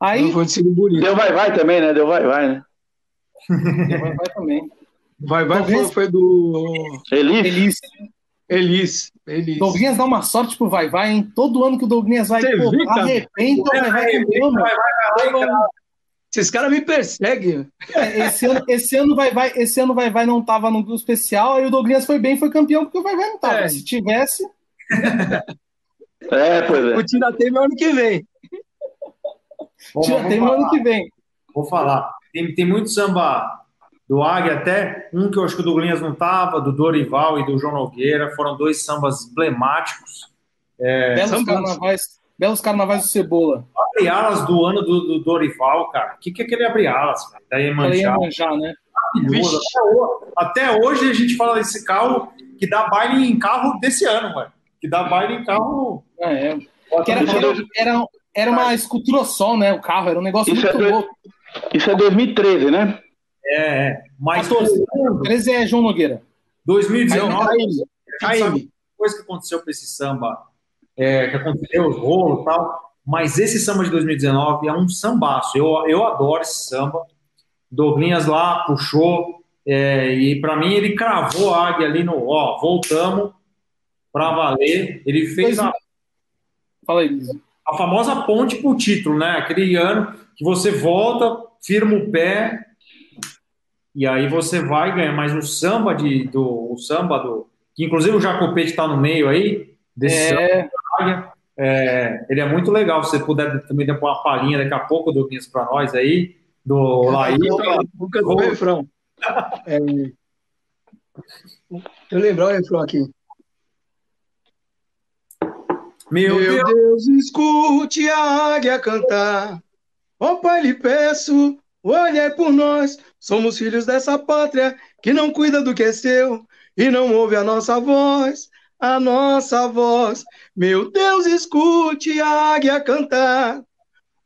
Aí, foi bonito. Deu vai vai também, né? Deu vai vai, né? Deu vai vai também. Vai vai foi, foi do Elis. Elis. Elis. Elis. Douglas dá uma sorte pro vai vai, hein? Todo ano que o Douglas vai, Você pô, viu, cara? arrebenta, o vai vai campeão, mano. Esses caras me perseguem. É, esse, ano, esse ano vai vai, esse ano vai vai não tava no grupo especial, aí o Douglas foi bem, foi campeão porque o vai vai não tava. É. Se tivesse, É, pois é. O Tiratema é ano que vem. Bom, vamos tem falar. ano que vem. Vou falar. Tem, tem muito samba do Águia até, um que eu acho que o Douglinhas não tava, do Dorival e do João Nogueira, foram dois sambas emblemáticos. Belos samba. carnavais, belos carnavais do Cebola. Abre alas do ano do, do Dorival, cara. O que, que é aquele abre alas, cara? Da Iemanjá. manjar, né? maravilhoso. Até hoje, a gente fala desse carro que dá baile em carro desse ano, velho. Que dá baile em carro. É, é. Que era, era, era, era uma escultura só, né? O carro, era um negócio Isso muito é louco. Isso é 2013, né? É, é. Mas 14. 13 é João Nogueira. 2019, Caíme. a gente sabe Caíme. coisa que aconteceu com esse samba, é, que aconteceu, os rolos e tal, mas esse samba de 2019 é um sambaço. Eu, eu adoro esse samba. Douglinhas lá puxou, é, e para mim ele cravou a águia ali no. Ó, voltamos para valer. Ele fez a, Fala aí, Lisa. A famosa ponte pro título, né? Aquele ano que você volta, firma o pé e aí você vai ganhar. Mas o samba de, do o samba do. Que inclusive o Jacopete está no meio aí, desse É. samba, é, ele é muito legal. Se você puder também dar uma palhinha daqui a pouco, Douglas, para nós aí, do Laí. Nunca do refrão. É... Eu lembrar o refrão aqui. Meu, Meu Deus, Deus, escute a águia cantar. Ó Pai, lhe peço, olhai por nós. Somos filhos dessa pátria que não cuida do que é seu e não ouve a nossa voz, a nossa voz. Meu Deus, escute a águia cantar.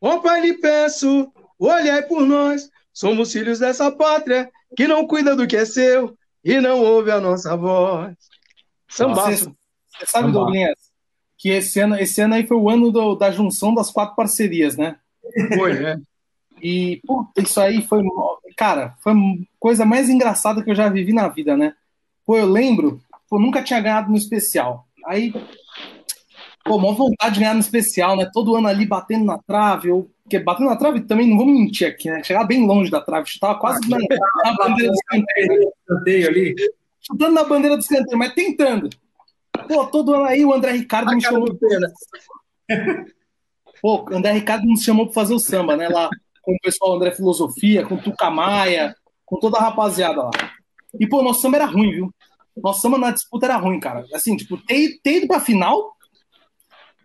Ó Pai, lhe peço, olhai por nós. Somos filhos dessa pátria que não cuida do que é seu e não ouve a nossa voz. Sambaço. Você sabe, Vamos lá. Douglas, que esse ano, esse ano aí foi o ano do- da junção das quatro parcerias, né? Foi, né? E, puta, isso aí foi. Cara, foi a coisa mais engraçada que eu já vivi na vida, né? Pô, eu lembro, pô, nunca tinha ganhado no especial. Aí, pô, mó vontade de ganhar no especial, né? Todo ano ali batendo na trave. Eu, porque batendo na trave também, não vou mentir aqui, né? Chegava bem longe da trave, chutava quase na, na bandeira do escanteio, né? canteio ali. chutando na bandeira do escanteio, mas tentando. Pô, todo ano aí o André Ricardo me A cara chamou. Pô, o André Ricardo nos chamou para fazer o samba, né? Lá com o pessoal André Filosofia, com o Tuca Maia, com toda a rapaziada lá. E, pô, nosso samba era ruim, viu? Nosso samba na disputa era ruim, cara. Assim, tipo, ter, ter ido pra final,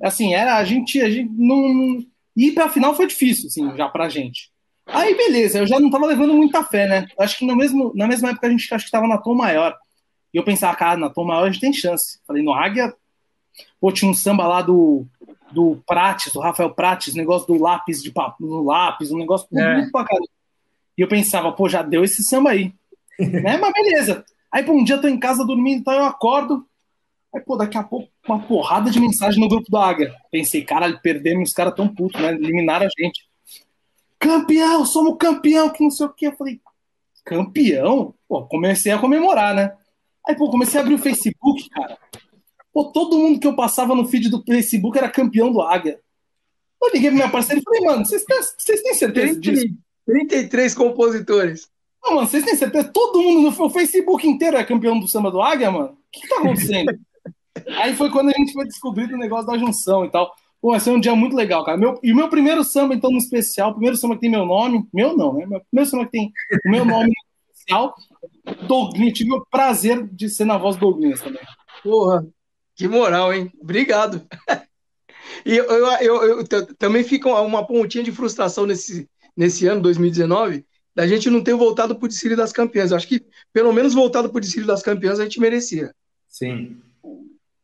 assim, era a gente, a gente não. Ir pra final foi difícil, assim, já pra gente. Aí, beleza, eu já não tava levando muita fé, né? Acho que no mesmo, na mesma época a gente acho que tava na Tom Maior. E eu pensava, cara, na Tom Maior a gente tem chance. Falei, no Águia, pô, tinha um samba lá do, do Prates, do Rafael Prates, negócio do lápis de papo, no lápis, um negócio É. pra caramba. E eu pensava, pô, já deu esse samba aí. né? Mas beleza. Aí, pô, um dia eu tô em casa dormindo, então eu acordo. Aí, pô, daqui a pouco, uma porrada de mensagem no grupo do Águia. Pensei, caralho, perdemos, os caras tão putos, né? Eliminaram a gente. Campeão, somos campeão, que não sei o quê. Eu falei, campeão? Pô, comecei a comemorar, né? Aí, pô, comecei a abrir o Facebook, cara. Pô, todo mundo que eu passava no feed do Facebook era campeão do Águia. Eu liguei pro meu parceiro e falei, mano, vocês têm, certeza disso? 33 compositores. Não, mano, vocês têm certeza? Todo mundo no Facebook inteiro é campeão do samba do Águia, mano? O que, que tá acontecendo? Aí foi quando a gente foi descobrir o negócio da junção e tal. Pô, esse é um dia muito legal, cara. Meu, e o meu primeiro samba, então, no especial, o primeiro samba que tem meu nome, meu não, né? Meu primeiro samba que tem o meu nome no especial, Douglas. Tive o prazer de ser na voz do Douglas também. Porra, que moral, hein? Obrigado. E eu, eu, eu- eu também fica uma pontinha de frustração nesse, nesse ano, 2019, da gente não ter voltado pro Dicílio das Campeãs. Eu acho que, pelo menos, voltado pro Dicílio das Campeãs a gente merecia. Sim.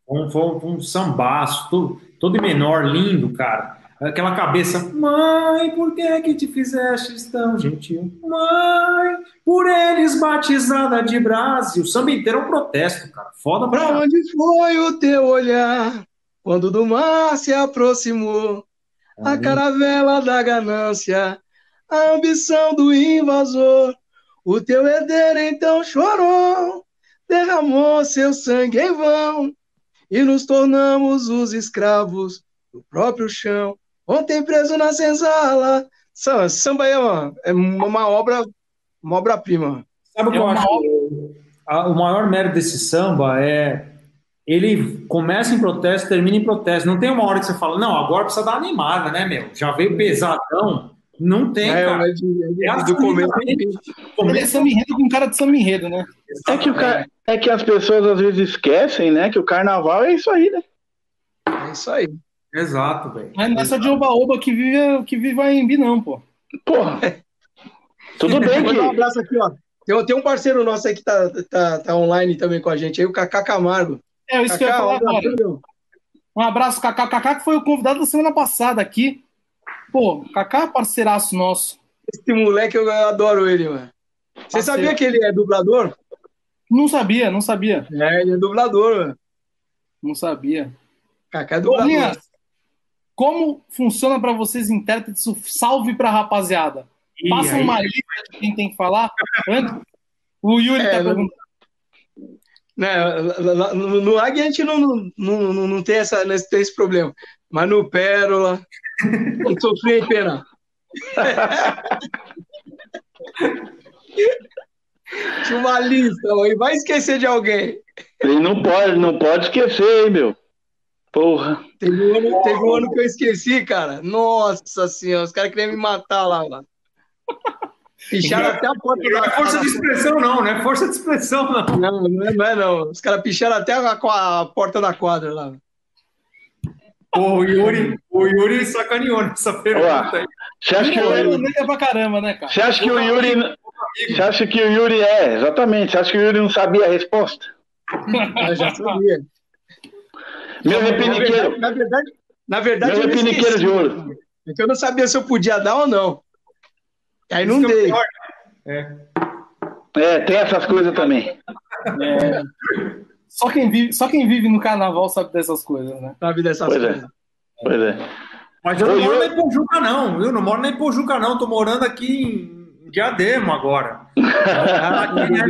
Um, foi um, um sambaço, todo, todo menor, lindo, cara. Aquela cabeça, mãe, por que que te fizeste tão gentil? Mãe, por eles batizada de Brasil. O samba inteiro é um protesto, cara. Foda pra Pra onde foi o teu olhar quando do mar se aproximou? A caravela da ganância, a ambição do invasor. O teu herdeiro então chorou, derramou seu sangue em vão, e nos tornamos os escravos do próprio chão. Ontem preso na senzala. Samba, samba é uma, é uma obra, uma obra-prima. Sabe o que É eu uma acho? A- o maior mérito desse samba é ele começa em protesto, termina em protesto. Não tem uma hora que você fala, não, agora precisa dar uma animada, né, meu? Já veio pesadão. Não tem, É, cara. É de- do começo. Ele é Começa samba enredo com cara de samba enredo, né? É que, o é que as pessoas às vezes esquecem, né? Que o carnaval é isso aí, né? É isso aí. Exato, velho. Mas não é só de oba-oba que vive, que vive a Embi, não, pô. Porra. Tudo bem dar um que. abraço aqui, ó. Tem, tem um parceiro nosso aí que tá, tá, tá online também com a gente aí, o Cacá Camargo. É isso que eu ia Cacá, falar agora. abraço. Um abraço, Kaká. O Kaká que foi o convidado da semana passada aqui. Pô, Kaká é parceiraço nosso. Esse moleque, eu adoro ele, mano. Você Parceiro. sabia que ele é dublador? Não sabia, não sabia. É, ele é dublador, mano. Não sabia. Cacá é dublador. Bolinhas, como funciona pra vocês intérpretes o salve pra rapaziada? E Passa aí? uma lista de quem tem que falar. Antes, o Yuri É, tá perguntando. Né, no, no Águia a gente não, não, não, não- tem, essa, não tem esse problema. Mas no Pérola, não sofri em pena. Tinha uma lista, e vai esquecer de alguém. Ele não pode, não pode esquecer, hein, meu. Porra. Teve um, ano, teve um ano que eu esqueci, cara. Nossa senhora, os caras queriam me matar lá, lá. Picharam até a porta Não da é força de expressão, não, não é força de expressão, não. Não, não é, não, é, não. Os caras picharam até a, a porta da quadra lá. Pô, o Yuri, o Yuri sacaneou nessa pergunta aí. Você acha que o Yuri, pra caramba, né, cara? você acha que o Yuri, você acha que o Yuri é, exatamente, você acha que o Yuri não sabia a resposta? Eu já sabia. Meu Na repiniqueiro, verdade, na verdade, na verdade meu repiniqueiro de ouro. É que eu não sabia se eu podia dar ou não. Aí não é dei. pior. É, tem essas coisas também. Só quem, vive, só quem vive no carnaval sabe dessas coisas, né? Sabe dessas Pois é. coisas. Pois é. Mas eu não moro Yuri- na Ipojuca, não. Eu não moro na Ipojuca, não. Tô morando aqui em Diadema agora. Aqui, né?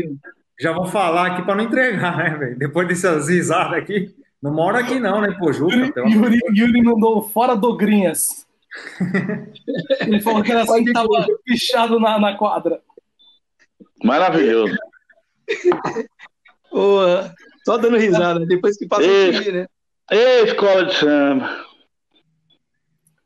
Já vou falar aqui para não entregar, né, velho? Depois dessas risadas aqui. Não moro aqui, não, na Ipojuca. Yuri, Pelo... Yuri, Yuri mandou fora Dogrinhas. Ele falou que era assim que tava pichado na, na quadra. Maravilhoso. Porra, só dando risada. Depois que passa Ei. o time, né? Ê, escola de samba.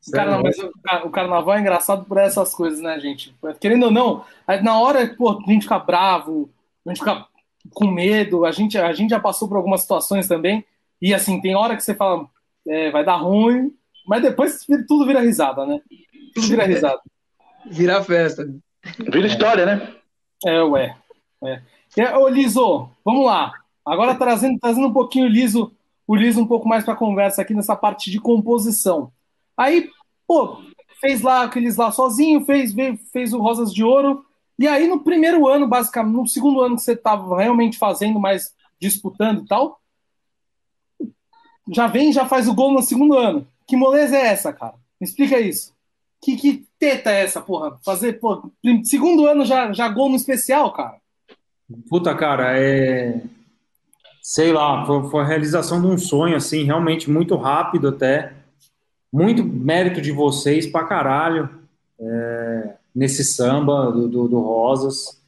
O, ca- o carnaval é engraçado por essas coisas, né, gente? Querendo ou não, na hora, pô, a gente fica bravo, a gente fica com medo, a gente, a gente já passou por algumas situações também, e assim, tem hora que você fala, é, vai dar ruim, mas depois tudo vira risada, né? Tudo vira risada. Virar festa. Vira história, né? É, ué. É. E, ô, Liso, vamos lá. Agora trazendo, trazendo um pouquinho o Liso, o Liso um pouco mais para conversa aqui nessa parte de composição. Aí, pô, fez lá aqueles lá sozinho, fez, fez o Rosas de Ouro. E aí, no primeiro ano, basicamente, no segundo ano que você estava realmente fazendo, mais disputando e tal, já vem já faz o gol no segundo ano. Que moleza é essa, cara? Me explica isso. Que, que teta é essa, porra? Fazer, pô, segundo ano já, já gol no especial, cara. Puta, cara, é. Sei lá, foi, foi a realização de um sonho, assim, realmente muito rápido até. Muito mérito de vocês pra caralho é, nesse samba do, do, do Rosas.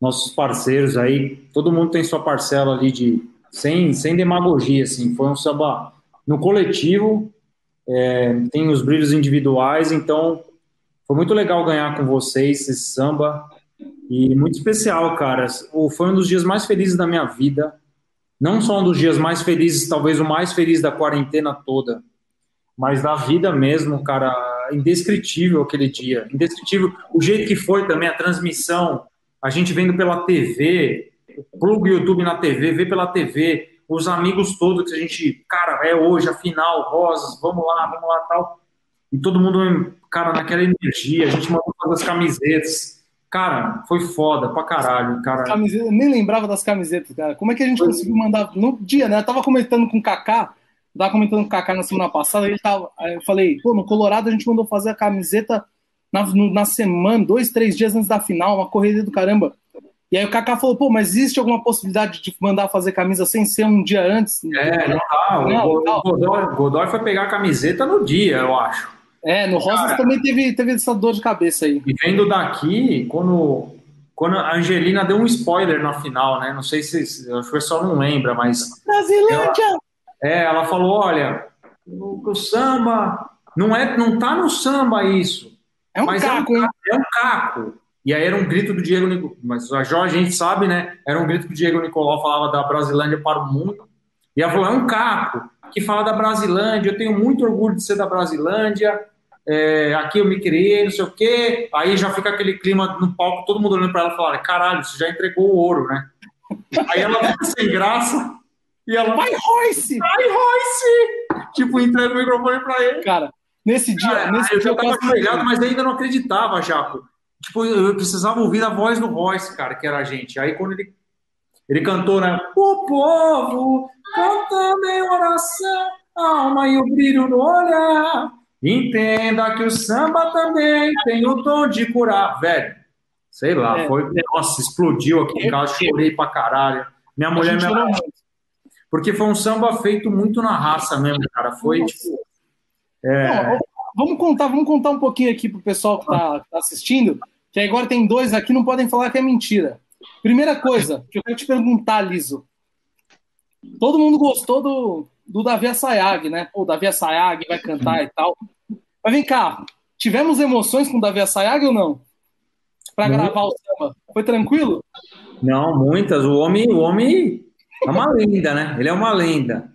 Nossos parceiros aí, todo mundo tem sua parcela ali de. Sem, sem demagogia, assim. Foi um samba no coletivo, é, tem os brilhos individuais, então foi muito legal ganhar com vocês esse samba. E muito especial, cara. Foi um dos dias mais felizes da minha vida. Não só um dos dias mais felizes, talvez o mais feliz da quarentena toda, mas da vida mesmo, cara. Indescritível aquele dia. Indescritível. O jeito que foi também a transmissão, a gente vendo pela TV, pluga o YouTube na TV, vê pela TV, os amigos todos que a gente, cara, é hoje a final, Rosas, vamos lá, vamos lá, tal. E todo mundo, cara, naquela energia, a gente mandou fazer as camisetas. Cara, foi foda pra caralho, cara. Camiseta, eu nem lembrava das camisetas, cara. Como é que a gente conseguiu mandar no dia, né? Eu tava comentando com o Kaká, tava comentando com o Kaká na semana passada, ele tava, eu falei, pô, no Colorado a gente mandou fazer a camiseta na, na semana, dois, três dias antes da final, uma corrida do caramba. E aí o Kaká falou, pô, mas existe alguma possibilidade de mandar fazer camisa sem ser um dia antes? É, não dá. O Não, Go- não. o Godoy, Godoy foi pegar a camiseta no dia, eu acho. É, no Rosas Cara. também teve, teve essa dor de cabeça aí. E vendo daqui, quando, quando a Angelina deu um spoiler na final, né? Não sei se, se- acho que o pessoal não lembra, mas Brasilândia! é, ela falou: olha, o, o samba não é, não tá no samba isso. É um Mas caco, é um, hein? é um caco. E aí era um grito do Diego Nicolau. Mas a Jorge, a gente sabe, né? Era um grito que o Diego Nicolau falava da Brasilândia para o mundo. E ela falou: é um caco que fala da Brasilândia. Eu tenho muito orgulho de ser da Brasilândia. É, aqui eu me criei, não sei o quê. Aí já fica aquele clima no palco, todo mundo olhando para ela e falando: caralho, você já entregou o ouro, né? Aí ela fica sem graça. E ela vai, Royce! vai, Royce! Tipo, entrega o microfone para ele. Cara, nesse dia, Cara, nesse eu dia já tava ajoelhado, mas ainda não acreditava, Jaco. Tipo, eu precisava ouvir a voz do Royce, cara, que era a gente. Aí quando ele, ele cantou, né? O povo cantando em oração, alma e o brilho no olhar. Entenda que o samba também tem o dom de curar. Velho, sei lá, É. foi. Nossa, explodiu aqui em casa, chorei pra caralho. Minha a mulher me muito. Porque foi um samba feito muito na raça mesmo, cara. Foi Nossa. tipo. É, Não, vamos contar, vamos contar um pouquinho aqui pro pessoal que tá, que tá assistindo, que agora tem dois aqui, não podem falar que é mentira. Primeira coisa que eu quero te perguntar, Liso. Todo mundo gostou do, do Davi Assayag, né? O Davi Assayag vai cantar e tal. Mas vem cá, tivemos emoções com o Davi Assayag ou não? Para gravar o samba. Foi tranquilo? Não, muitas. O homem, o homem é uma lenda, né? Ele é uma lenda.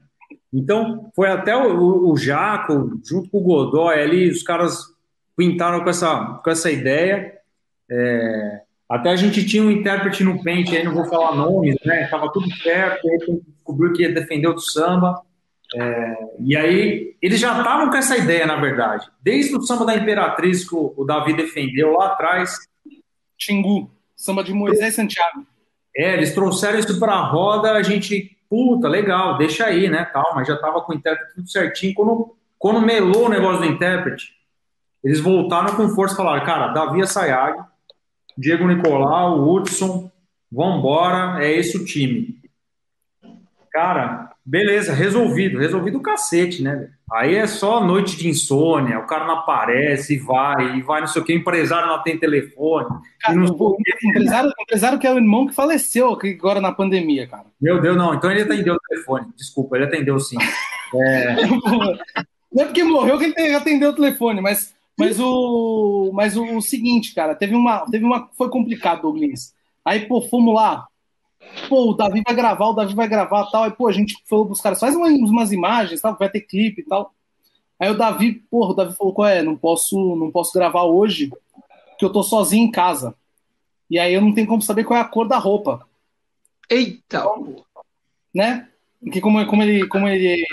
Então, foi até o, o Jaco, junto com o Godoy ali, os caras pintaram com essa, com essa ideia. É, até a gente tinha um intérprete no pente, aí não vou falar nomes, né? Tava tudo certo, aí descobriu que ia defender o samba. É, e aí, eles já estavam com essa ideia, na verdade. Desde o samba da Imperatriz que o, o Davi defendeu lá atrás. Xingu, samba de Moisés Santiago. É, eles trouxeram isso para a roda, a gente puta, legal, deixa aí, né, tal, mas já tava com o intérprete tudo certinho. Quando, quando melou o negócio do intérprete, eles voltaram com força e falaram, cara, Davi Assayag, Diego Nicolau, Hudson, vambora, é esse o time. Cara, beleza, resolvido, resolvido o cacete, né? Aí é só noite de insônia, o cara não aparece, e vai, e vai, não sei o que, empresário não tem telefone. Cara, não... o empresário, empresário que é o irmão que faleceu agora na pandemia, cara. Meu Deus, não, então ele atendeu o telefone, desculpa, ele atendeu sim. É... não é porque morreu que ele atendeu o telefone, mas, mas, o, mas o, seguinte, cara, teve uma, teve uma, foi complicado, Douglas. Aí, pô, fomos lá, pô, o Davi vai gravar, o Davi vai gravar tal. Aí, pô, a gente falou pros caras, faz umas, umas imagens, tal, vai ter clipe e tal. Aí o Davi, porra, o Davi falou, qual é? Não posso, não posso gravar hoje, porque eu tô sozinho em casa. E aí eu não tenho como saber qual é a cor da roupa. Eita! Então, né? Porque como, como ele, como ele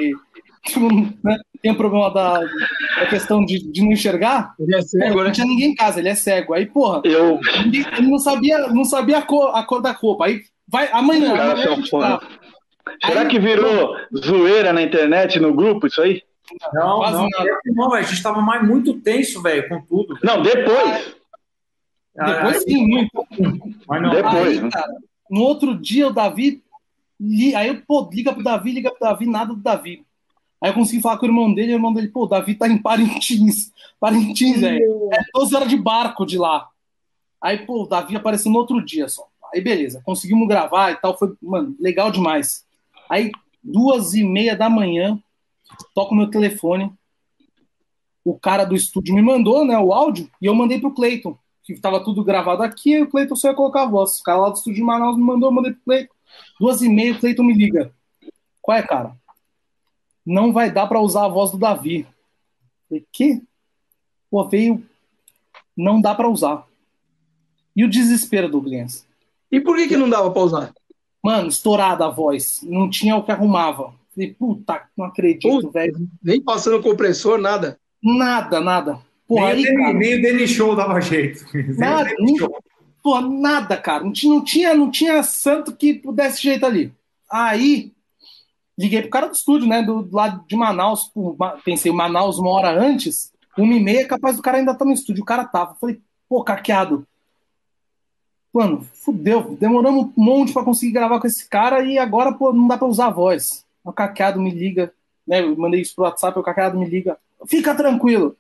né, tem o problema da, da questão de, de, não enxergar, ele é cego, né? não tinha ninguém em casa, ele é cego. Aí, porra, eu... ele não sabia, não sabia a cor, a cor da roupa. Aí Vai, amanhã. amanhã tá. Será aí, que virou zoeira na internet, no grupo, isso aí? Não, não, nada. não, a gente estava mais muito tenso, velho, com tudo. Não, depois. Ah, depois sim, muito. Mas não. Depois. Aí, né? cara, no outro dia, o Davi. Aí eu, pô, liga pro Davi, liga pro Davi, nada do Davi. Aí eu consegui falar com o irmão dele, o irmão dele, pô, o Davi tá em Parintins. Parintins, velho. É 12 horas de barco de lá. Aí, pô, o Davi apareceu no outro dia só. Aí beleza, conseguimos gravar e tal, foi, mano, legal demais. Aí, duas e meia da manhã, toco meu telefone, o cara do estúdio me mandou, né, o áudio, e eu mandei pro Cleiton, que tava tudo gravado aqui, e o Cleiton só ia colocar a voz. O cara lá do estúdio de Manaus me mandou, eu mandei pro Cleiton. Duas e meia, o Cleiton me liga. Qual é, cara? Não vai dar para usar a voz do Davi. falei, que? Pô, veio. Não dá para usar. E o desespero do Douglas? E por que, que não dava pra usar? Mano, estourada a voz. Não tinha o que arrumava. Falei, puta, não acredito, velho. Nem passando compressor, nada. Nada, nada. Porra, nem, aí, cara, nem o Danny Show dava jeito. Nada, nem, porra, nada, cara. Não tinha, não, tinha, não tinha santo que pudesse jeito ali. Aí, liguei pro cara do estúdio, né? Do, do lado de Manaus. Pensei, Manaus uma hora antes, uma e meia, capaz do cara ainda tá no estúdio. O cara tava. Falei, pô, caqueado. Mano, fudeu. Demoramos um monte para conseguir gravar com esse cara e agora, pô, não dá para usar a voz. O caqueado me liga, né? Eu mandei isso pro WhatsApp, o caqueado me liga. Fica tranquilo.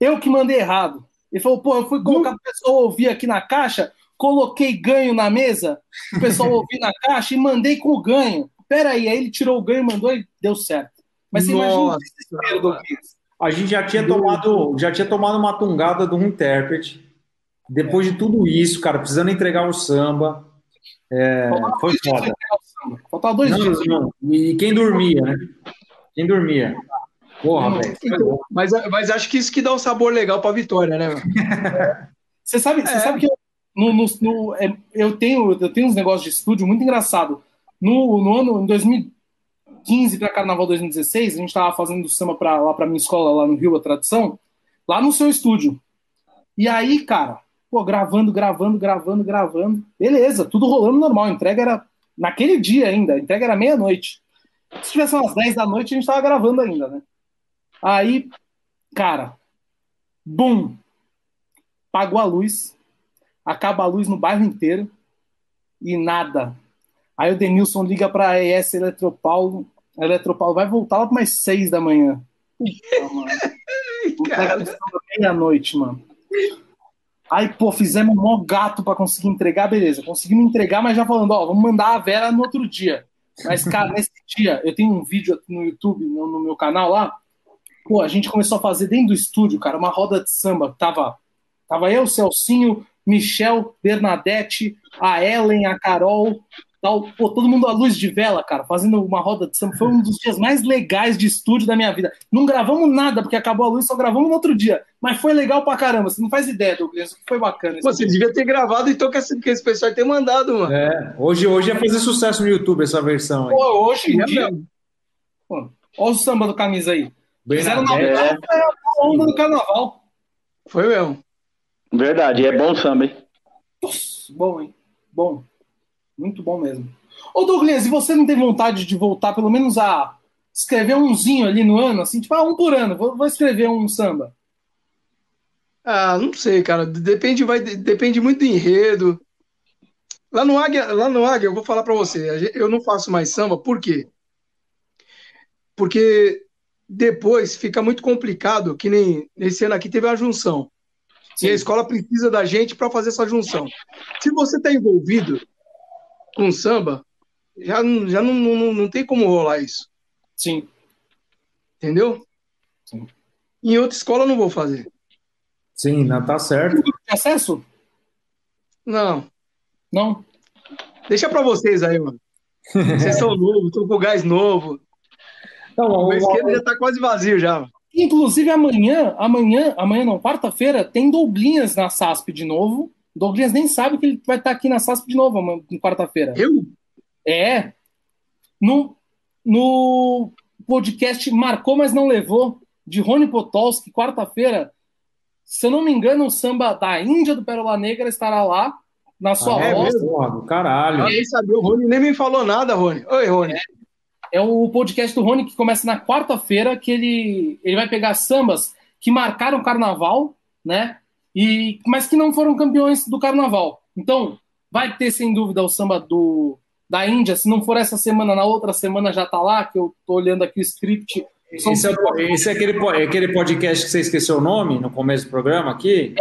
Eu que mandei errado. Ele falou, pô, eu fui colocar o pessoal ouvir aqui na caixa, coloquei ganho na mesa, o pessoal ouvir na caixa e mandei com o ganho. Pera aí, ele tirou o ganho, mandou e deu certo. Mas você imagina o desespero do A gente já tinha tomado, já tinha tomado uma tungada de um intérprete depois de tudo isso, cara, precisando entregar o samba, é, foi foda. Faltava dois não, dias. Não. E quem dormia, né? Quem dormia. Porra, velho. Então, mas, mas acho que isso que dá um sabor legal pra vitória, né? Você sabe, você é. sabe que eu, no, no, no, é, eu, tenho, eu tenho uns negócios de estúdio muito engraçado. No, no ano, em 2015 para Carnaval 2016, a gente tava fazendo samba pra, lá pra minha escola, lá no Rio, a tradição, lá no seu estúdio. E aí, cara, Pô, gravando, gravando, gravando, gravando. Beleza, tudo rolando normal. A entrega era naquele dia ainda, a entrega era meia-noite. Se tivesse umas 10 da noite, a gente tava gravando ainda, né? Aí, cara, bum! Pagou a luz, acaba a luz no bairro inteiro e nada. Aí o Denilson liga para a ES Eletropaulo, a Eletropaulo vai voltar lá para mais 6 da manhã. Mano. Meia-noite, mano. Aí, pô, fizemos um mó gato pra conseguir entregar, beleza. Conseguimos entregar, mas já falando, ó, vamos mandar a Vera no outro dia. Mas, cara, nesse dia, eu tenho um vídeo aqui no YouTube, no, no meu canal lá. Pô, a gente começou a fazer dentro do estúdio, cara, uma roda de samba. Tava, tava eu, Celcinho, Michel, Bernadette, a Ellen, a Carol, tal. Pô, todo mundo à luz de vela, cara, fazendo uma roda de samba. Foi um dos dias mais legais de estúdio da minha vida. Não gravamos nada, porque acabou a luz, só gravamos no outro dia. Mas foi legal pra caramba. Você não faz ideia, Douglas. Foi bacana. Você devia ter gravado então que esse, que esse pessoal ter mandado, mano. É, hoje, hoje ia fazer sucesso no YouTube essa versão aí. Pô, hoje em dia. Pô, olha o samba do camisa aí. Fizeram na É. onda do carnaval. Foi mesmo. Verdade, é bom samba, hein? Nossa, bom, hein? Bom. Muito bom mesmo. Ô, Douglas, e você não tem vontade de voltar, pelo menos, a escrever umzinho ali no ano, assim, tipo, ah, um por ano, vou, vou escrever um samba. Ah, não sei, cara. Depende, vai, depende muito do enredo. Lá no Águia, lá no Águia, eu vou falar pra você, eu não faço mais samba, por quê? Porque depois fica muito complicado, que nem nesse ano aqui teve a junção. E a escola precisa da gente para fazer essa junção. Se você está envolvido com samba, já, não- já não, não, não tem como rolar isso, Sim. entendeu? Sim. Em outra escola eu não vou fazer. Sim, não, tá certo. Tem acesso? Não. Não? Deixa para vocês aí, mano. Vocês são novos, estão com gás novo. Então, O esquerdo já tá quase vazio já. Inclusive, amanhã, amanhã, amanhã não, quarta-feira, tem Douglinhas na SASP de novo. Douglinhas nem sabe que ele vai estar aqui na SASP de novo em quarta-feira. Eu? É. No, no podcast Marcou, mas não levou, de Rony Potolski, quarta-feira. Se eu não me engano, o samba da Índia do Pérola Negra estará lá, na sua Ah, é voz. mesmo? Caralho. Aí, sabe, o Rony nem me falou nada, Rony. Oi, Rony. É o podcast do Rony que começa na quarta-feira, que ele, ele vai pegar sambas que marcaram o carnaval, né? E, mas que não foram campeões do carnaval. Então, vai ter sem dúvida o samba do, da Índia. Se não for essa semana, na outra semana já tá lá, que eu tô olhando aqui o script. São- Esse é, esse é aquele, é aquele podcast que você esqueceu o nome no começo do programa aqui?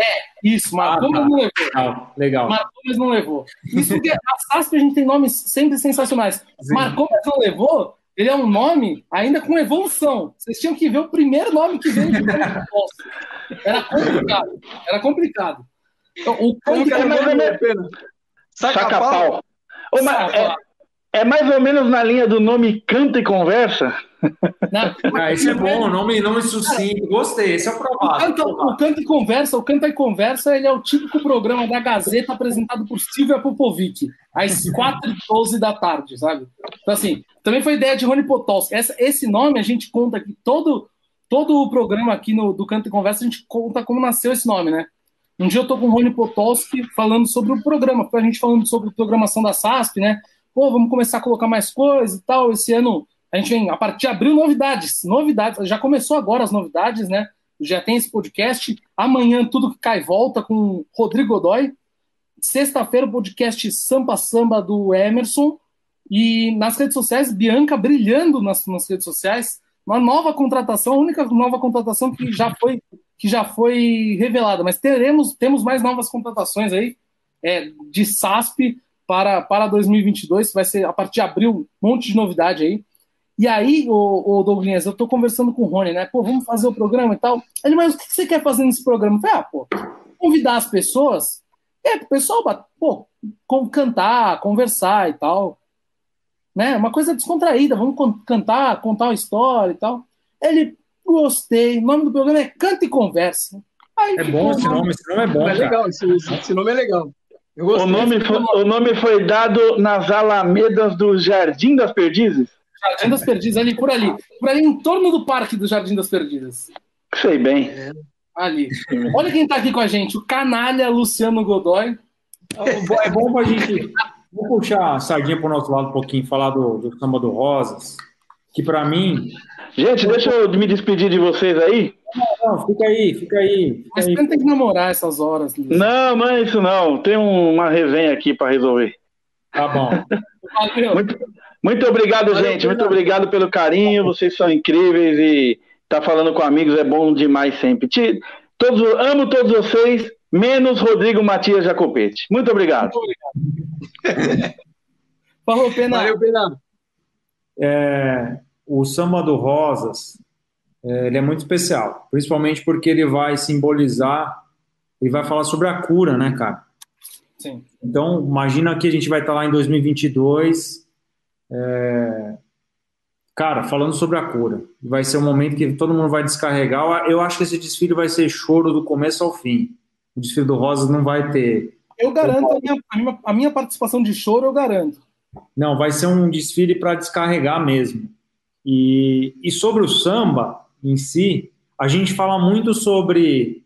Isso, marcou, Ah, tá. mas não levou. Legal, legal. Marcou, mas não levou. Isso porque a SASP a gente tem nomes sempre sensacionais. Sim. Marcou, mas não levou, ele é um nome ainda com evolução. Vocês tinham que ver o primeiro nome que veio de. Era complicado. Era complicado. Então, o Como que canto é mais ou nome, menos- Pena? Saca, Saca-pau? pau. Ô, mas é, é mais ou menos na linha do nome Canta e Conversa? Né? Ah, esse é bom, nome, nome sucinto. Gostei, esse é o O o Canta e Conversa, o Canta e Conversa, ele é o típico programa da Gazeta apresentado por Silvia Popovic, às 4h12 da tarde, sabe? Então, assim, também foi ideia de Rony Potolski. Essa, esse nome a gente conta aqui, todo, todo o programa aqui no, do Canta e Conversa, a gente conta como nasceu esse nome, né? Um dia eu tô com o Rony Potolski falando sobre o programa, a gente falando sobre programação da SASP, né? Pô, vamos começar a colocar mais coisas e tal. Esse ano a gente vem, a partir de abril, novidades. Novidades. Já começou agora as novidades, né? Já tem esse podcast. Amanhã, tudo que cai volta com Rodrigo Godoy. Sexta-feira, o podcast Sampa Samba do Emerson. E nas redes sociais, Bianca brilhando nas, nas redes sociais. Uma nova contratação, a única nova contratação que já foi, que já foi revelada. Mas teremos, temos mais novas contratações aí é, de SASP para, para 2022. Vai ser a partir de abril, um monte de novidade aí. E aí, o, o Douglas, eu tô conversando com o Rony, né? Pô, vamos fazer o programa e tal. Ele, mas o que você quer fazer nesse programa? Eu falei, ah, pô, convidar as pessoas. É, pro pessoal, pô, com, cantar, conversar e tal. Né? Uma coisa descontraída, vamos con- cantar, contar uma história e tal. Ele, gostei. O nome do programa é Canta e Conversa. Aí É bom o esse nome, esse nome é bom, É cara. legal, esse, esse- esse nome é legal. Eu O gostei. nome, foi, o nome foi dado nas alamedas do Jardim das Perdizes? Jardim das Perdidas, ali por ali. Por ali, em torno do parque do Jardim das Perdidas. Sei bem. Ali. Olha quem tá aqui com a gente, o canalha Luciano Godoy. É bom pra gente. Vou puxar a sardinha pro nosso lado um pouquinho, falar do, do samba do Rosas. Que pra mim. Gente, deixa eu me despedir de vocês aí. Não, fica aí, fica aí. Fica Mas aí. você não tem que namorar essas horas. Luciano. Não, não é isso não. Tem um- uma resenha aqui para resolver. Tá bom. Valeu. Muito, muito obrigado, Valeu, gente. Muito obrigado pelo carinho. Vocês são incríveis e tá falando com amigos é bom demais sempre. Te- todos, amo todos vocês menos Rodrigo Matias Jacopete. Muito obrigado. Muito obrigado. Falou, Pena. Valeu, Pena. É, o samba do Rosas, é, ele é muito especial, principalmente porque ele vai simbolizar e vai falar sobre a cura, né, cara? Sim. Então, imagina que a gente vai estar lá em 2022, é, cara, falando sobre a cura. Vai ser um momento que todo mundo vai descarregar. Eu acho que esse desfile vai ser choro do começo ao fim. O desfile do Rosas não vai ter. Eu garanto, a minha, a minha, a minha participação de choro, eu garanto. Não, vai ser um desfile para descarregar mesmo. E, e sobre o samba em si, a gente fala muito sobre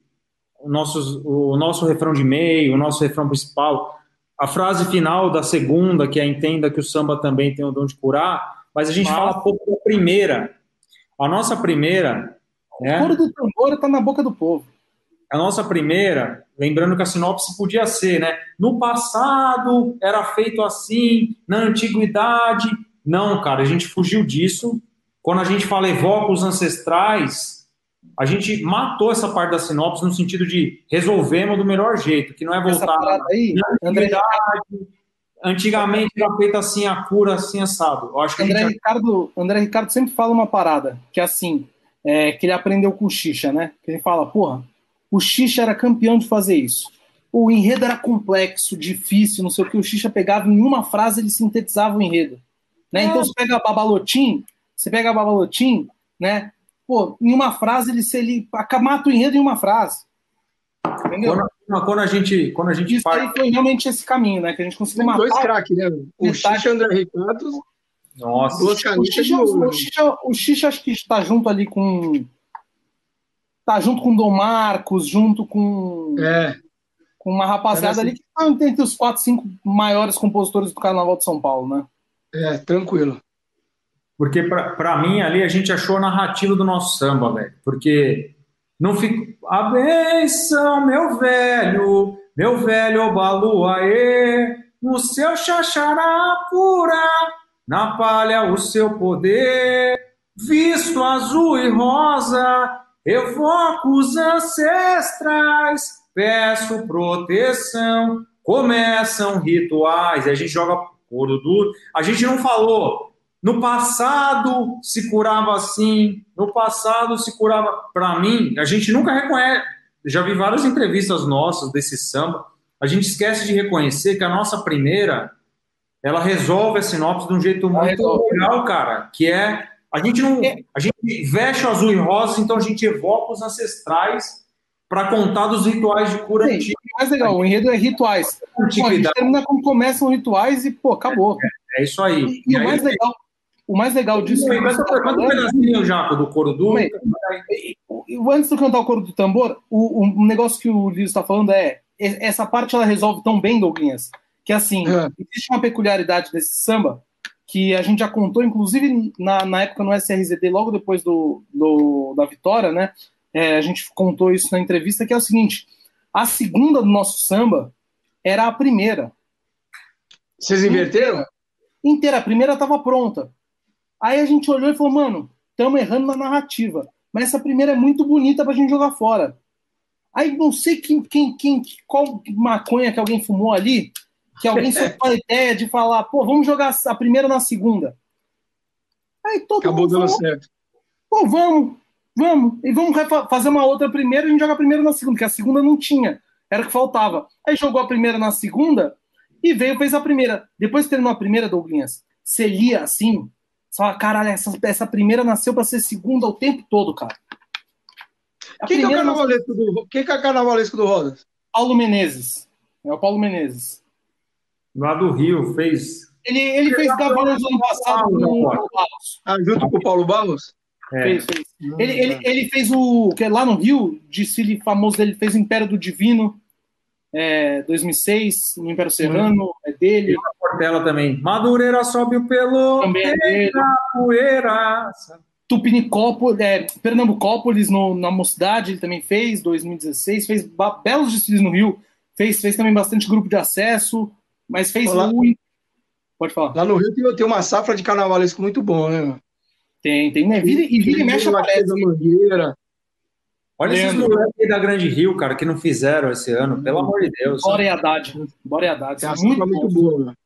o nosso, o nosso refrão de meio, o nosso refrão principal. A frase final da segunda, que é entenda que o samba também tem o dom de curar, mas a gente Mas... fala pouco da primeira. A nossa primeira. Né? O coro do tambor está na boca do povo. A nossa primeira, lembrando que a sinopse podia ser, né? No passado era feito assim, na antiguidade. Não, cara, a gente fugiu disso. Quando a gente fala evoca os ancestrais, a gente matou essa parte da sinopse no sentido de resolvemos do melhor jeito, que não é voltar aí, na antiguidade, Antigamente era feita assim a cura, assim assado. Eu acho que André, gente... Ricardo, André Ricardo sempre fala uma parada, que é assim, é, que ele aprendeu com o Xixa, né? Que ele fala, porra, o Xixa era campeão de fazer isso. O enredo era complexo, difícil, não sei o que. O Xixa pegava em uma frase, ele sintetizava o enredo. Né? Então você pega a Babalotim, você pega a Babalotim, né? Pô, em uma frase ele, ele mata o enredo em uma frase. Entendeu? Quando, quando, a gente, quando a gente Isso aí foi realmente esse caminho, né? Que a gente conseguiu matar. Dois craques, né? O Xixa e André Ricardo. Nossa, o Xixa, o, Xixa, o Xixa acho que está junto ali com tá junto com o Dom Marcos, junto com, é. com uma rapaziada assim. ali que tá entre os quatro, cinco maiores compositores do Carnaval de São Paulo, né? É, tranquilo. Porque para mim ali a gente achou a narrativa do nosso samba, velho. Porque não fico. A benção, meu velho, meu velho Baluaê, no seu xaxará pura, na palha o seu poder, visto azul e rosa, Evoco os ancestrais, peço proteção, começam rituais. E a gente joga couro duro. A gente não falou. No passado se curava assim, no passado se curava. Para mim, a gente nunca reconhece. Já vi várias entrevistas nossas desse samba. A gente esquece de reconhecer que a nossa primeira ela resolve a sinopse de um jeito muito legal, cara, que é a gente não. É. A gente veste o azul e rosa, então a gente evoca os ancestrais para contar dos rituais de cura Sim, antiga. Mais legal, o enredo é rituais. Pô, a gente termina como começam rituais e, pô, acabou. É, é isso aí. E, e, e o mais legal. O mais legal disso. Sim, mas tá um pedacinho, Jaco, do coro do. Antes de cantar o coro do tambor, o, o negócio que o Liz está falando é. Essa parte ela resolve tão bem, Douglas, que assim, é. existe uma peculiaridade desse samba que a gente já contou, inclusive na, na época no SRZD, logo depois do, do da vitória, né? É, a gente contou isso na entrevista, que é o seguinte: a segunda do nosso samba era a primeira. Vocês inverteram? Inteira, inteira. a primeira estava pronta. Aí a gente olhou e falou, mano, estamos errando na narrativa. Mas essa primeira é muito bonita pra gente jogar fora. Aí não sei quem, quem, quem, qual maconha que alguém fumou ali, que alguém soltou a ideia de falar, pô, vamos jogar a primeira na segunda. Aí todo Acabou mundo dando falou, certo. Pô, vamos, vamos. E vamos fazer uma outra primeira, a gente joga a primeira na segunda, porque a segunda não tinha. Era o que faltava. Aí jogou a primeira na segunda e veio, fez a primeira. Depois que terminou a primeira, Douglas, você lia assim, fala, caralho, essa, essa primeira nasceu para ser segunda o tempo todo, cara. Quem que, é o carnavalesco do, quem que é o carnavalesco do Rodas? Paulo Menezes. É o Paulo Menezes lá do Rio, fez. Ele, ele fez Gavanas ano passado com o Paulo Barros. Ah, junto com o Paulo Barros? É. Fez, fez. Ele, ele, ele fez o. que é lá no Rio, desfile famoso dele, fez o Império do Divino. É, 2006, no Império Serrano, hum. é dele. E a Portela também. Madureira sobe o pelo. Também é dele. Poeira. Tupinicópolis, é, Pernambucópolis no, na Mocidade, ele também fez, 2016, fez belos desfiles no Rio, fez, fez também bastante grupo de acesso, mas fez lá, muito. Pode falar. Lá no Rio tem, tem uma safra de carnavalesco muito bom, né? Tem, tem, né? Vira, e vira e mexe aparece. Mangueira. Olha esses Leandro. moleques da Grande Rio, cara, que não fizeram esse ano, pelo amor de Deus. Bora e Haddad. Bora e Haddad. Essa Muito muito boa, mano.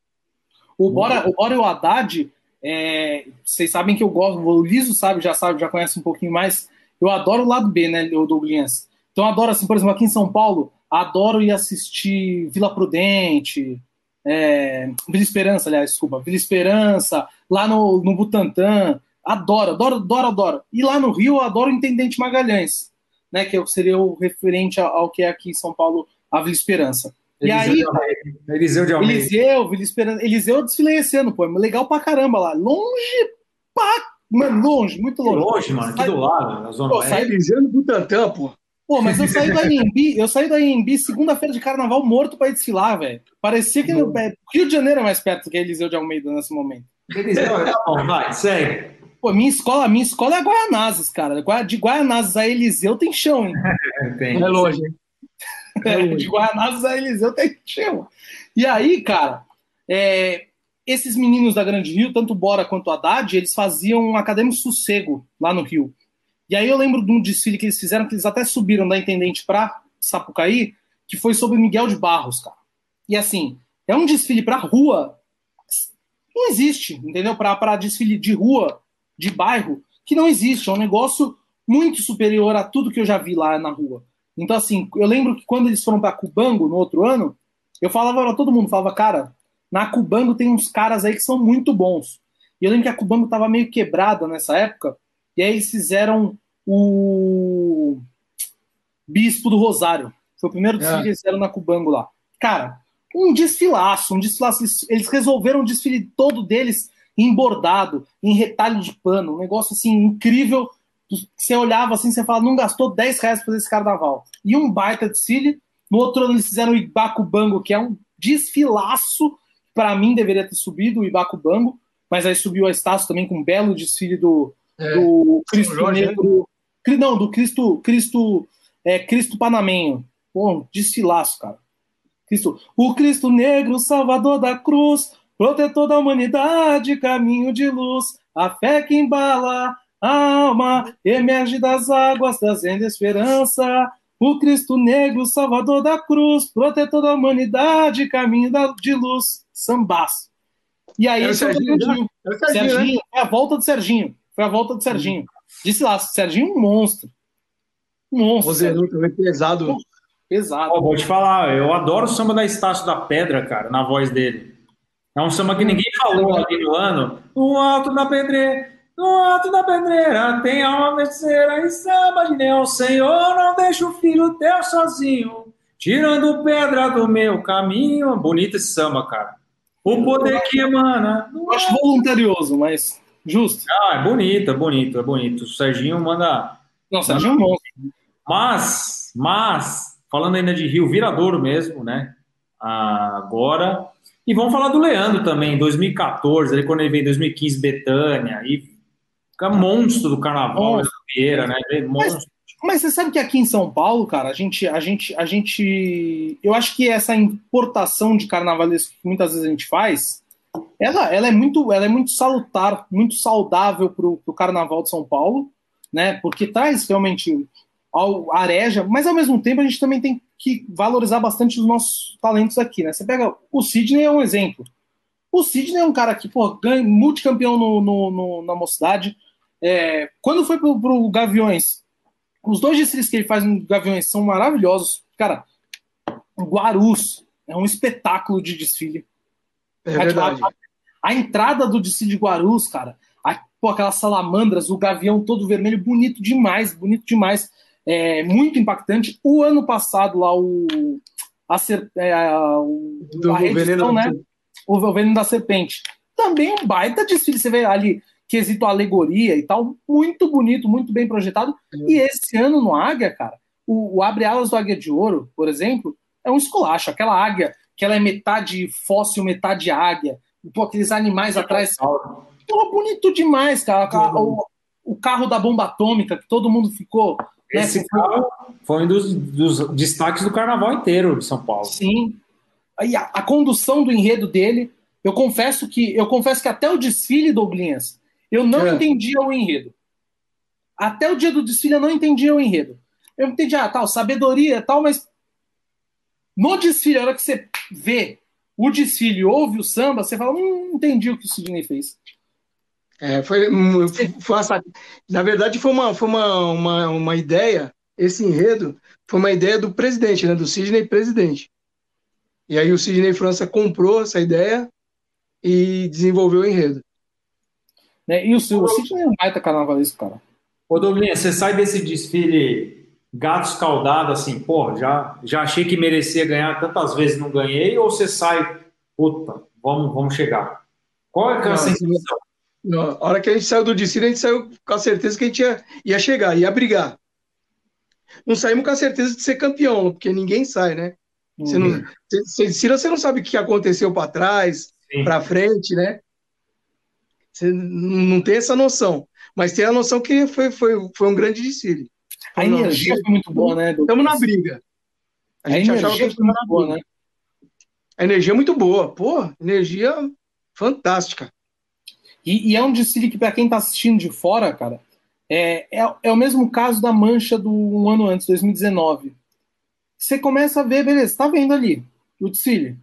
O Bora, o Bora e o Haddad, é, vocês sabem que eu gosto, o Liso sabe, já sabe, já conhece um pouquinho mais. Eu adoro o lado B, né, o Douglas? Então eu adoro, assim, por exemplo, aqui em São Paulo, adoro ir assistir Vila Prudente, é, Vila Esperança, aliás, desculpa, Vila Esperança, lá no, no Butantã. Adoro, adoro, adoro, adoro. E lá no Rio, eu adoro o Intendente Magalhães, né, que seria o referente ao, que é aqui em São Paulo, a Vila Esperança. E Eliseu aí, de Almeida. Eliseu de Almeida. Eliseu, Vila Esperança. Eliseu eu desfilei esse ano, pô. é Legal pra caramba lá. Longe pra. Mano, longe, muito Que longe. longe, mano, aqui do lado, na Zona Pô, Oeste. sai- Eliseu no Butantã, pô. Pô, mas eu saí da IMB, eu saí da IMB segunda-feira de carnaval morto pra ir desfilar, velho. Parecia que é, Rio de Janeiro é mais perto que Eliseu de Almeida nesse momento. Eliseu, tá bom, vai, segue. Pô, minha escola, minha escola é Guaianazes, cara. De Guaianazes a Eliseu tem chão, hein? É, tem. É longe, hein? É longe. de Guaianazes a Eliseu tem chão. E aí, cara, é, esses meninos da Grande Rio, tanto Bora quanto Haddad, eles faziam um acadêmico sossego lá no Rio. E aí eu lembro de um desfile que eles fizeram, que eles até subiram da Intendente pra Sapucaí, que foi sobre Miguel de Barros, cara. E assim, é um desfile pra rua, não existe, entendeu? Pra, pra desfile de rua, de bairro, que não existe. É um negócio muito superior a tudo que eu já vi lá na rua. Então, assim, eu lembro que quando eles foram pra Cubango no outro ano, eu falava pra todo mundo, falava, cara, na Cubango tem uns caras aí que são muito bons. E eu lembro que a Cubango tava meio quebrada nessa época, e aí eles fizeram o Bispo do Rosário. Foi o primeiro desfile É. que eles fizeram na Cubango lá. Cara, um desfilaço, um desfilaço. Eles resolveram o desfile todo deles em bordado, em retalho de pano, um negócio assim incrível. Você olhava assim, você falava, não gastou 10 reais fazer esse carnaval. E um baita desfile. No outro ano eles fizeram o Ibacubango, que é um desfilaço. Para mim deveria ter subido o Ibacubango, mas aí subiu a Estácio também com um belo desfile do, É. do Cristo Jorge, né? Negro. Não, do Cristo, Cristo, é, Cristo Panamenho. Pô, um desfilaço, cara. Cristo, o Cristo Negro, Salvador da cruz, protetor da humanidade, caminho de luz, a fé que embala a alma, emerge das águas, trazendo esperança. O Cristo Negro, Salvador da cruz, protetor da humanidade, caminho da- de luz, sambaço. E aí, é o Serginho, Serginho. É o Serginho, né? Serginho, foi a volta do Serginho. Foi a volta do Serginho. Disse lá, Serginho é um monstro. Um monstro. Rosenão também pesado. Pesado. Ó, vou te falar, eu adoro o samba da Estácio da Pedra, cara, na voz dele. É um samba que ninguém falou ali no ano. No alto da pedreira, no alto da pedreira, tem alma terceira e samba de Deus. Senhor, não deixa o filho teu sozinho, tirando pedra do meu caminho. Bonito esse samba, cara. O poder que emana. Eu acho voluntarioso, mas justo. Ah, é bonito, é bonito, é bonito. O Serginho manda. Não, Serginho é um monstro. Mas, mas, falando ainda de Rio Viradouro mesmo, né? Agora. E vamos falar do Leandro também, em 2014, ali quando ele veio em 2015, Betânia, e fica monstro do carnaval, Vieira, né? É Monstro. Mas você sabe que aqui em São Paulo, cara, a gente, a gente, a gente, eu acho que essa importação de carnavalesco que muitas vezes a gente faz, ela, ela é muito, ela é muito salutar, muito saudável pro, pro Carnaval de São Paulo, né? Porque traz realmente ao- areja, mas ao mesmo tempo a gente também tem que valorizar bastante os nossos talentos aqui, né? Você pega o Sidney é um exemplo. O Sidney é um cara que, pô, ganha, multicampeão no, no- no- na mocidade. É, quando foi pro, pro Gaviões, os dois desfiles que ele faz no Gaviões são maravilhosos. Cara, o Guarus é um espetáculo de desfile. É verdade. A, a entrada do desfile de Guarus, cara, a- pô, aquelas salamandras, o gavião todo vermelho, bonito demais, bonito demais. É, muito impactante. O ano passado, lá, o. A, ser- é, a- o a reedição, veneno- né? O Veneno da Serpente. Também um baita desfile. Você vê ali, quesito alegoria e tal, muito bonito, muito bem projetado. E esse ano no Águia, cara, o, o Abre Alas do Águia de Ouro, por exemplo, é um esculacho. Aquela águia, que ela é metade fóssil, metade águia. Pô, aqueles animais atrás. Pô, bonito demais, cara. O, o carro da bomba atômica, que todo mundo ficou. Né, Esse ficou- carro foi um dos, dos destaques do carnaval inteiro de São Paulo. Sim. Aí a, a condução do enredo dele, eu confesso que eu confesso que até o desfile Douglinhas, eu não É. entendia o enredo. Até o dia do desfile eu não entendia o enredo. eu entendi, ah, tal, sabedoria tal, mas no desfile, a hora que você vê o desfile ouve o samba, você fala, hum, entendi o que o Sidney fez. É, foi, foi uma, na verdade, foi, uma, foi uma, uma, uma ideia, esse enredo foi uma ideia do presidente, né, do Sidney presidente. E aí o Sidney França comprou essa ideia e desenvolveu o enredo. Né? E o, o Sidney é um baita carnavalesco, cara. Ô, Douglas, você sai desse desfile gato escaldado, assim, pô, já, já achei que merecia ganhar tantas vezes não ganhei, ou você sai, puta, vamos, vamos chegar? Qual é, é a sensação? A hora que a gente saiu do desfile, a gente saiu com a certeza que a gente ia, ia chegar, ia brigar. Não saímos com a certeza de ser campeão, porque ninguém sai, né? Uhum. Você não, você, você não sabe o que aconteceu para trás, para frente, né? Você não tem essa noção. Mas tem a noção que foi, foi, foi um grande desfile. A energia foi muito boa, né? Estamos na briga. A, a gente achava que foi muito boa, né? A energia é muito boa. Pô, energia fantástica. E, e é um desfile que, para quem está assistindo de fora, cara, é, é, é, o mesmo caso da mancha do um ano antes, 2019. Você começa a ver, beleza, tá vendo ali o desfile.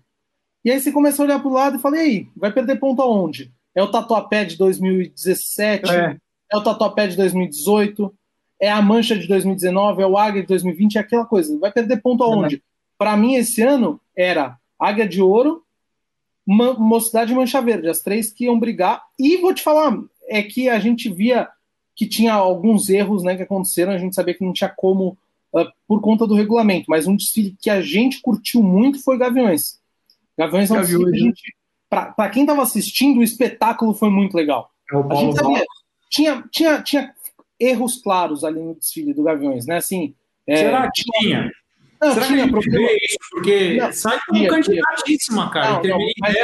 E aí você começa a olhar para o lado e fala, e aí, vai perder ponto aonde? É o Tatuapé de 2017? É, é o Tatuapé de 2018? é a Mancha de 2019, é o Águia de 2020, é aquela coisa. Vai perder ponto aonde? Uhum. Para mim, esse ano era Águia de Ouro, Mocidade e Mancha Verde, as três que iam brigar. E vou te falar, é que a gente via que tinha alguns erros né, que aconteceram, a gente sabia que não tinha como uh, por conta do regulamento, mas um desfile que a gente curtiu muito foi Gaviões. Gaviões é um Gaviões, desfile né? Para quem estava assistindo, o espetáculo foi muito legal. É a gente sabia, tinha, tinha, tinha erros claros ali no desfile do Gaviões, né? Assim, é, Será que tinha? Não, Será que problema... isso? Porque não, sai como candidatíssima, cara. Não, não, mas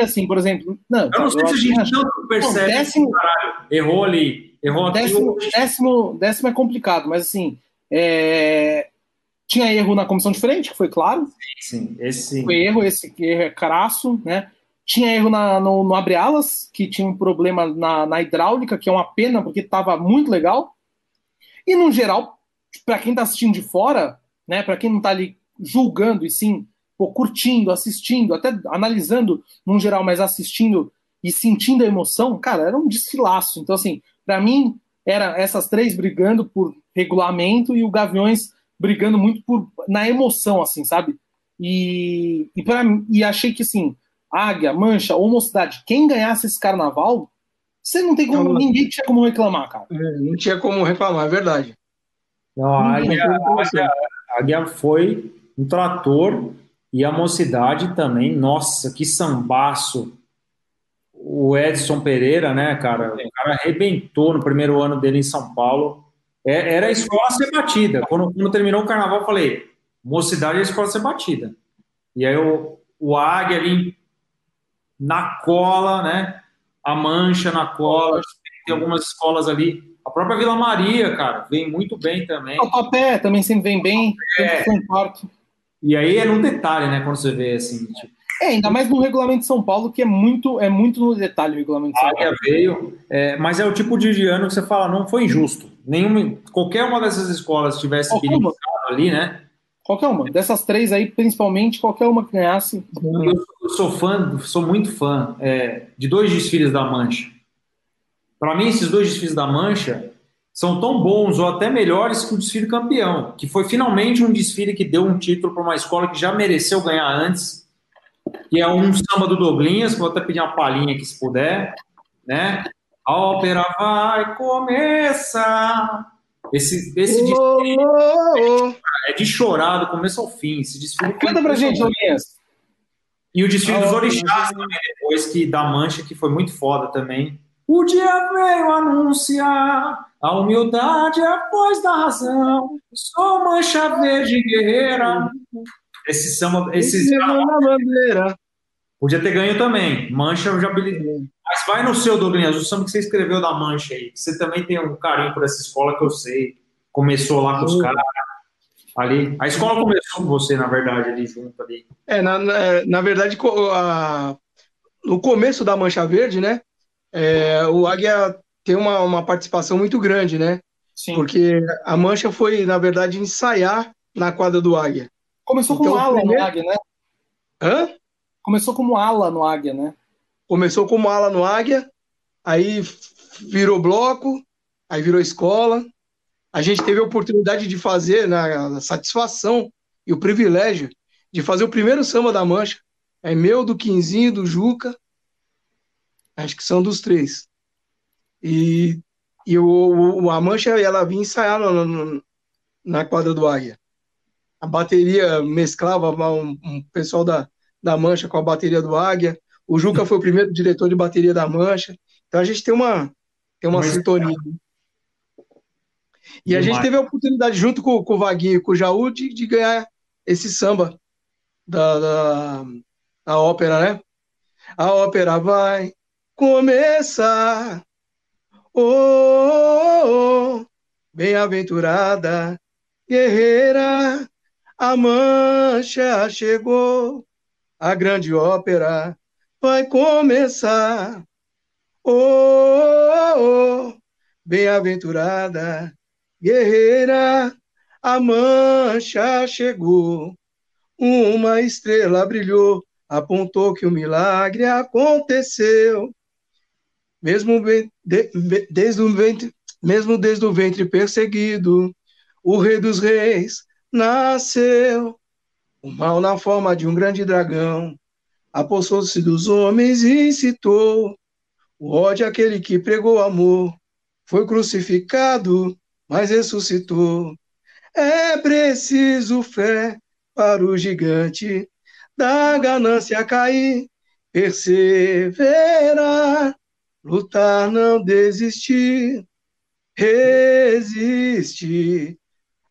assim, por exemplo... Não, eu não sei se a gente tanto percebe décimo, caralho, errou ali, errou décimo, aqui. Décimo, décimo é complicado, mas assim... É... Tinha erro na comissão de frente, que foi claro. Sim, sim. Esse sim. Foi erro, esse erro é crasso, né? Tinha erro na, no, no abre-alas, que tinha um problema na, na hidráulica, que é uma pena, porque estava muito legal. E, no geral, para quem está assistindo de fora, né, para quem não está ali julgando e sim pô, curtindo, assistindo, até analisando no geral, mas assistindo e sentindo a emoção, cara, era um desfilaço. Então, assim, para mim, era essas três brigando por regulamento e o Gaviões brigando muito por na emoção, assim, sabe? E, e, pra, e achei que, assim, Águia, Mancha ou Mocidade, quem ganhasse esse carnaval, você não tem como, não, ninguém tinha como reclamar, cara. É, não tinha como reclamar, é verdade. Não, a Águia, a Águia, foi um trator e a Mocidade também, nossa, que sambaço. O Edson Pereira, né, cara? O cara arrebentou no primeiro ano dele em São Paulo. É, era a escola ser batida. Quando, quando terminou o carnaval, eu falei: Mocidade é a escola ser batida. E aí o, o Águia ali na cola, né? A mancha na cola. Tem algumas escolas ali. A própria Vila Maria, cara, vem muito bem também. O papé também sempre vem bem. É. E aí é no detalhe, né? Quando você vê assim. Tipo... É, ainda mais no regulamento de São Paulo, que é muito, é muito no detalhe o regulamento de São Paulo. veio, é, mas é o tipo de ano que você fala, não foi injusto. Nenhuma, qualquer uma dessas escolas tivesse perigo ali, né? Qualquer uma. Dessas três aí, principalmente, qualquer uma que ganhasse. Eu sou fã, sou muito fã é, de dois desfiles da Mancha. Para mim, esses dois desfiles da Mancha são tão bons ou até melhores que o desfile campeão, que foi finalmente um desfile que deu um título para uma escola que já mereceu ganhar antes, que é um samba do Doblinhas, vou até pedir uma palhinha aqui se puder, né? A ópera vai começar. Esse, esse oh, desfile oh, oh é de chorar do começo ao fim. Esse desfile Canta pra gente, Luiz. E o desfile dos orixás também, depois que da Mancha, que foi muito foda também. O dia veio anunciar a humildade após da razão. Sou mancha verde guerreira. Esse samba, esse bandeira. Podia ter ganho também. Mancha eu já Mas vai no seu, Douglas, o samba que você escreveu da Mancha aí. Você também tem um carinho por essa escola que eu sei. Começou lá com os caras ali. A escola começou com você, na verdade, ali junto ali. É, na, na, na verdade, a, no começo da Mancha Verde, né? É, o Águia tem uma, uma participação muito grande, né? Sim. Porque a mancha foi, na verdade, ensaiar na quadra do Águia. Começou então, como ala primeiro... no Águia, né? Hã? Começou como ala no Águia, né? Começou como ala no Águia, aí virou bloco, aí virou escola. A gente teve a oportunidade de fazer, na satisfação e o privilégio de fazer o primeiro samba da Mancha. É meu, do Quinzinho, do Juca. Acho que são dos três. E, e o, a Mancha, ela vinha ensaiar no, no, na quadra do Águia. A bateria mesclava um, um pessoal da, da Mancha com a bateria do Águia. O Juca foi o primeiro diretor de bateria da Mancha. Então a gente tem uma, tem uma sintonia. E a gente teve a oportunidade, junto com, com o Vaguinho e com o Jaú, de, de ganhar esse samba da, da, da ópera, né? A ópera vai começar. Oh, oh, oh bem-aventurada, guerreira, a mancha chegou, a grande ópera vai começar. Oh, oh, oh bem-aventurada, guerreira, a mancha chegou, uma estrela brilhou, apontou que o milagre aconteceu. Mesmo de, de, desde, o ventre, mesmo desde o ventre perseguido, o rei dos reis nasceu. O mal na forma de um grande dragão apossou-se dos homens e incitou o ódio àquele que pregou amor. Foi crucificado mas ressuscitou. É preciso fé para o gigante da ganância cair, perseverar, lutar, não desistir, resistir.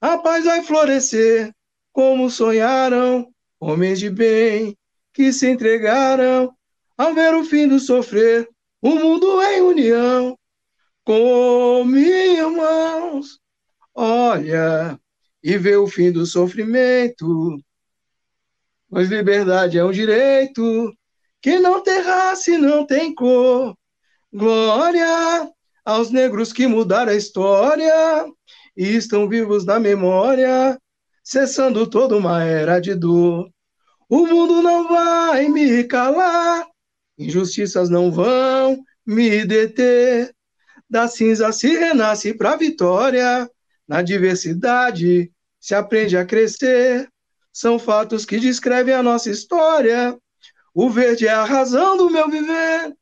A paz vai florescer, como sonharam homens de bem que se entregaram ao ver o fim do sofrer, o mundo em união como irmãos, olha e vê o fim do sofrimento. Pois liberdade é um direito que não tem raça e não tem cor. Glória aos negros que mudaram a história e estão vivos na memória, cessando toda uma era de dor. O mundo não vai me calar, injustiças não vão me deter. Da cinza se renasce para vitória, na diversidade se aprende a crescer. São fatos que descrevem a nossa história. O verde é a razão do meu viver.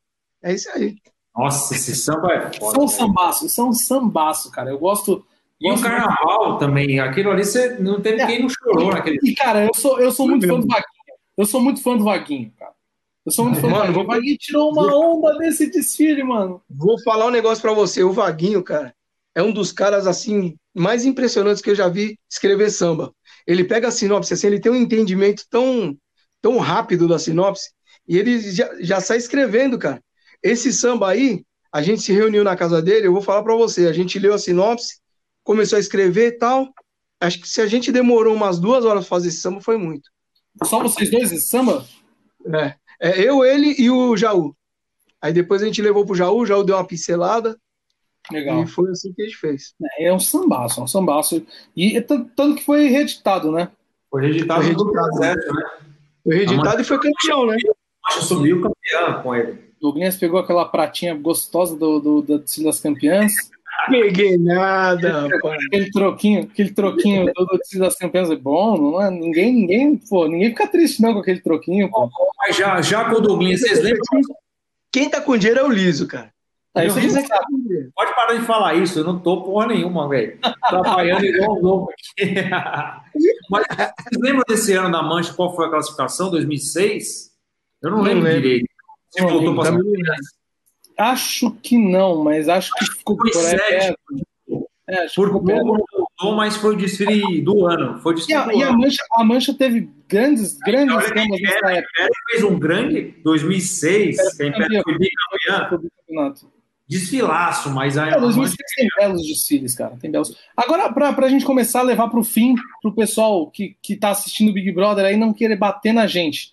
É isso aí. Nossa, esse samba é foda. São sambaço, são sambaço, cara. Eu gosto. E o carnaval também, aquilo ali você não teve é. quem não chorou naquele. E, cara, eu sou, eu sou muito fã do Vaguinho. Eu sou muito fã do Vaguinho, cara. Eu sou muito fã mano, do Vaguinho. tirou uma onda desse desfile, mano. Vou falar um negócio para você. O Vaguinho, cara, é um dos caras, assim, mais impressionantes que eu já vi escrever samba. Ele pega a sinopse, assim, ele tem um entendimento tão, tão rápido da sinopse, e ele já, já sai escrevendo, cara. Esse samba aí, a gente se reuniu na casa dele, eu vou falar para você, a gente leu a sinopse, começou a escrever e tal. Acho que se a gente demorou umas duas horas pra fazer esse samba, foi muito. Só vocês dois esse samba? É. É, eu, ele e o Jaú. Aí depois a gente levou pro Jaú, o Jaú deu uma pincelada. Legal. E foi assim que a gente fez. É, é um sambaço, é um sambaço. E tanto que foi reeditado, né? Foi reeditado, foi reeditado, né? Foi reeditado e foi campeão, né? Subiu campeão com ele. Douglas pegou aquela pratinha gostosa do, do, do das campeãs Peguei nada, Aquele troquinho, aquele troquinho do Notícias das Campeãs é bom, não é? Ninguém, ninguém, pô, ninguém fica triste não com aquele troquinho, pô. Mas já, já com o Douglas, vocês lembram? Quem tá com dinheiro é o Liso, cara. Aí você é tá Pode parar de falar isso, eu não tô porra nenhuma, velho. Trabalhando igual um louco aqui. Mas vocês lembram desse ano da Mancha, qual foi a classificação? 2006? Eu não, não lembro, lembro, direito. Você voltou para Acho que não, mas acho que ficou foi por sétimo. É, por pouco não voltou, mas foi o desfile do ano. Foi desfile e, a, e a, Mancha, a Mancha teve grandes, grandes temas nessa época. fez um grande 2006, que a Império foi bicampeã. Desfilaço, mas aí. É, 2006 tem belos desfiles, cara. Tem belos. Agora, para a gente começar a levar para o fim, para o pessoal que, que tá assistindo o Big Brother aí não querer bater na gente.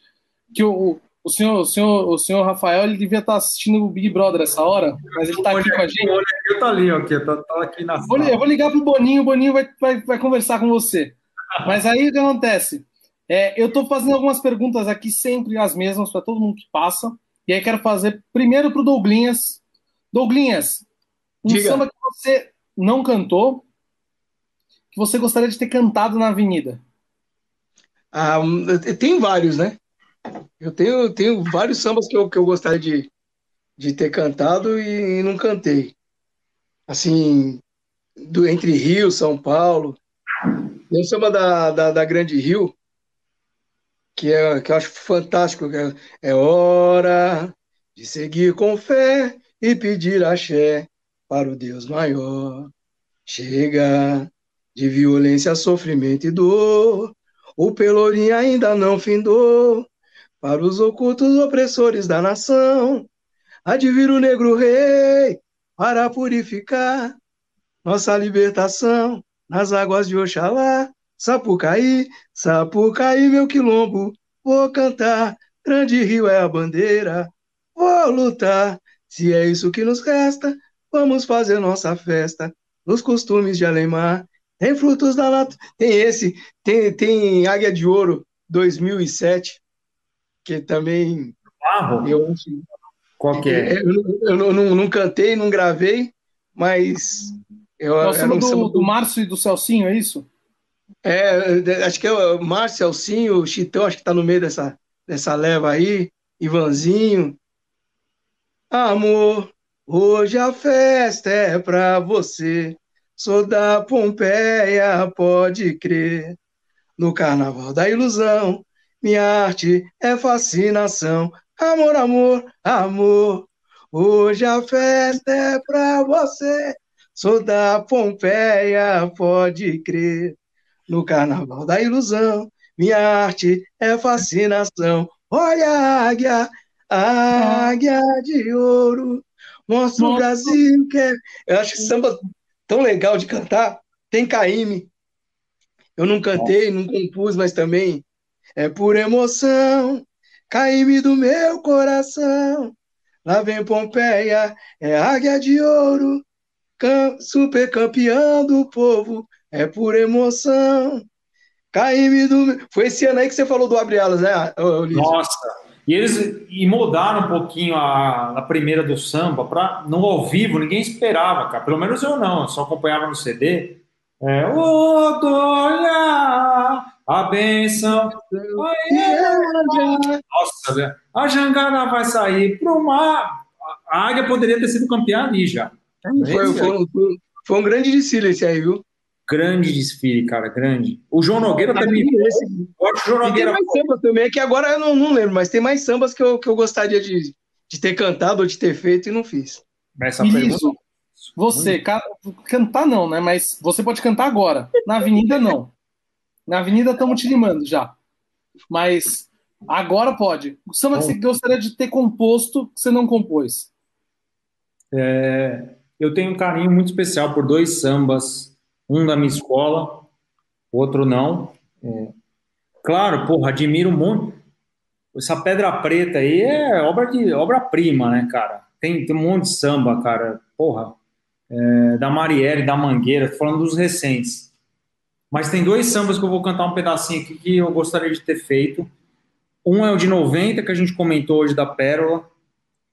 Que o, O senhor, o senhor, o senhor Rafael, ele devia estar assistindo o Big Brother essa hora, mas ele está aqui com a gente. Eu tô ali, aqui, tô, tô aqui na sala. Eu vou ligar pro Boninho, o Boninho vai, vai, vai conversar com você. Mas aí o que acontece? É, eu estou fazendo algumas perguntas aqui, sempre as mesmas, para todo mundo que passa. E aí quero fazer primeiro para o Douglinhas. Douglinhas, um Diga. samba que você não cantou, que você gostaria de ter cantado na Avenida? Ah, tem vários, né? Eu tenho, tenho vários sambas que eu, que eu gostaria de, de ter cantado e, e não cantei. Assim, do, entre Rio, São Paulo. Tem o samba da, da, da Grande Rio, que, é, que eu acho fantástico. É, é hora de seguir com fé e pedir axé para o Deus maior. Chega de violência, sofrimento e dor. O pelourinho ainda não findou para os ocultos opressores da nação. Há de vir o negro rei para purificar nossa libertação nas águas de Oxalá. Sapucaí, Sapucaí, meu quilombo, vou cantar. Grande rio é a bandeira, vou lutar. Se é isso que nos resta, vamos fazer nossa festa nos costumes de Alemar. Tem frutos da natureza. Tem esse, tem, tem Águia de Ouro 2007, que também. Barro? Eu. Qual que é? é eu, eu, eu não, não, cantei, não gravei, mas. Eu, é samba um do, do Márcio e do Celcinho, é isso? É, acho que é o Márcio, Celcinho, o Chitão, acho que tá no meio dessa, dessa leva aí, Ivanzinho. Amor, hoje a festa é pra você. Sou da Pompeia, pode crer. No carnaval da ilusão, minha arte é fascinação. Amor, amor, amor. Hoje a festa é pra você. Sou da Pompeia, pode crer. No carnaval da ilusão, minha arte é fascinação. Olha a águia, a águia de ouro. Mostra o Brasil que é. Eu acho samba tão legal de cantar. Tem Caíme. Eu não cantei, não compus, mas também é por emoção. Caíme do meu coração. Lá vem Pompeia, é águia de ouro, super campeão do povo, é por emoção. Caíme do. Foi esse ano aí que você falou do Abre Alas, né, Nossa! E eles e mudaram um pouquinho a, a primeira do samba para no ao vivo, ninguém esperava, cara. Pelo menos eu não, eu só acompanhava no CD. É, o Dolha, a benção. Nossa, a jangada vai sair para o mar. A águia poderia ter sido campeã ali já. Foi, foi, foi, um grande desfile esse aí, viu? Grande desfile, cara, grande. O João Nogueira também. Esse. Eu acho o João Nogueira. tem mais sambas também, que agora eu não, não, lembro, mas tem mais sambas que eu, que eu gostaria de, de ter cantado ou de ter feito e não fiz. Essa Isso. pergunta. Você, cantar não, né? Mas você pode cantar agora. Na avenida, não. Na avenida estamos te limando já. Mas agora pode. O samba que você gostaria de ter composto que você não compôs? É, eu tenho um carinho muito especial por dois sambas um da minha escola, outro não. É, claro, porra, admiro muito. Essa pedra preta aí é obra de obra-prima, né, cara? Tem, tem um monte de samba, cara. Porra, é, da Marielle, da Mangueira, falando dos recentes. Mas tem dois sambas que eu vou cantar um pedacinho aqui que eu gostaria de ter feito. Um é o de 90, que a gente comentou hoje da Pérola,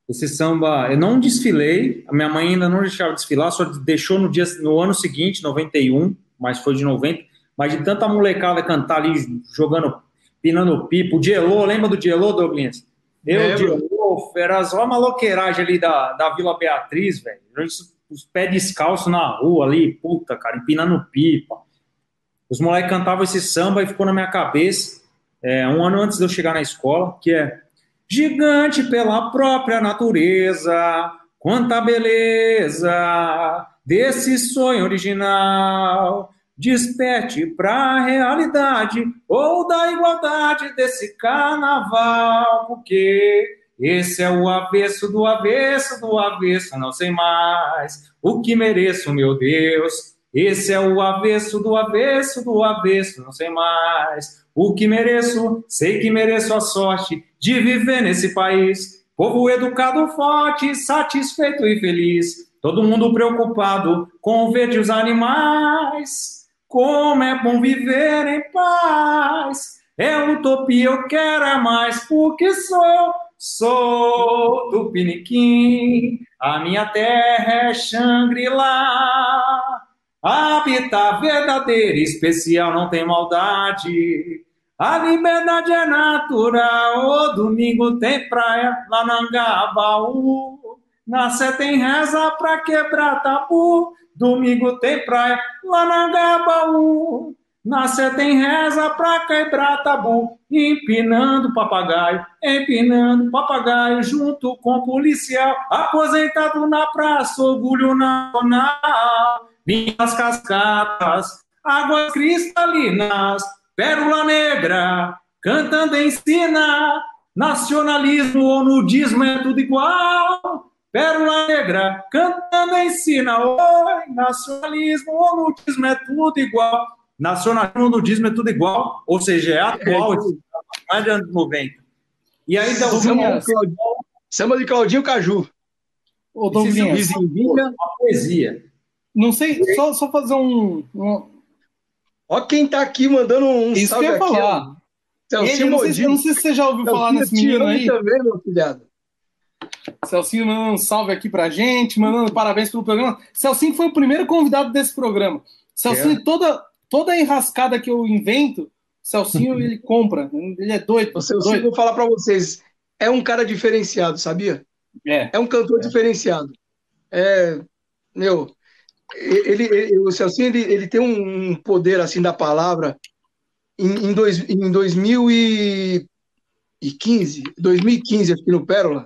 esse samba, eu não desfilei, a minha mãe ainda não deixava desfilar, só deixou no dia no ano seguinte, 91, mas foi de 90. Mas de tanta molecada cantar ali, jogando, pinando pipo. O Dielô, lembra do Dielô, Douglas? Eu, Dielô, era só uma maloqueiragem ali da, da Vila Beatriz, velho. Os pés descalços na rua ali, puta, cara, empinando pipa. Os moleques cantavam esse samba e ficou na minha cabeça, é, um ano antes de eu chegar na escola, que é gigante pela própria natureza. Quanta beleza desse sonho original. Desperte para a realidade ou da igualdade desse carnaval, porque esse é o avesso do avesso do avesso, não sei mais o que mereço, meu Deus. Esse é o avesso do avesso do avesso, não sei mais o que mereço. Sei que mereço a sorte de viver nesse país. Povo educado, forte, satisfeito e feliz. Todo mundo preocupado com e os animais. Como é bom viver em paz. É utopia, eu quero é mais, porque sou, sou do Piniquim. A minha terra é Xangri-Lá. Habitat verdadeiro, especial, não tem maldade. A liberdade é natural. O domingo tem praia lá na Angabaú. Na Sé tem reza pra quebrar tabu. Domingo tem praia lá na Angabaú. Na Sé tem reza pra quebrar tabu. Empinando papagaio, empinando papagaio, junto com policial. Aposentado na praça, orgulho nacional. Minhas cascatas, águas cristalinas Pérola Negra, cantando ensina, nacionalismo ou nudismo é tudo igual. Pérola Negra, cantando ensina, oi, nacionalismo ou nudismo é tudo igual. Nacionalismo nudismo é tudo igual, ou seja, é atual, é, mais de anos 90. E aí, então, samba, samba de Claudinho Caju. Ô, Douglas, a poesia. Não sei, só, só fazer um, um Ó quem tá aqui mandando um Isso salve que eu ia aqui, falar. Celcinho não, sei, não sei se você já ouviu Celcinho falar nesse menino aí. também, meu filhado. Celcinho mandando um salve aqui pra gente, mandando parabéns pelo programa. Celcinho foi o primeiro convidado desse programa. Celcinho, é. toda, toda enrascada que eu invento, Celcinho ele compra. Ele é doido. O Celcinho, vou falar pra vocês, é um cara diferenciado, sabia? É. É um cantor é. diferenciado. É, meu, ele, ele, o Celcinho ele, ele tem um poder assim da palavra. Em, em, dois, em 2015, 2015 aqui no Pérola,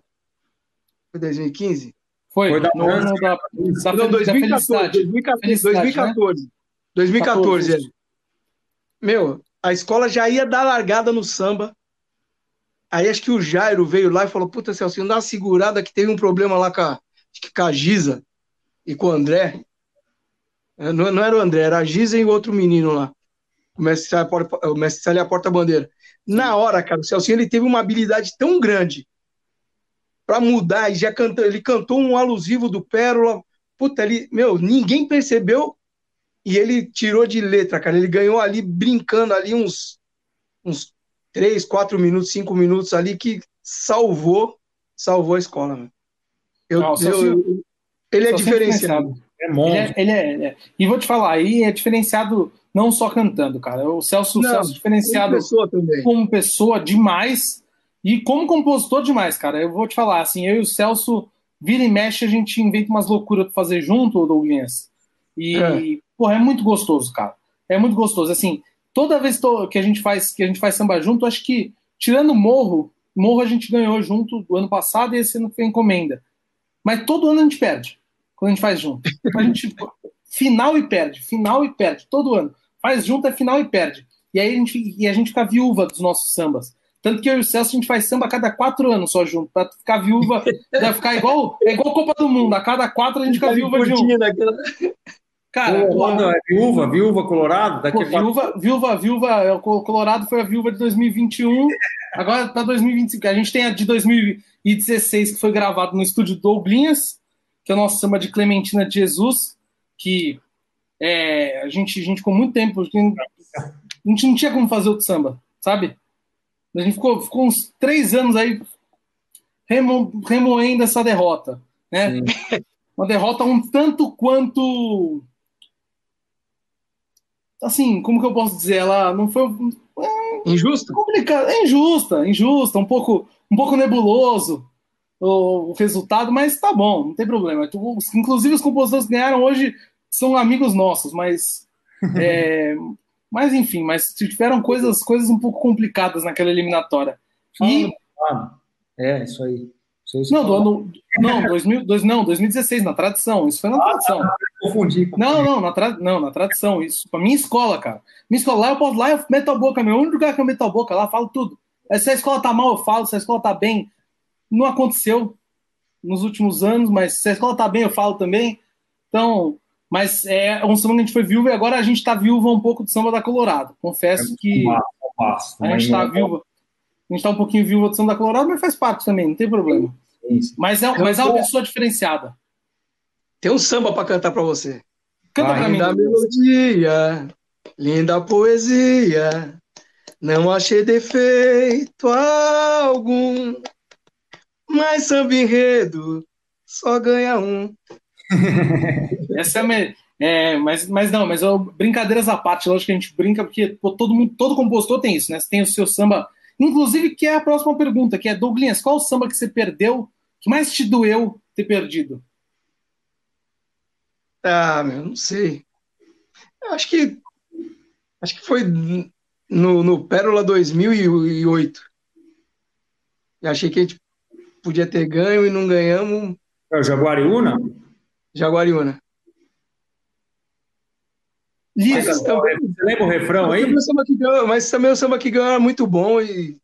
foi 2015? Foi, foi da, no ano da, da, Não, 2014, 2014, 2014, né? 2014 é. Meu, a escola já ia dar largada no samba. Aí acho que o Jairo veio lá e falou: Puta, Celcinho, dá uma segurada que teve um problema lá com a, com a Giza e com o André. É, não, não, era o André, era a Giza e outro menino lá. O mestre Sali a porta-bandeira. Na hora, cara, o Celcinho ele teve uma habilidade tão grande para mudar e já cantou, ele cantou um alusivo do Pérola. Puta, ele, meu, ninguém percebeu e ele tirou de letra, cara. Ele ganhou ali brincando ali uns uns três, quatro minutos, cinco minutos ali que salvou, salvou a escola. Meu. Eu, Não, eu, eu, ele é diferenciado. É Ele é, ele é, é, E vou te falar, aí é diferenciado não só cantando, cara. O Celso, não, Celso é diferenciado como pessoa, como pessoa demais e como compositor demais, cara. Eu vou te falar, assim, eu e o Celso, vira e mexe, a gente inventa umas loucuras pra fazer junto, Douglas. E, é. porra, é muito gostoso, cara. É muito gostoso. Assim, toda vez que a gente faz que a gente faz samba junto, acho que, tirando Morro, Morro a gente ganhou junto do ano passado e esse ano foi encomenda. Mas todo ano a gente perde quando a gente faz junto. A gente final e perde, final e perde, todo ano. Faz junto é final e perde. E aí a gente, e a gente fica viúva dos nossos sambas. Tanto que eu e o Celso a gente faz samba a cada quatro anos só junto, pra ficar viúva, pra ficar igual, é igual Copa do Mundo, a cada quatro a gente fica viúva de um. Cara, pô, não, é viúva, viúva colorado? Daqui pô, viúva, viúva, viúva, é, o Colorado foi a viúva de 2021, agora tá 2025. A gente tem a de 2016 que foi gravado no estúdio Douglinhas, que é o nosso samba de Clementina de Jesus, que é, a, gente, a gente ficou muito tempo, a gente não tinha como fazer outro samba, sabe? A gente ficou, ficou uns três anos aí remo, remoendo essa derrota, né? Uma derrota um tanto quanto assim, como que eu posso dizer? Ela não foi é, injusta, complicada, é injusta, injusta, um pouco, um pouco nebuloso, o, resultado, mas tá bom, não tem problema. Inclusive, os compositores que ganharam hoje são amigos nossos, mas. É, mas enfim, mas tiveram coisas, coisas um pouco complicadas naquela eliminatória. E... É, isso aí. Isso não, do ano, não, 2000, dois, não, 2016, na tradição. Isso foi na ah, tradição. Ah, confundi. Não, não, na, tra, não, na tradição. Isso, pra minha escola, cara. Minha escola, lá eu posso, lá eu meto a boca, meu único lugar que eu meto a boca, lá eu falo tudo. Se a escola tá mal, eu falo. Se a escola tá bem, não aconteceu nos últimos anos, mas se a escola tá bem, eu falo também. Então, mas é um samba que a gente foi viúva e agora a gente está viúva um pouco do samba da Colorado. Confesso é que massa, massa. a gente está viúva. A gente tá um pouquinho viúva do samba da Colorado, mas faz parte também, não tem problema. Mas é, mas é uma pessoa diferenciada. Tem um samba para cantar para você. Canta pra mim. Linda melodia, linda poesia, não achei defeito algum, mas samba enredo só ganha um. Essa é, a me... é mas, mas não, mas eu, brincadeiras à parte, lógico que a gente brinca, porque pô, todo mundo, todo compositor tem isso, né? Você tem o seu samba. Inclusive, que é a próxima pergunta, que é, Douglas, qual o samba que você perdeu, que mais te doeu ter perdido? Ah, meu, não sei. Eu acho que acho que foi no, no Pérola 2008. Eu achei que a gente podia ter ganho e não ganhamos. É o Jaguariúna? Jaguariúna. Mas, também, você lembra o refrão aí? Mas, também o samba que ganhou era muito bom e.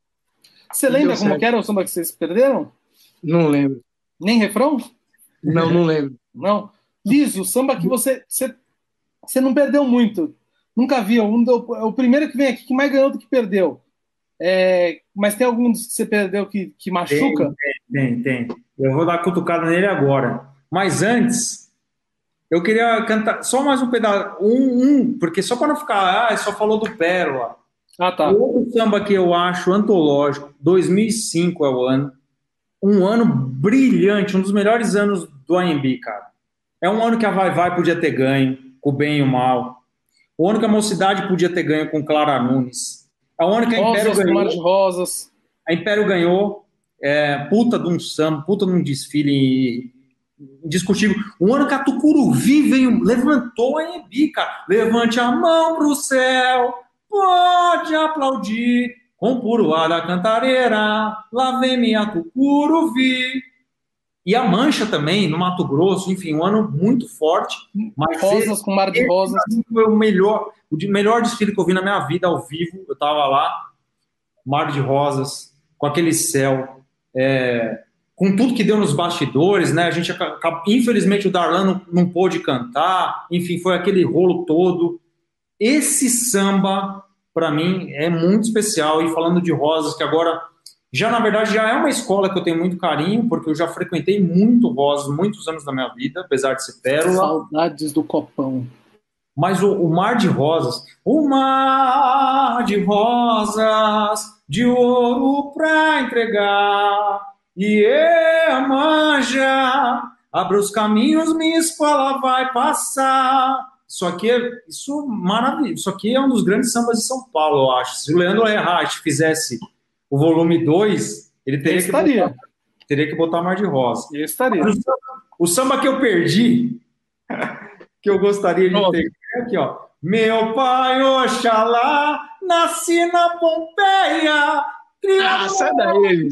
Você lembra como que era o samba que vocês perderam? Não lembro. Nem refrão? Não, não lembro. Não. Liso, o samba que você, você, você não perdeu muito. Nunca vi. Um, o primeiro que vem aqui que mais ganhou do que perdeu. É, mas tem alguns que você perdeu que, que machuca? Tem, tem, tem. Eu vou dar cutucada nele agora. Mas antes, eu queria cantar só mais um pedaço. Um, um porque só para não ficar, ah, só falou do Pérola. Ah, tá. Outro samba que eu acho antológico, 2005 é o ano. Um ano brilhante, um dos melhores anos do AMB, cara. É um ano que a Vai Vai podia ter ganho, com o bem e o mal. O ano que a Mocidade podia ter ganho com Clara Nunes. É o ano que a Império Rosas, ganhou. de Rosas. A Império ganhou. É, puta de um samba, puta de um desfile indiscutível. O ano que a Tucuruvi veio, levantou a Embi, cara. Levante a mão pro céu, pode aplaudir. Com puro ar da cantareira, lá vem minha Tucuruvi. E a Mancha também, no Mato Grosso, enfim, um ano muito forte. Mas rosas com mar de rosas. Foi o melhor, o melhor desfile que eu vi na minha vida ao vivo. Eu estava lá, mar de rosas, com aquele céu, é, com tudo que deu nos bastidores, né? A gente, infelizmente, o Darlan não, não pôde cantar. Enfim, foi aquele rolo todo. Esse samba, para mim, é muito especial. E falando de rosas, que agora já, na verdade, já é uma escola que eu tenho muito carinho, porque eu já frequentei muito Rosas, muitos anos da minha vida, apesar de ser pérola. Saudades do copão. Mas o, o mar de rosas, o mar de rosas, de ouro pra entregar, e manja, abre os caminhos, minha escola vai passar. Isso aqui é isso maravilhoso. Isso aqui é um dos grandes sambas de São Paulo, eu acho. Se o Leandro Errati fizesse o volume 2, ele teria que, botar, teria que botar Mar de Rosa. Eu estaria. O samba, o samba que eu perdi, que eu gostaria de ter, é aqui, ó. Meu pai, Oxalá, nasci na Pompeia. Ah, sai daí,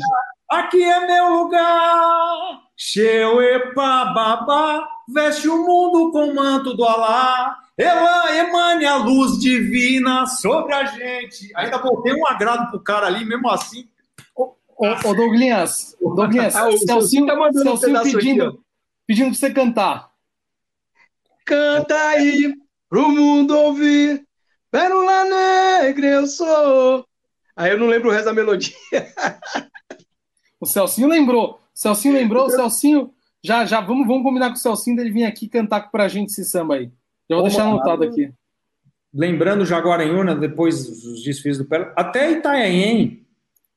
Aqui é meu lugar. Xeuepa, babá, veste o mundo com o manto do Alá. Ela emane a luz divina sobre a gente. Ainda botei um agrado pro cara ali, mesmo assim. Ô, ô, ô Douglas, Douglas, ah, o Celcinho tá mandando Celcinho um pedindo, aqui, pedindo pra você cantar. Canta aí pro mundo ouvir. Pérola negra eu sou. Aí eu não lembro o resto da melodia. o Celcinho lembrou. O Celcinho lembrou, o Celcinho. Já, já, vamos, vamos combinar com o Celcinho dele vir aqui cantar pra gente esse samba aí. Já vou deixar anotado aqui. Lembrando Jaguaranhuna, depois dos desfiles do Pérola, até Itanhaém,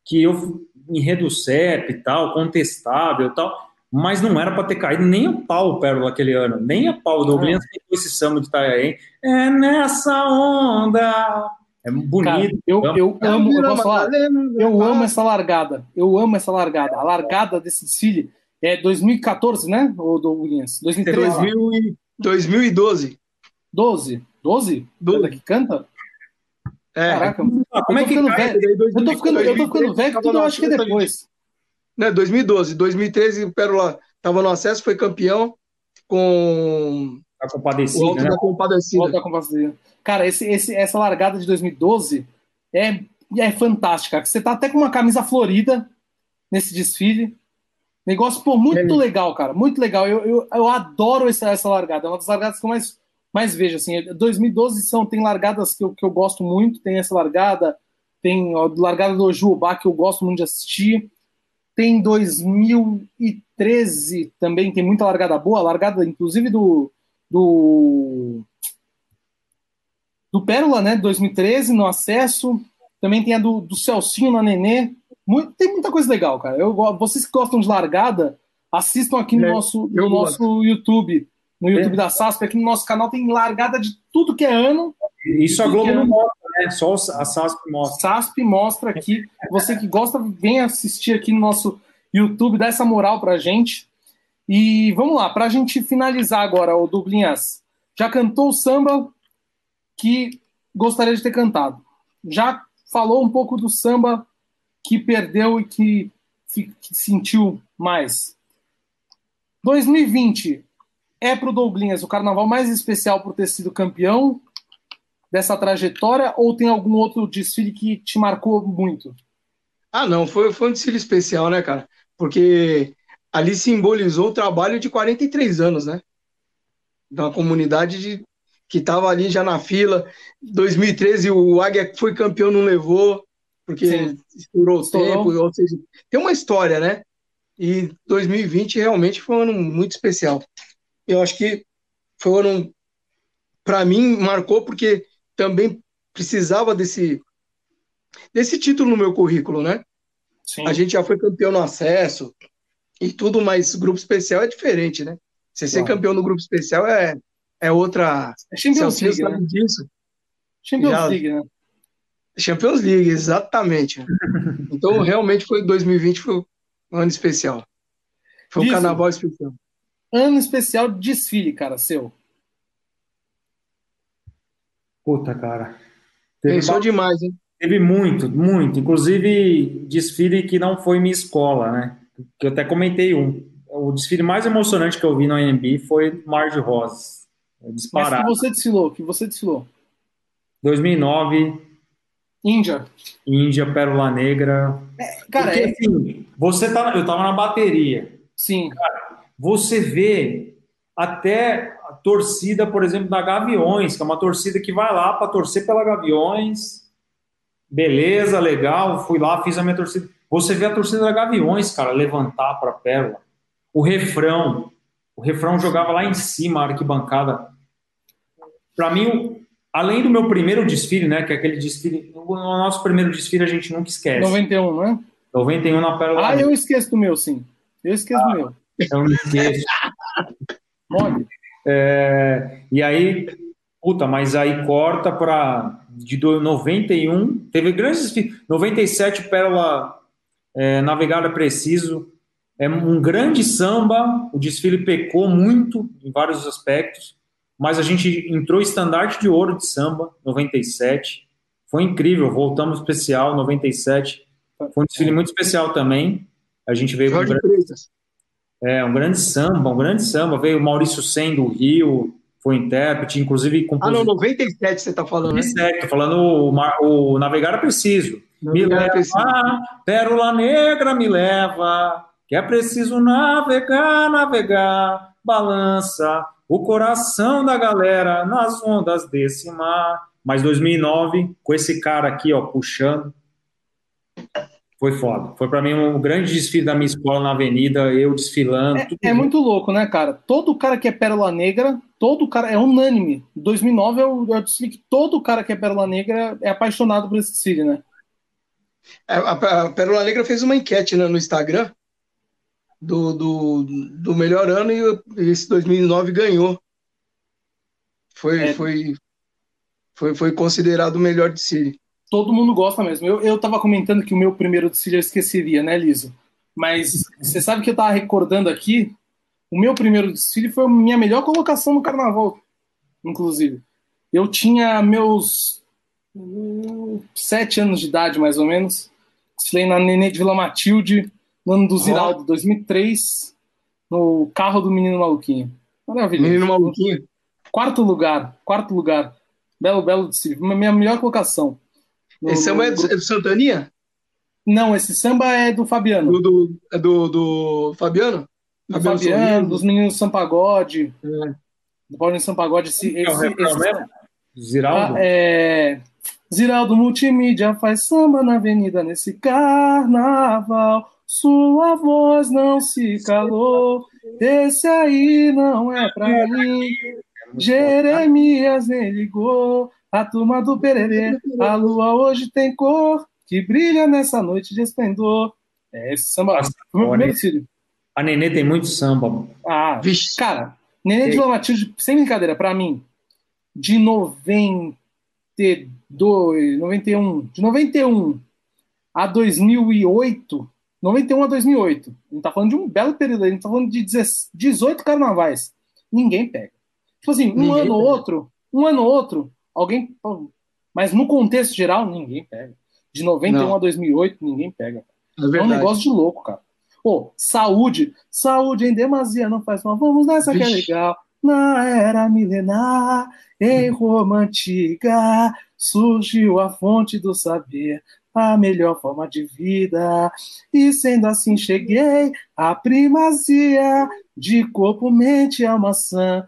que eu enredo CEP e tal, contestável e tal, mas não era para ter caído nem a pau o Pérola aquele ano, nem a pau. O Douglas ah. esse samba de Itanhaém. É nessa onda. É bonito. Cara, eu, eu amo, eu posso falar, eu amo essa largada. Eu amo essa largada. A largada desse desfile é 2014, né, o Douglas? 2013. 2012. 12? 12? 12 que canta? É. Caraca, ah, como é que velho? Eu tô ficando, eu tô ficando velho, tudo eu acho que é depois. Né, 2012. 2013, o Pérola estava no acesso, foi campeão com a compadecida, o Alto né? da Compadecida. Alto da Compadecida. Cara, esse, esse, essa largada de 2012 é, é fantástica. Você tá até com uma camisa florida nesse desfile. Negócio, pô, muito é legal, cara. Muito legal. Eu, eu, eu adoro essa, essa largada. É uma das largadas que eu mais mas veja, assim, 2012 são, tem largadas que eu, que eu gosto muito, tem essa largada, tem a largada do Jubá, que eu gosto muito de assistir. Tem 2013 também, tem muita largada boa, largada inclusive do, do, do Pérola, né? 2013, no acesso. Também tem a do, do Celcinho na Nenê. Muito, tem muita coisa legal, cara. Eu, vocês que gostam de largada, assistam aqui no é, nosso, no nosso YouTube. No YouTube é. da SASP, aqui no nosso canal tem largada de tudo que é ano. Isso a Globo é não mostra, né? Só a SASP mostra. SASP mostra aqui. Você que gosta, vem assistir aqui no nosso YouTube, dá essa moral pra gente. E vamos lá, pra gente finalizar agora, o Dublinhas. Já cantou o samba que gostaria de ter cantado. Já falou um pouco do samba que perdeu e que, que sentiu mais. 2020 é para o Douglinhas o carnaval mais especial por ter sido campeão dessa trajetória ou tem algum outro desfile que te marcou muito? Ah, não, foi, foi um desfile especial, né, cara? Porque ali simbolizou o trabalho de 43 anos, né? Uma comunidade de, que estava ali já na fila. 2013 o Águia foi campeão, não levou, porque Sim. estourou o tempo, ou seja, tem uma história, né? E 2020 realmente foi um ano muito especial. Eu acho que foi um ano, para mim, marcou porque também precisava desse, desse título no meu currículo, né? Sim. A gente já foi campeão no acesso e tudo, mas grupo especial é diferente, né? Você ser campeão no grupo especial é, é outra. É Champions League, né? disso. Champions Já... League, né? Champions League, exatamente. então, realmente, foi 2020 foi um ano especial. Foi um carnaval especial. Ano especial de desfile, cara, seu. Puta, cara. Teve Pensou demais, hein? Teve muito, muito. Inclusive, desfile que não foi minha escola, né? Que eu até comentei um. O desfile mais emocionante que eu vi no AMB foi Mar de Rosas. Disparado. Mas que você desfilou? Que você desfilou? 2009. Índia. Índia, Pérola Negra. É, cara, Porque, é... assim, você tá, eu tava na bateria. Sim. Cara, você vê até a torcida, por exemplo, da Gaviões, que é uma torcida que vai lá para torcer pela Gaviões. Beleza, legal, fui lá, fiz a minha torcida. Você vê a torcida da Gaviões, cara, levantar para Pérola. O refrão, o refrão jogava lá em cima, a arquibancada. Para mim, além do meu primeiro desfile, né, que é aquele desfile, o nosso primeiro desfile a gente nunca esquece. 91, não é? 91 na Pérola. Ah, eu esqueço do meu, sim. Eu esqueço ah, do meu. Eu não esqueço. Pode. É, e aí, puta, mas aí corta para de 91, teve grandes desfiles. 97, Pérola é, Navegada Preciso. É um grande samba, o desfile pecou muito em vários aspectos, mas a gente entrou estandarte de ouro de samba, 97. Foi incrível, voltamos especial, 97. Foi um desfile muito especial também. A gente veio Jorge com... Freitas. É, um grande samba, um grande samba. Veio o Maurício Sen do Rio, foi intérprete, inclusive compositor. Ah, não, 97 você está falando, 97, né? tô falando o, o Navegar é Preciso. Me leva, preciso. Pérola Negra me leva, que é preciso navegar, navegar, balança o coração da galera nas ondas desse mar. Mas 2009, com esse cara aqui, ó, puxando, foi foda. Foi para mim um grande desfile da minha escola na avenida, eu desfilando. É, é muito louco, né, cara? Todo cara que é Pérola Negra, todo cara, é unânime. 2009 é o, é o desfile que todo cara que é Pérola Negra é apaixonado por esse desfile, né? É, a, a Pérola Negra fez uma enquete né, no Instagram do, do, do melhor ano e esse 2009 ganhou. Foi, é. foi, foi, foi considerado o melhor de Siri. Todo mundo gosta mesmo. Eu, eu tava comentando que o meu primeiro de Siri eu esqueceria, né, Liso? Mas você sabe que eu tava recordando aqui, o meu primeiro desfile foi a minha melhor colocação no carnaval, inclusive. Eu tinha meus sete anos de idade, mais ou menos. Desfilei na Nenê de Vila Matilde, no ano do Ziraldo, 2003, no carro do Menino Maluquinho. Maravilhoso. Menino Maluquinho? Quarto lugar, quarto lugar. Belo, belo de Minha melhor colocação. No, esse samba é do, é do Santaninha? Não, esse samba é do Fabiano. Do, do, é do, do Fabiano? Do Fabiano, Fabiano dos meninos Sampagode. É. Do Paulinho Sampagode. Esse, esse, esse, esse, Ziraldo? Ah, é... Ziraldo Multimídia faz samba na avenida nesse carnaval. Sua voz não se calou, esse aí não é pra mim. Jeremias nem ligou, a turma do Pererê. A lua hoje tem cor, que brilha nessa noite de esplendor. É esse samba. A Nenê tem muito samba. Ah, cara, Nenê de Matilde, sem brincadeira, pra mim, de 92, 91, de 91 a 2008, 91 a 2008, a gente tá falando de um belo período, a gente tá falando de 18 carnavais. Ninguém pega. Tipo assim, um ninguém ano ou outro, um ano ou outro, alguém. Mas no contexto geral, ninguém pega. De 91 Não. a 2008, ninguém pega. É, é um negócio de louco, cara. Pô, saúde. Saúde em demasia não faz mal. Vamos nessa Vixe. que é legal. Na era milenar, em Roma antiga, surgiu a fonte do saber, a melhor forma de vida. E sendo assim, cheguei à primazia de corpo, mente e alma sã.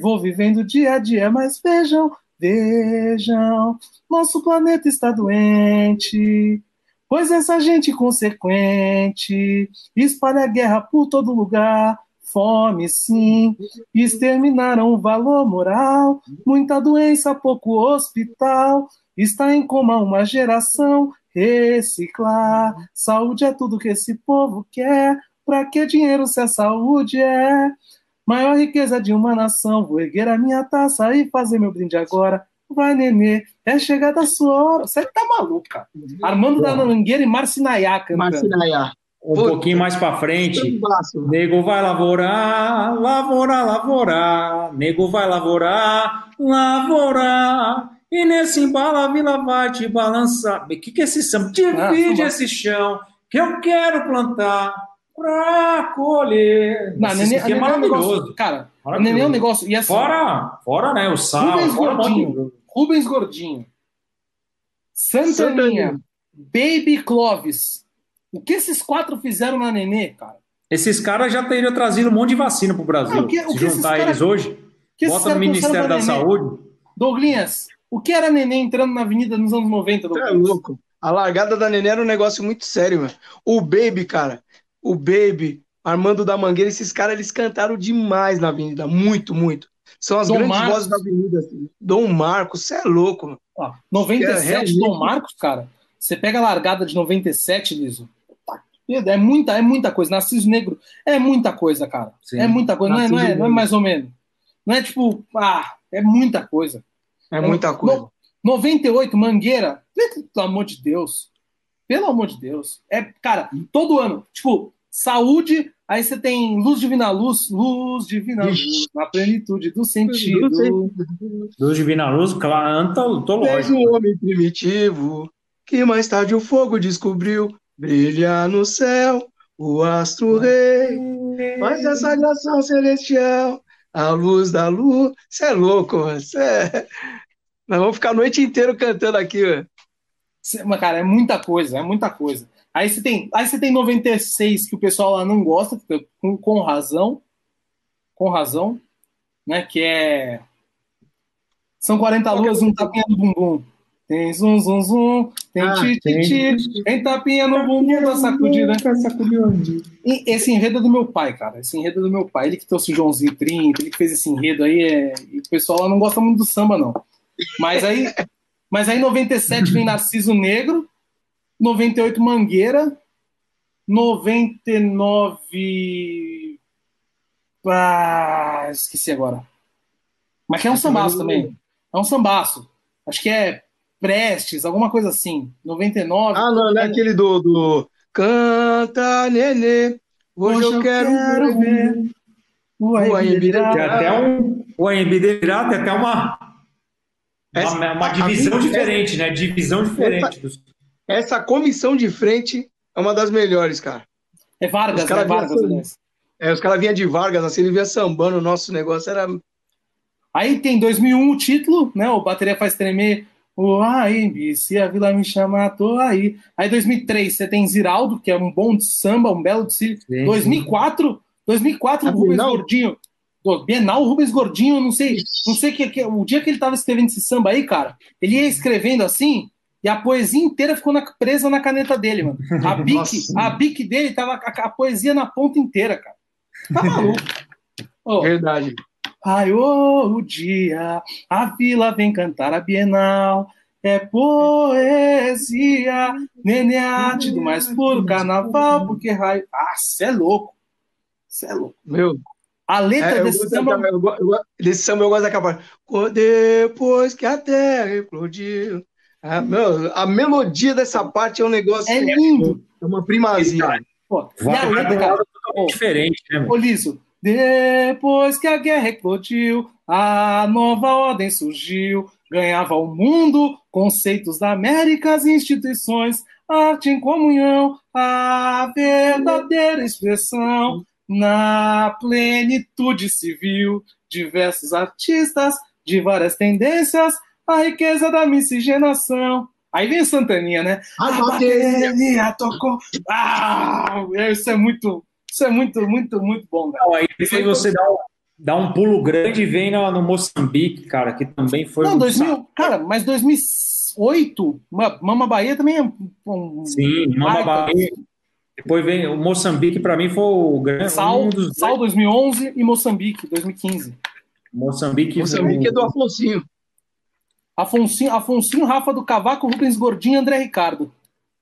Vou vivendo dia a dia, mas vejam, vejam, nosso planeta está doente. Pois essa gente consequente espalha guerra por todo lugar, fome sim, exterminaram o valor moral, muita doença, pouco hospital, está em coma uma geração, reciclar, saúde é tudo que esse povo quer, pra que dinheiro se a saúde é? Maior riqueza de uma nação, vou erguer a minha taça e fazer meu brinde agora Vai, Nenê, é chegada a sua hora. Você tá maluco, cara. Armando da Mangueira e Marcinaiá cantando. Marcinaiá. Um Pô, pouquinho mais para frente, nego vai lavorar, lavorar, lavorar, nego vai lavorar, lavorar, e nesse embalo a vila vai te balançar. O que, que é esse samba? Divide ah, esse chão que eu quero plantar pra colher. Não, nenê, é maravilhoso. É negócio, cara, nenê é um negócio. E assim, fora, fora, né? O sal, Rubens fora Gordinho. Rubens Gordinho. Santaninha. Baby Clovis. O que esses quatro fizeram na Nenê, cara? Esses caras já teriam trazido um monte de vacina pro Brasil. Não, que, Se juntar eles cara, hoje, bota no Ministério da Saúde. Douglinhas, o que era Nenê entrando na avenida nos anos 90, Douglinhas? É louco. A largada da Nenê era um negócio muito sério, mano. O Baby, cara, o Baby, Armando da Mangueira, esses caras, eles cantaram demais na avenida. Muito, muito. São as Dom grandes Marcos. vozes da avenida. Assim. Dom Marcos, você é louco, mano. Ó, 97, é, Dom Marcos, cara. Você pega a largada de 97, Liso. É muita, é muita coisa. Narciso Negro é muita coisa, cara. Sim. É muita coisa. Não é, não, é, não é, mais ou menos. Não é tipo, ah, é muita coisa. É, é muita coisa. No, 98, Mangueira, pelo amor de Deus. Pelo amor de Deus. É, cara, todo ano, tipo, saúde, aí você tem luz divina luz, luz divina luz, na plenitude do sentido. Luz divina luz, claro, antológico. o homem primitivo, que mais tarde o fogo descobriu, brilha no céu, o astro rei, faz essa sagração celestial, a luz da luz. Você é louco, você é... Nós vamos ficar a noite inteira cantando aqui. Mas, cara, é muita coisa, é muita coisa. Aí você tem, aí você tem 96 que o pessoal lá não gosta, com, com razão. Com razão, né? Que é. São 40 luas um tapinha no bumbum. Tem zum, zum, zum, tem ah, ti, ti, ti, tem tapinha no bumbum da sacudida. E esse enredo é do meu pai, cara. Esse enredo é do meu pai. Ele que trouxe o Joãozinho 30, ele que fez esse enredo aí. É... E o pessoal lá não gosta muito do samba, não. Mas aí mas aí 97 vem Narciso Negro, 98 Mangueira, 99. Ah, esqueci agora. Mas que é um sambaço também. É um sambaço. Acho que é Prestes, alguma coisa assim. 99. Ah, não, não é aquele do, do Canta, Nenê. Hoje, Hoje eu, quero, quero ver. O Anhembi até um. O Anhembi tem até uma essa, uma, uma divisão diferente, né? Divisão diferente. Essa, essa, comissão de frente é uma das melhores, cara. É Vargas, é Vargas, né? É, os caras vinham de Vargas, assim, ele vinha sambando, o nosso negócio era. Aí tem 2001 o título, né? O Bateria Faz Tremer, o AMB, se a Vila me chamar, tô aí. Aí 2003 você tem Ziraldo, que é um bom de samba, um belo de 2004, 2004 o Rubens Gordinho. Bienal, Rubens Gordinho, não sei, não sei que, que o dia que ele estava escrevendo esse samba aí, cara, ele ia escrevendo assim e a poesia inteira ficou na, presa na caneta dele, mano. A bique, a bique dele tava a, a, poesia na ponta inteira, cara. Tá maluco. Oh. Verdade. Raiou o dia, a vila vem cantar a Bienal. É poesia, nenê arte do mais puro carnaval, porque raio. Ah, você é louco. Você é louco. Meu, a letra é, desse samba. Eu, eu, eu, desse samba eu gosto da capa. Depois que a terra explodiu. Ah, meu, a melodia dessa parte é um negócio. É lindo. É uma primazia. Pô, e a letra, cara, oh, diferente, né? Ô, Liso, depois que a guerra eclodiu, a nova ordem surgiu, ganhava o mundo, conceitos da América, as instituições, arte em comunhão, a verdadeira expressão na plenitude civil, diversos artistas de várias tendências, a riqueza da miscigenação. Aí vem Santaninha, né? A, a bateria tocou. Ah, isso é muito, isso é muito, muito, muito bom. Não, aí você dá um, dá um pulo grande e vem no, no, Moçambique, cara, que também foi. Não, um 2000, cara, mas 2008, Mama Bahia também é um. Sim, Mama Bahia. Depois vem o Moçambique, para mim, foi o grande. Sal, um dos... Sal 2011 e Moçambique 2015. Moçambique, Moçambique é do Afonsinho. Afonsinho, Afonsinho, Rafa do Cavaco, Rubens Gordinho André Ricardo.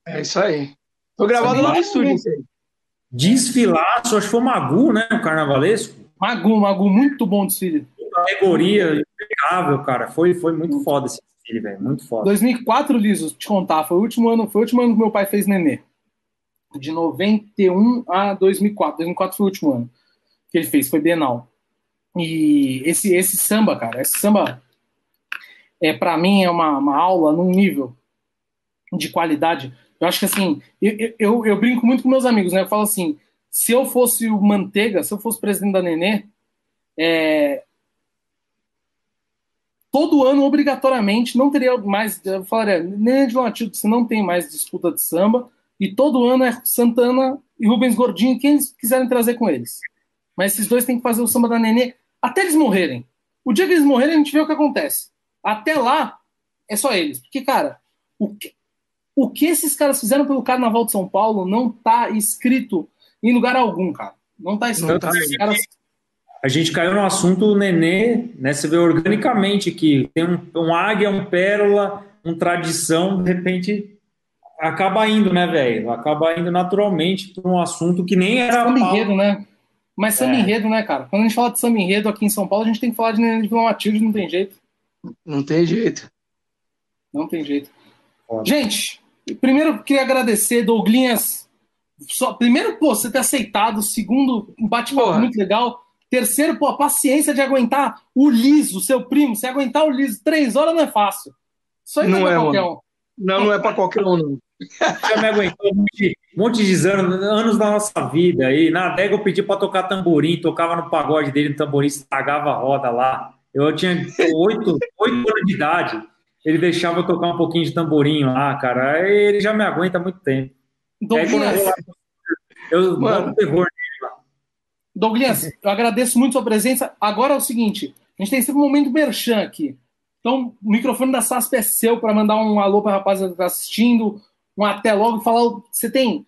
É isso aí. Tô gravado lá no estúdio. Desfilaço, acho que foi o Magu, né? O carnavalesco. Magu, Magu, muito bom desfile. Categoria impecável, cara. Foi, foi muito foda esse desfile, velho. Muito foda. 2004, Liso, te contar, foi o último ano, foi o último ano que meu pai fez nenê de 91 a 2004. 2004 foi o último ano que ele fez, foi Bienal. E esse, esse samba, cara, esse samba, é, para mim, é uma, uma aula num nível de qualidade. Eu acho que assim, eu, eu, eu, brinco muito com meus amigos, né? Eu falo assim: se eu fosse o Manteiga, se eu fosse presidente da Nenê, é, todo ano, obrigatoriamente, não teria mais. Eu falaria, Nenê de Donativo, você não tem mais disputa de samba e todo ano é Santana e Rubens Gordinho, quem eles quiserem trazer com eles. Mas esses dois têm que fazer o samba da Nenê até eles morrerem. O dia que eles morrerem, a gente vê o que acontece. Até lá, é só eles. Porque, cara, o que, o que esses caras fizeram pelo Carnaval de São Paulo não tá escrito em lugar algum, cara. Não tá escrito. Não tá caras... A gente caiu no assunto Nenê, né? Você vê organicamente que tem um, um águia, um pérola, um tradição, de repente acaba indo, né, velho? Acaba indo naturalmente para um assunto que nem era. Samba enredo, né? Mas samba é. enredo, né, cara? Quando a gente fala de samba enredo aqui em São Paulo, a gente tem que falar de Nenê de Vila Matilde, não tem jeito. Não tem jeito. Não tem jeito. Pode. Gente, primeiro queria agradecer, Douglinhas. Só, primeiro, pô, você ter aceitado. Segundo, um bate-papo muito legal. Terceiro, pô, a paciência de aguentar o liso, seu primo. Se aguentar o liso três horas não é fácil. Isso aí não, não é, é qualquer um. Não, não é para qualquer um, não já me aguentou um monte, um monte de anos, anos da nossa vida. aí na adega eu pedi para tocar tamborim, tocava no pagode dele no tamborim, estragava a roda lá. Eu tinha oito, oito anos de idade. Ele deixava eu tocar um pouquinho de tamborim lá, cara. Aí ele já me aguenta há muito tempo. Douglas, eu, eu Mano, terror nele lá. Douglas, eu agradeço muito a sua presença. Agora é o seguinte: a gente tem sempre um momento merchan aqui. Então, o microfone da SASP é seu para mandar um alô para a rapaziada que está assistindo, um até logo, falar. Você tem,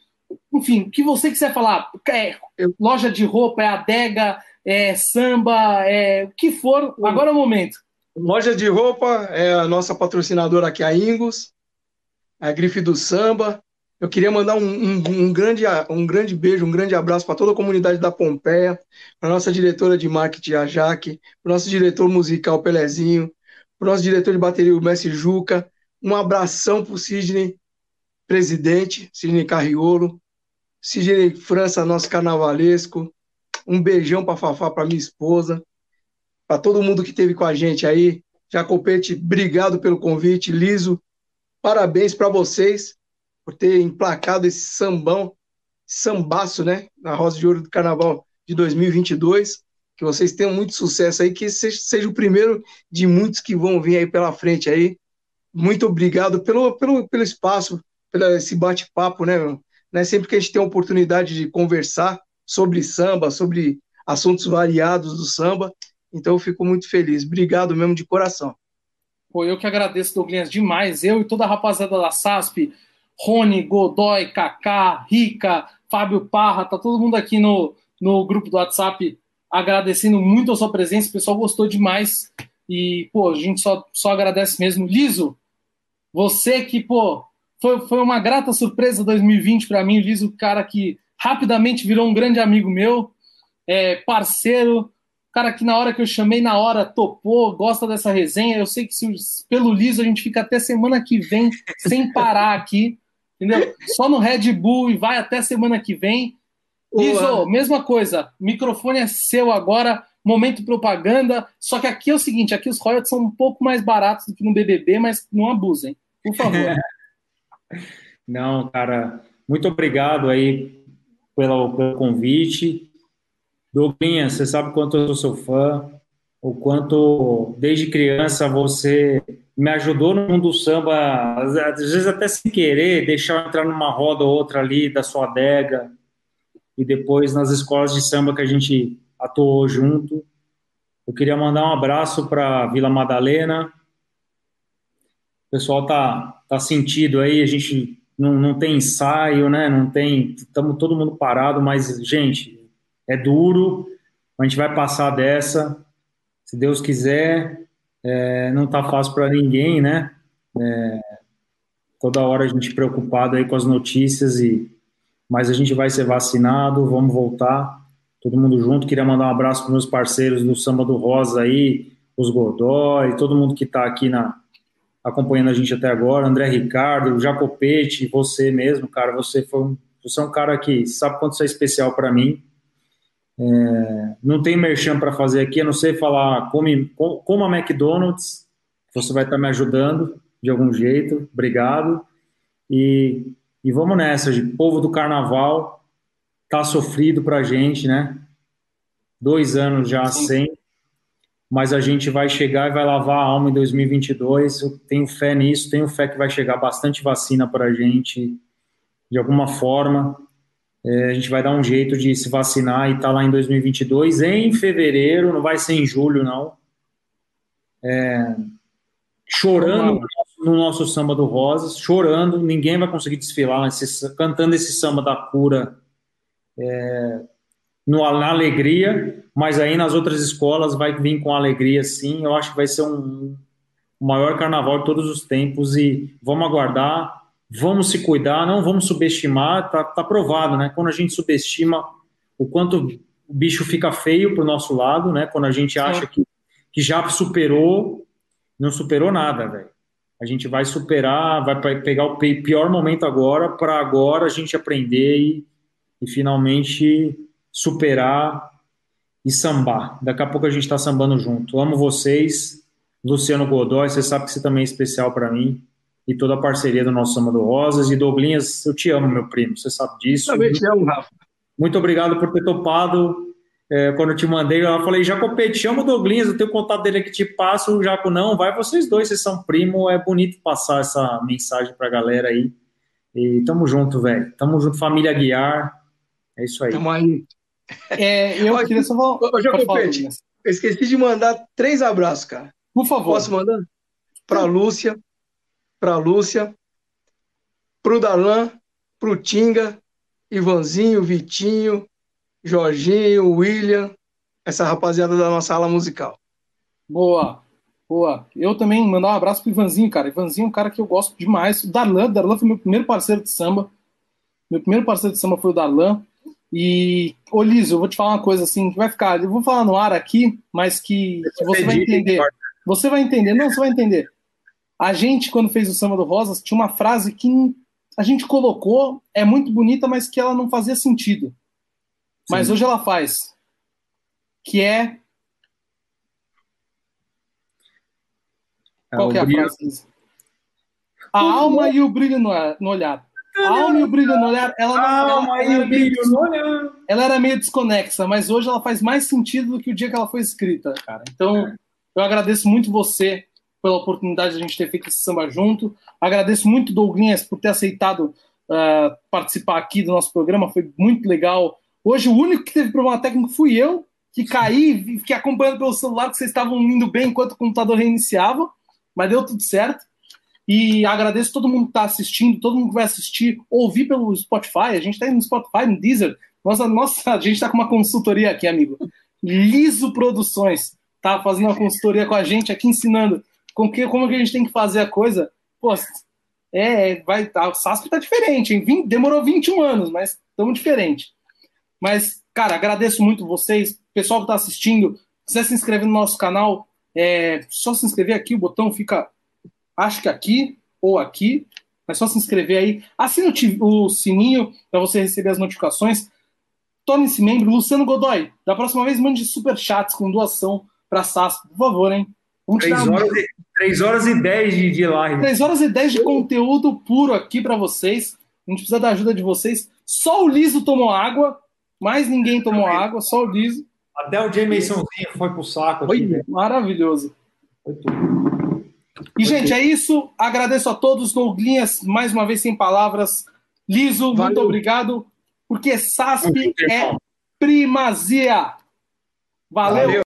enfim, o que você quiser falar. É, loja de roupa, é adega, é samba, é o que for, agora é o momento. Loja de roupa é a nossa patrocinadora aqui, a Ingos, a Grife do Samba. Eu queria mandar um, um, um grande, um grande beijo, um grande abraço para toda a comunidade da Pompeia, para nossa diretora de marketing, a Jaque, para o nosso diretor musical, Pelezinho, para o nosso diretor de bateria, o Messi Juca. Um abração para o Sidney, presidente, Sidney Carriolo, Sidney França, nosso carnavalesco, um beijão para Fafá, para minha esposa, para todo mundo que esteve com a gente aí. Jacopete, obrigado pelo convite. Liso, parabéns para vocês por ter emplacado esse sambão, sambaço, né, na Rosa de Ouro do Carnaval de 2022. Que vocês tenham muito sucesso aí, que esse seja o primeiro de muitos que vão vir aí pela frente aí. Muito obrigado pelo, pelo, pelo espaço, pelo esse bate-papo, né? né? Sempre que a gente tem a oportunidade de conversar sobre samba, sobre assuntos variados do samba. Então eu fico muito feliz. Obrigado mesmo de coração. Pô, eu que agradeço, Douglas, demais. Eu e toda a rapaziada da SASP, Rony, Godoy, Kaká, Rica, Fábio Parra, tá todo mundo aqui no, no grupo do WhatsApp agradecendo muito a sua presença. O pessoal gostou demais. E, pô, a gente só, só agradece mesmo. Liso, você que, pô, foi, foi uma grata surpresa 2020 para mim. Liso, cara que rapidamente virou um grande amigo meu, é, parceiro, cara que na hora que eu chamei, na hora topou, gosta dessa resenha. Eu sei que se, pelo Liso a gente fica até semana que vem sem parar aqui, entendeu? Só no Red Bull e vai até semana que vem. Liso, mesma coisa, microfone é seu agora, momento propaganda. Só que aqui é o seguinte: aqui os royalties são um pouco mais baratos do que no BBB, mas não abusem, por favor. não, cara, muito obrigado aí pelo, pelo convite. Douglinhas, você sabe quanto eu sou fã, o quanto desde criança você me ajudou no mundo do samba, às vezes até sem querer, deixar eu entrar numa roda ou outra ali da sua adega, e depois nas escolas de samba que a gente atuou junto. Eu queria mandar um abraço para Vila Madalena. O pessoal tá, tá sentido aí, a gente não, não tem ensaio, né? Não tem. Estamos todo mundo parado, mas, gente, é duro, a gente vai passar dessa, se Deus quiser, é, não tá fácil para ninguém, né? É, toda hora a gente preocupado aí com as notícias e mas a gente vai ser vacinado, vamos voltar, todo mundo junto. Queria mandar um abraço para meus parceiros do Samba do Rosa aí, os Godoy, todo mundo que está aqui na, acompanhando a gente até agora, André Ricardo, Jacopete, você mesmo, cara, você foi um, você é um cara que sabe quanto isso é especial para mim. É, não tem merchan para fazer aqui, a não sei falar come, como a McDonald's, você vai estar tá me ajudando de algum jeito, obrigado. E, e vamos nessa, de povo do carnaval, tá sofrido para a gente, né? Dois anos já Sim. sem, mas a gente vai chegar e vai lavar a alma em 2022. Eu tenho fé nisso, tenho fé que vai chegar bastante vacina para a gente, de alguma forma. É, a gente vai dar um jeito de se vacinar e estar tá lá em 2022, em fevereiro, não vai ser em julho, não. É, chorando no nosso samba do Rosas, chorando, ninguém vai conseguir desfilar esse, cantando esse samba da cura é, no, na alegria, mas aí nas outras escolas vai vir com alegria sim. Eu acho que vai ser um, o maior carnaval de todos os tempos e vamos aguardar vamos se cuidar, não vamos subestimar, tá, tá provado, né? Quando a gente subestima o quanto o bicho fica feio pro nosso lado, né? Quando a gente acha que, que já superou, não superou nada, velho. A gente vai superar, vai pegar o pior momento agora para agora a gente aprender e, e finalmente superar e sambar. Daqui a pouco a gente está sambando junto. Amo vocês, Luciano Godoy, você sabe que você também é especial para mim e toda a parceria do nosso Samba do Rosas. E Douglinhas, eu te amo, meu primo, você sabe disso. Também te amo, Rafa. Muito obrigado por ter topado. É, quando eu te mandei, eu falei, Jacopete, chama o Douglinhas, eu tenho o contato dele aqui, te passo, o Jaco não, vai vocês dois, vocês são primo, é bonito passar essa mensagem pra galera aí. E tamo junto, velho. Tamo junto, família Guiar. É isso aí. Tamo aí. É, eu Ô, queria só falar. Jacopete, eu esqueci de mandar três abraços, cara. Por favor. Posso mandar? Pra Lúcia, para a Lúcia, para o Darlan, para o Tinga, Ivanzinho, Vitinho, Jorginho, William, essa rapaziada da nossa ala musical. Boa, boa. Eu também mandar um abraço pro Ivanzinho, cara. Ivanzinho é um cara que eu gosto demais. O Darlan, Darlan foi meu primeiro parceiro de samba. Meu primeiro parceiro de samba foi o Darlan. E, ô Liso, eu vou te falar uma coisa assim, que vai ficar, eu vou falar no ar aqui, mas que, que você vai entender. Você vai entender, não, você vai entender. A gente, quando fez o Samba do Rosas, tinha uma frase que a gente colocou, é muito bonita, mas que ela não fazia sentido. Sim. Mas hoje ela faz. Que é. é Qual que é a brilho... frase? A alma e o brilho no, olhar. A alma e o brilho no olhar, ela não. Alma ela, ela, brilho no olhar. ela era meio desconexa, mas hoje ela faz mais sentido do que o dia que ela foi escrita, cara. Então, eu agradeço muito você pela oportunidade de a gente ter feito esse samba junto. Agradeço muito, Douglinhas, por ter aceitado uh, participar aqui do nosso programa, foi muito legal. Hoje, o único que teve problema técnico fui eu, que caí, fiquei acompanhando pelo celular que vocês estavam indo bem enquanto o computador reiniciava, mas deu tudo certo. E agradeço todo mundo que está assistindo, todo mundo que vai assistir, ouvir pelo Spotify. A gente está no Spotify, no Deezer. Nossa, nossa a gente está com uma consultoria aqui, amigo. Liso Produções tá fazendo uma consultoria com a gente aqui, ensinando com que, como que a gente tem que fazer a coisa. Pô, é, vai, a, o SASP tá diferente, hein? demorou 21 anos, mas estamos diferente. Mas, cara, agradeço muito vocês, pessoal que está assistindo. Se quiser se inscrever no nosso canal, é só se inscrever aqui, o botão fica acho que aqui ou aqui. É só se inscrever aí. Assina o, sininho para você receber as notificações. Torne-se membro. Luciano Godoy, da próxima vez mande super chats com doação para a SAS, por favor, hein? Vamos 3 horas, 3 horas e 10 de, de live. 3 horas e 10 de conteúdo puro aqui para vocês. A gente precisa da ajuda de vocês. Só o Liso tomou água, mais ninguém tomou água, só o Liso. Até o Jamesonzinho foi pro saco. Aqui, Maravilhoso. Foi tudo. E, gente, é isso. Agradeço a todos. Douglinhas, mais uma vez, sem palavras. Liso, Valeu. muito obrigado. Porque SASP é primazia. Valeu. Valeu.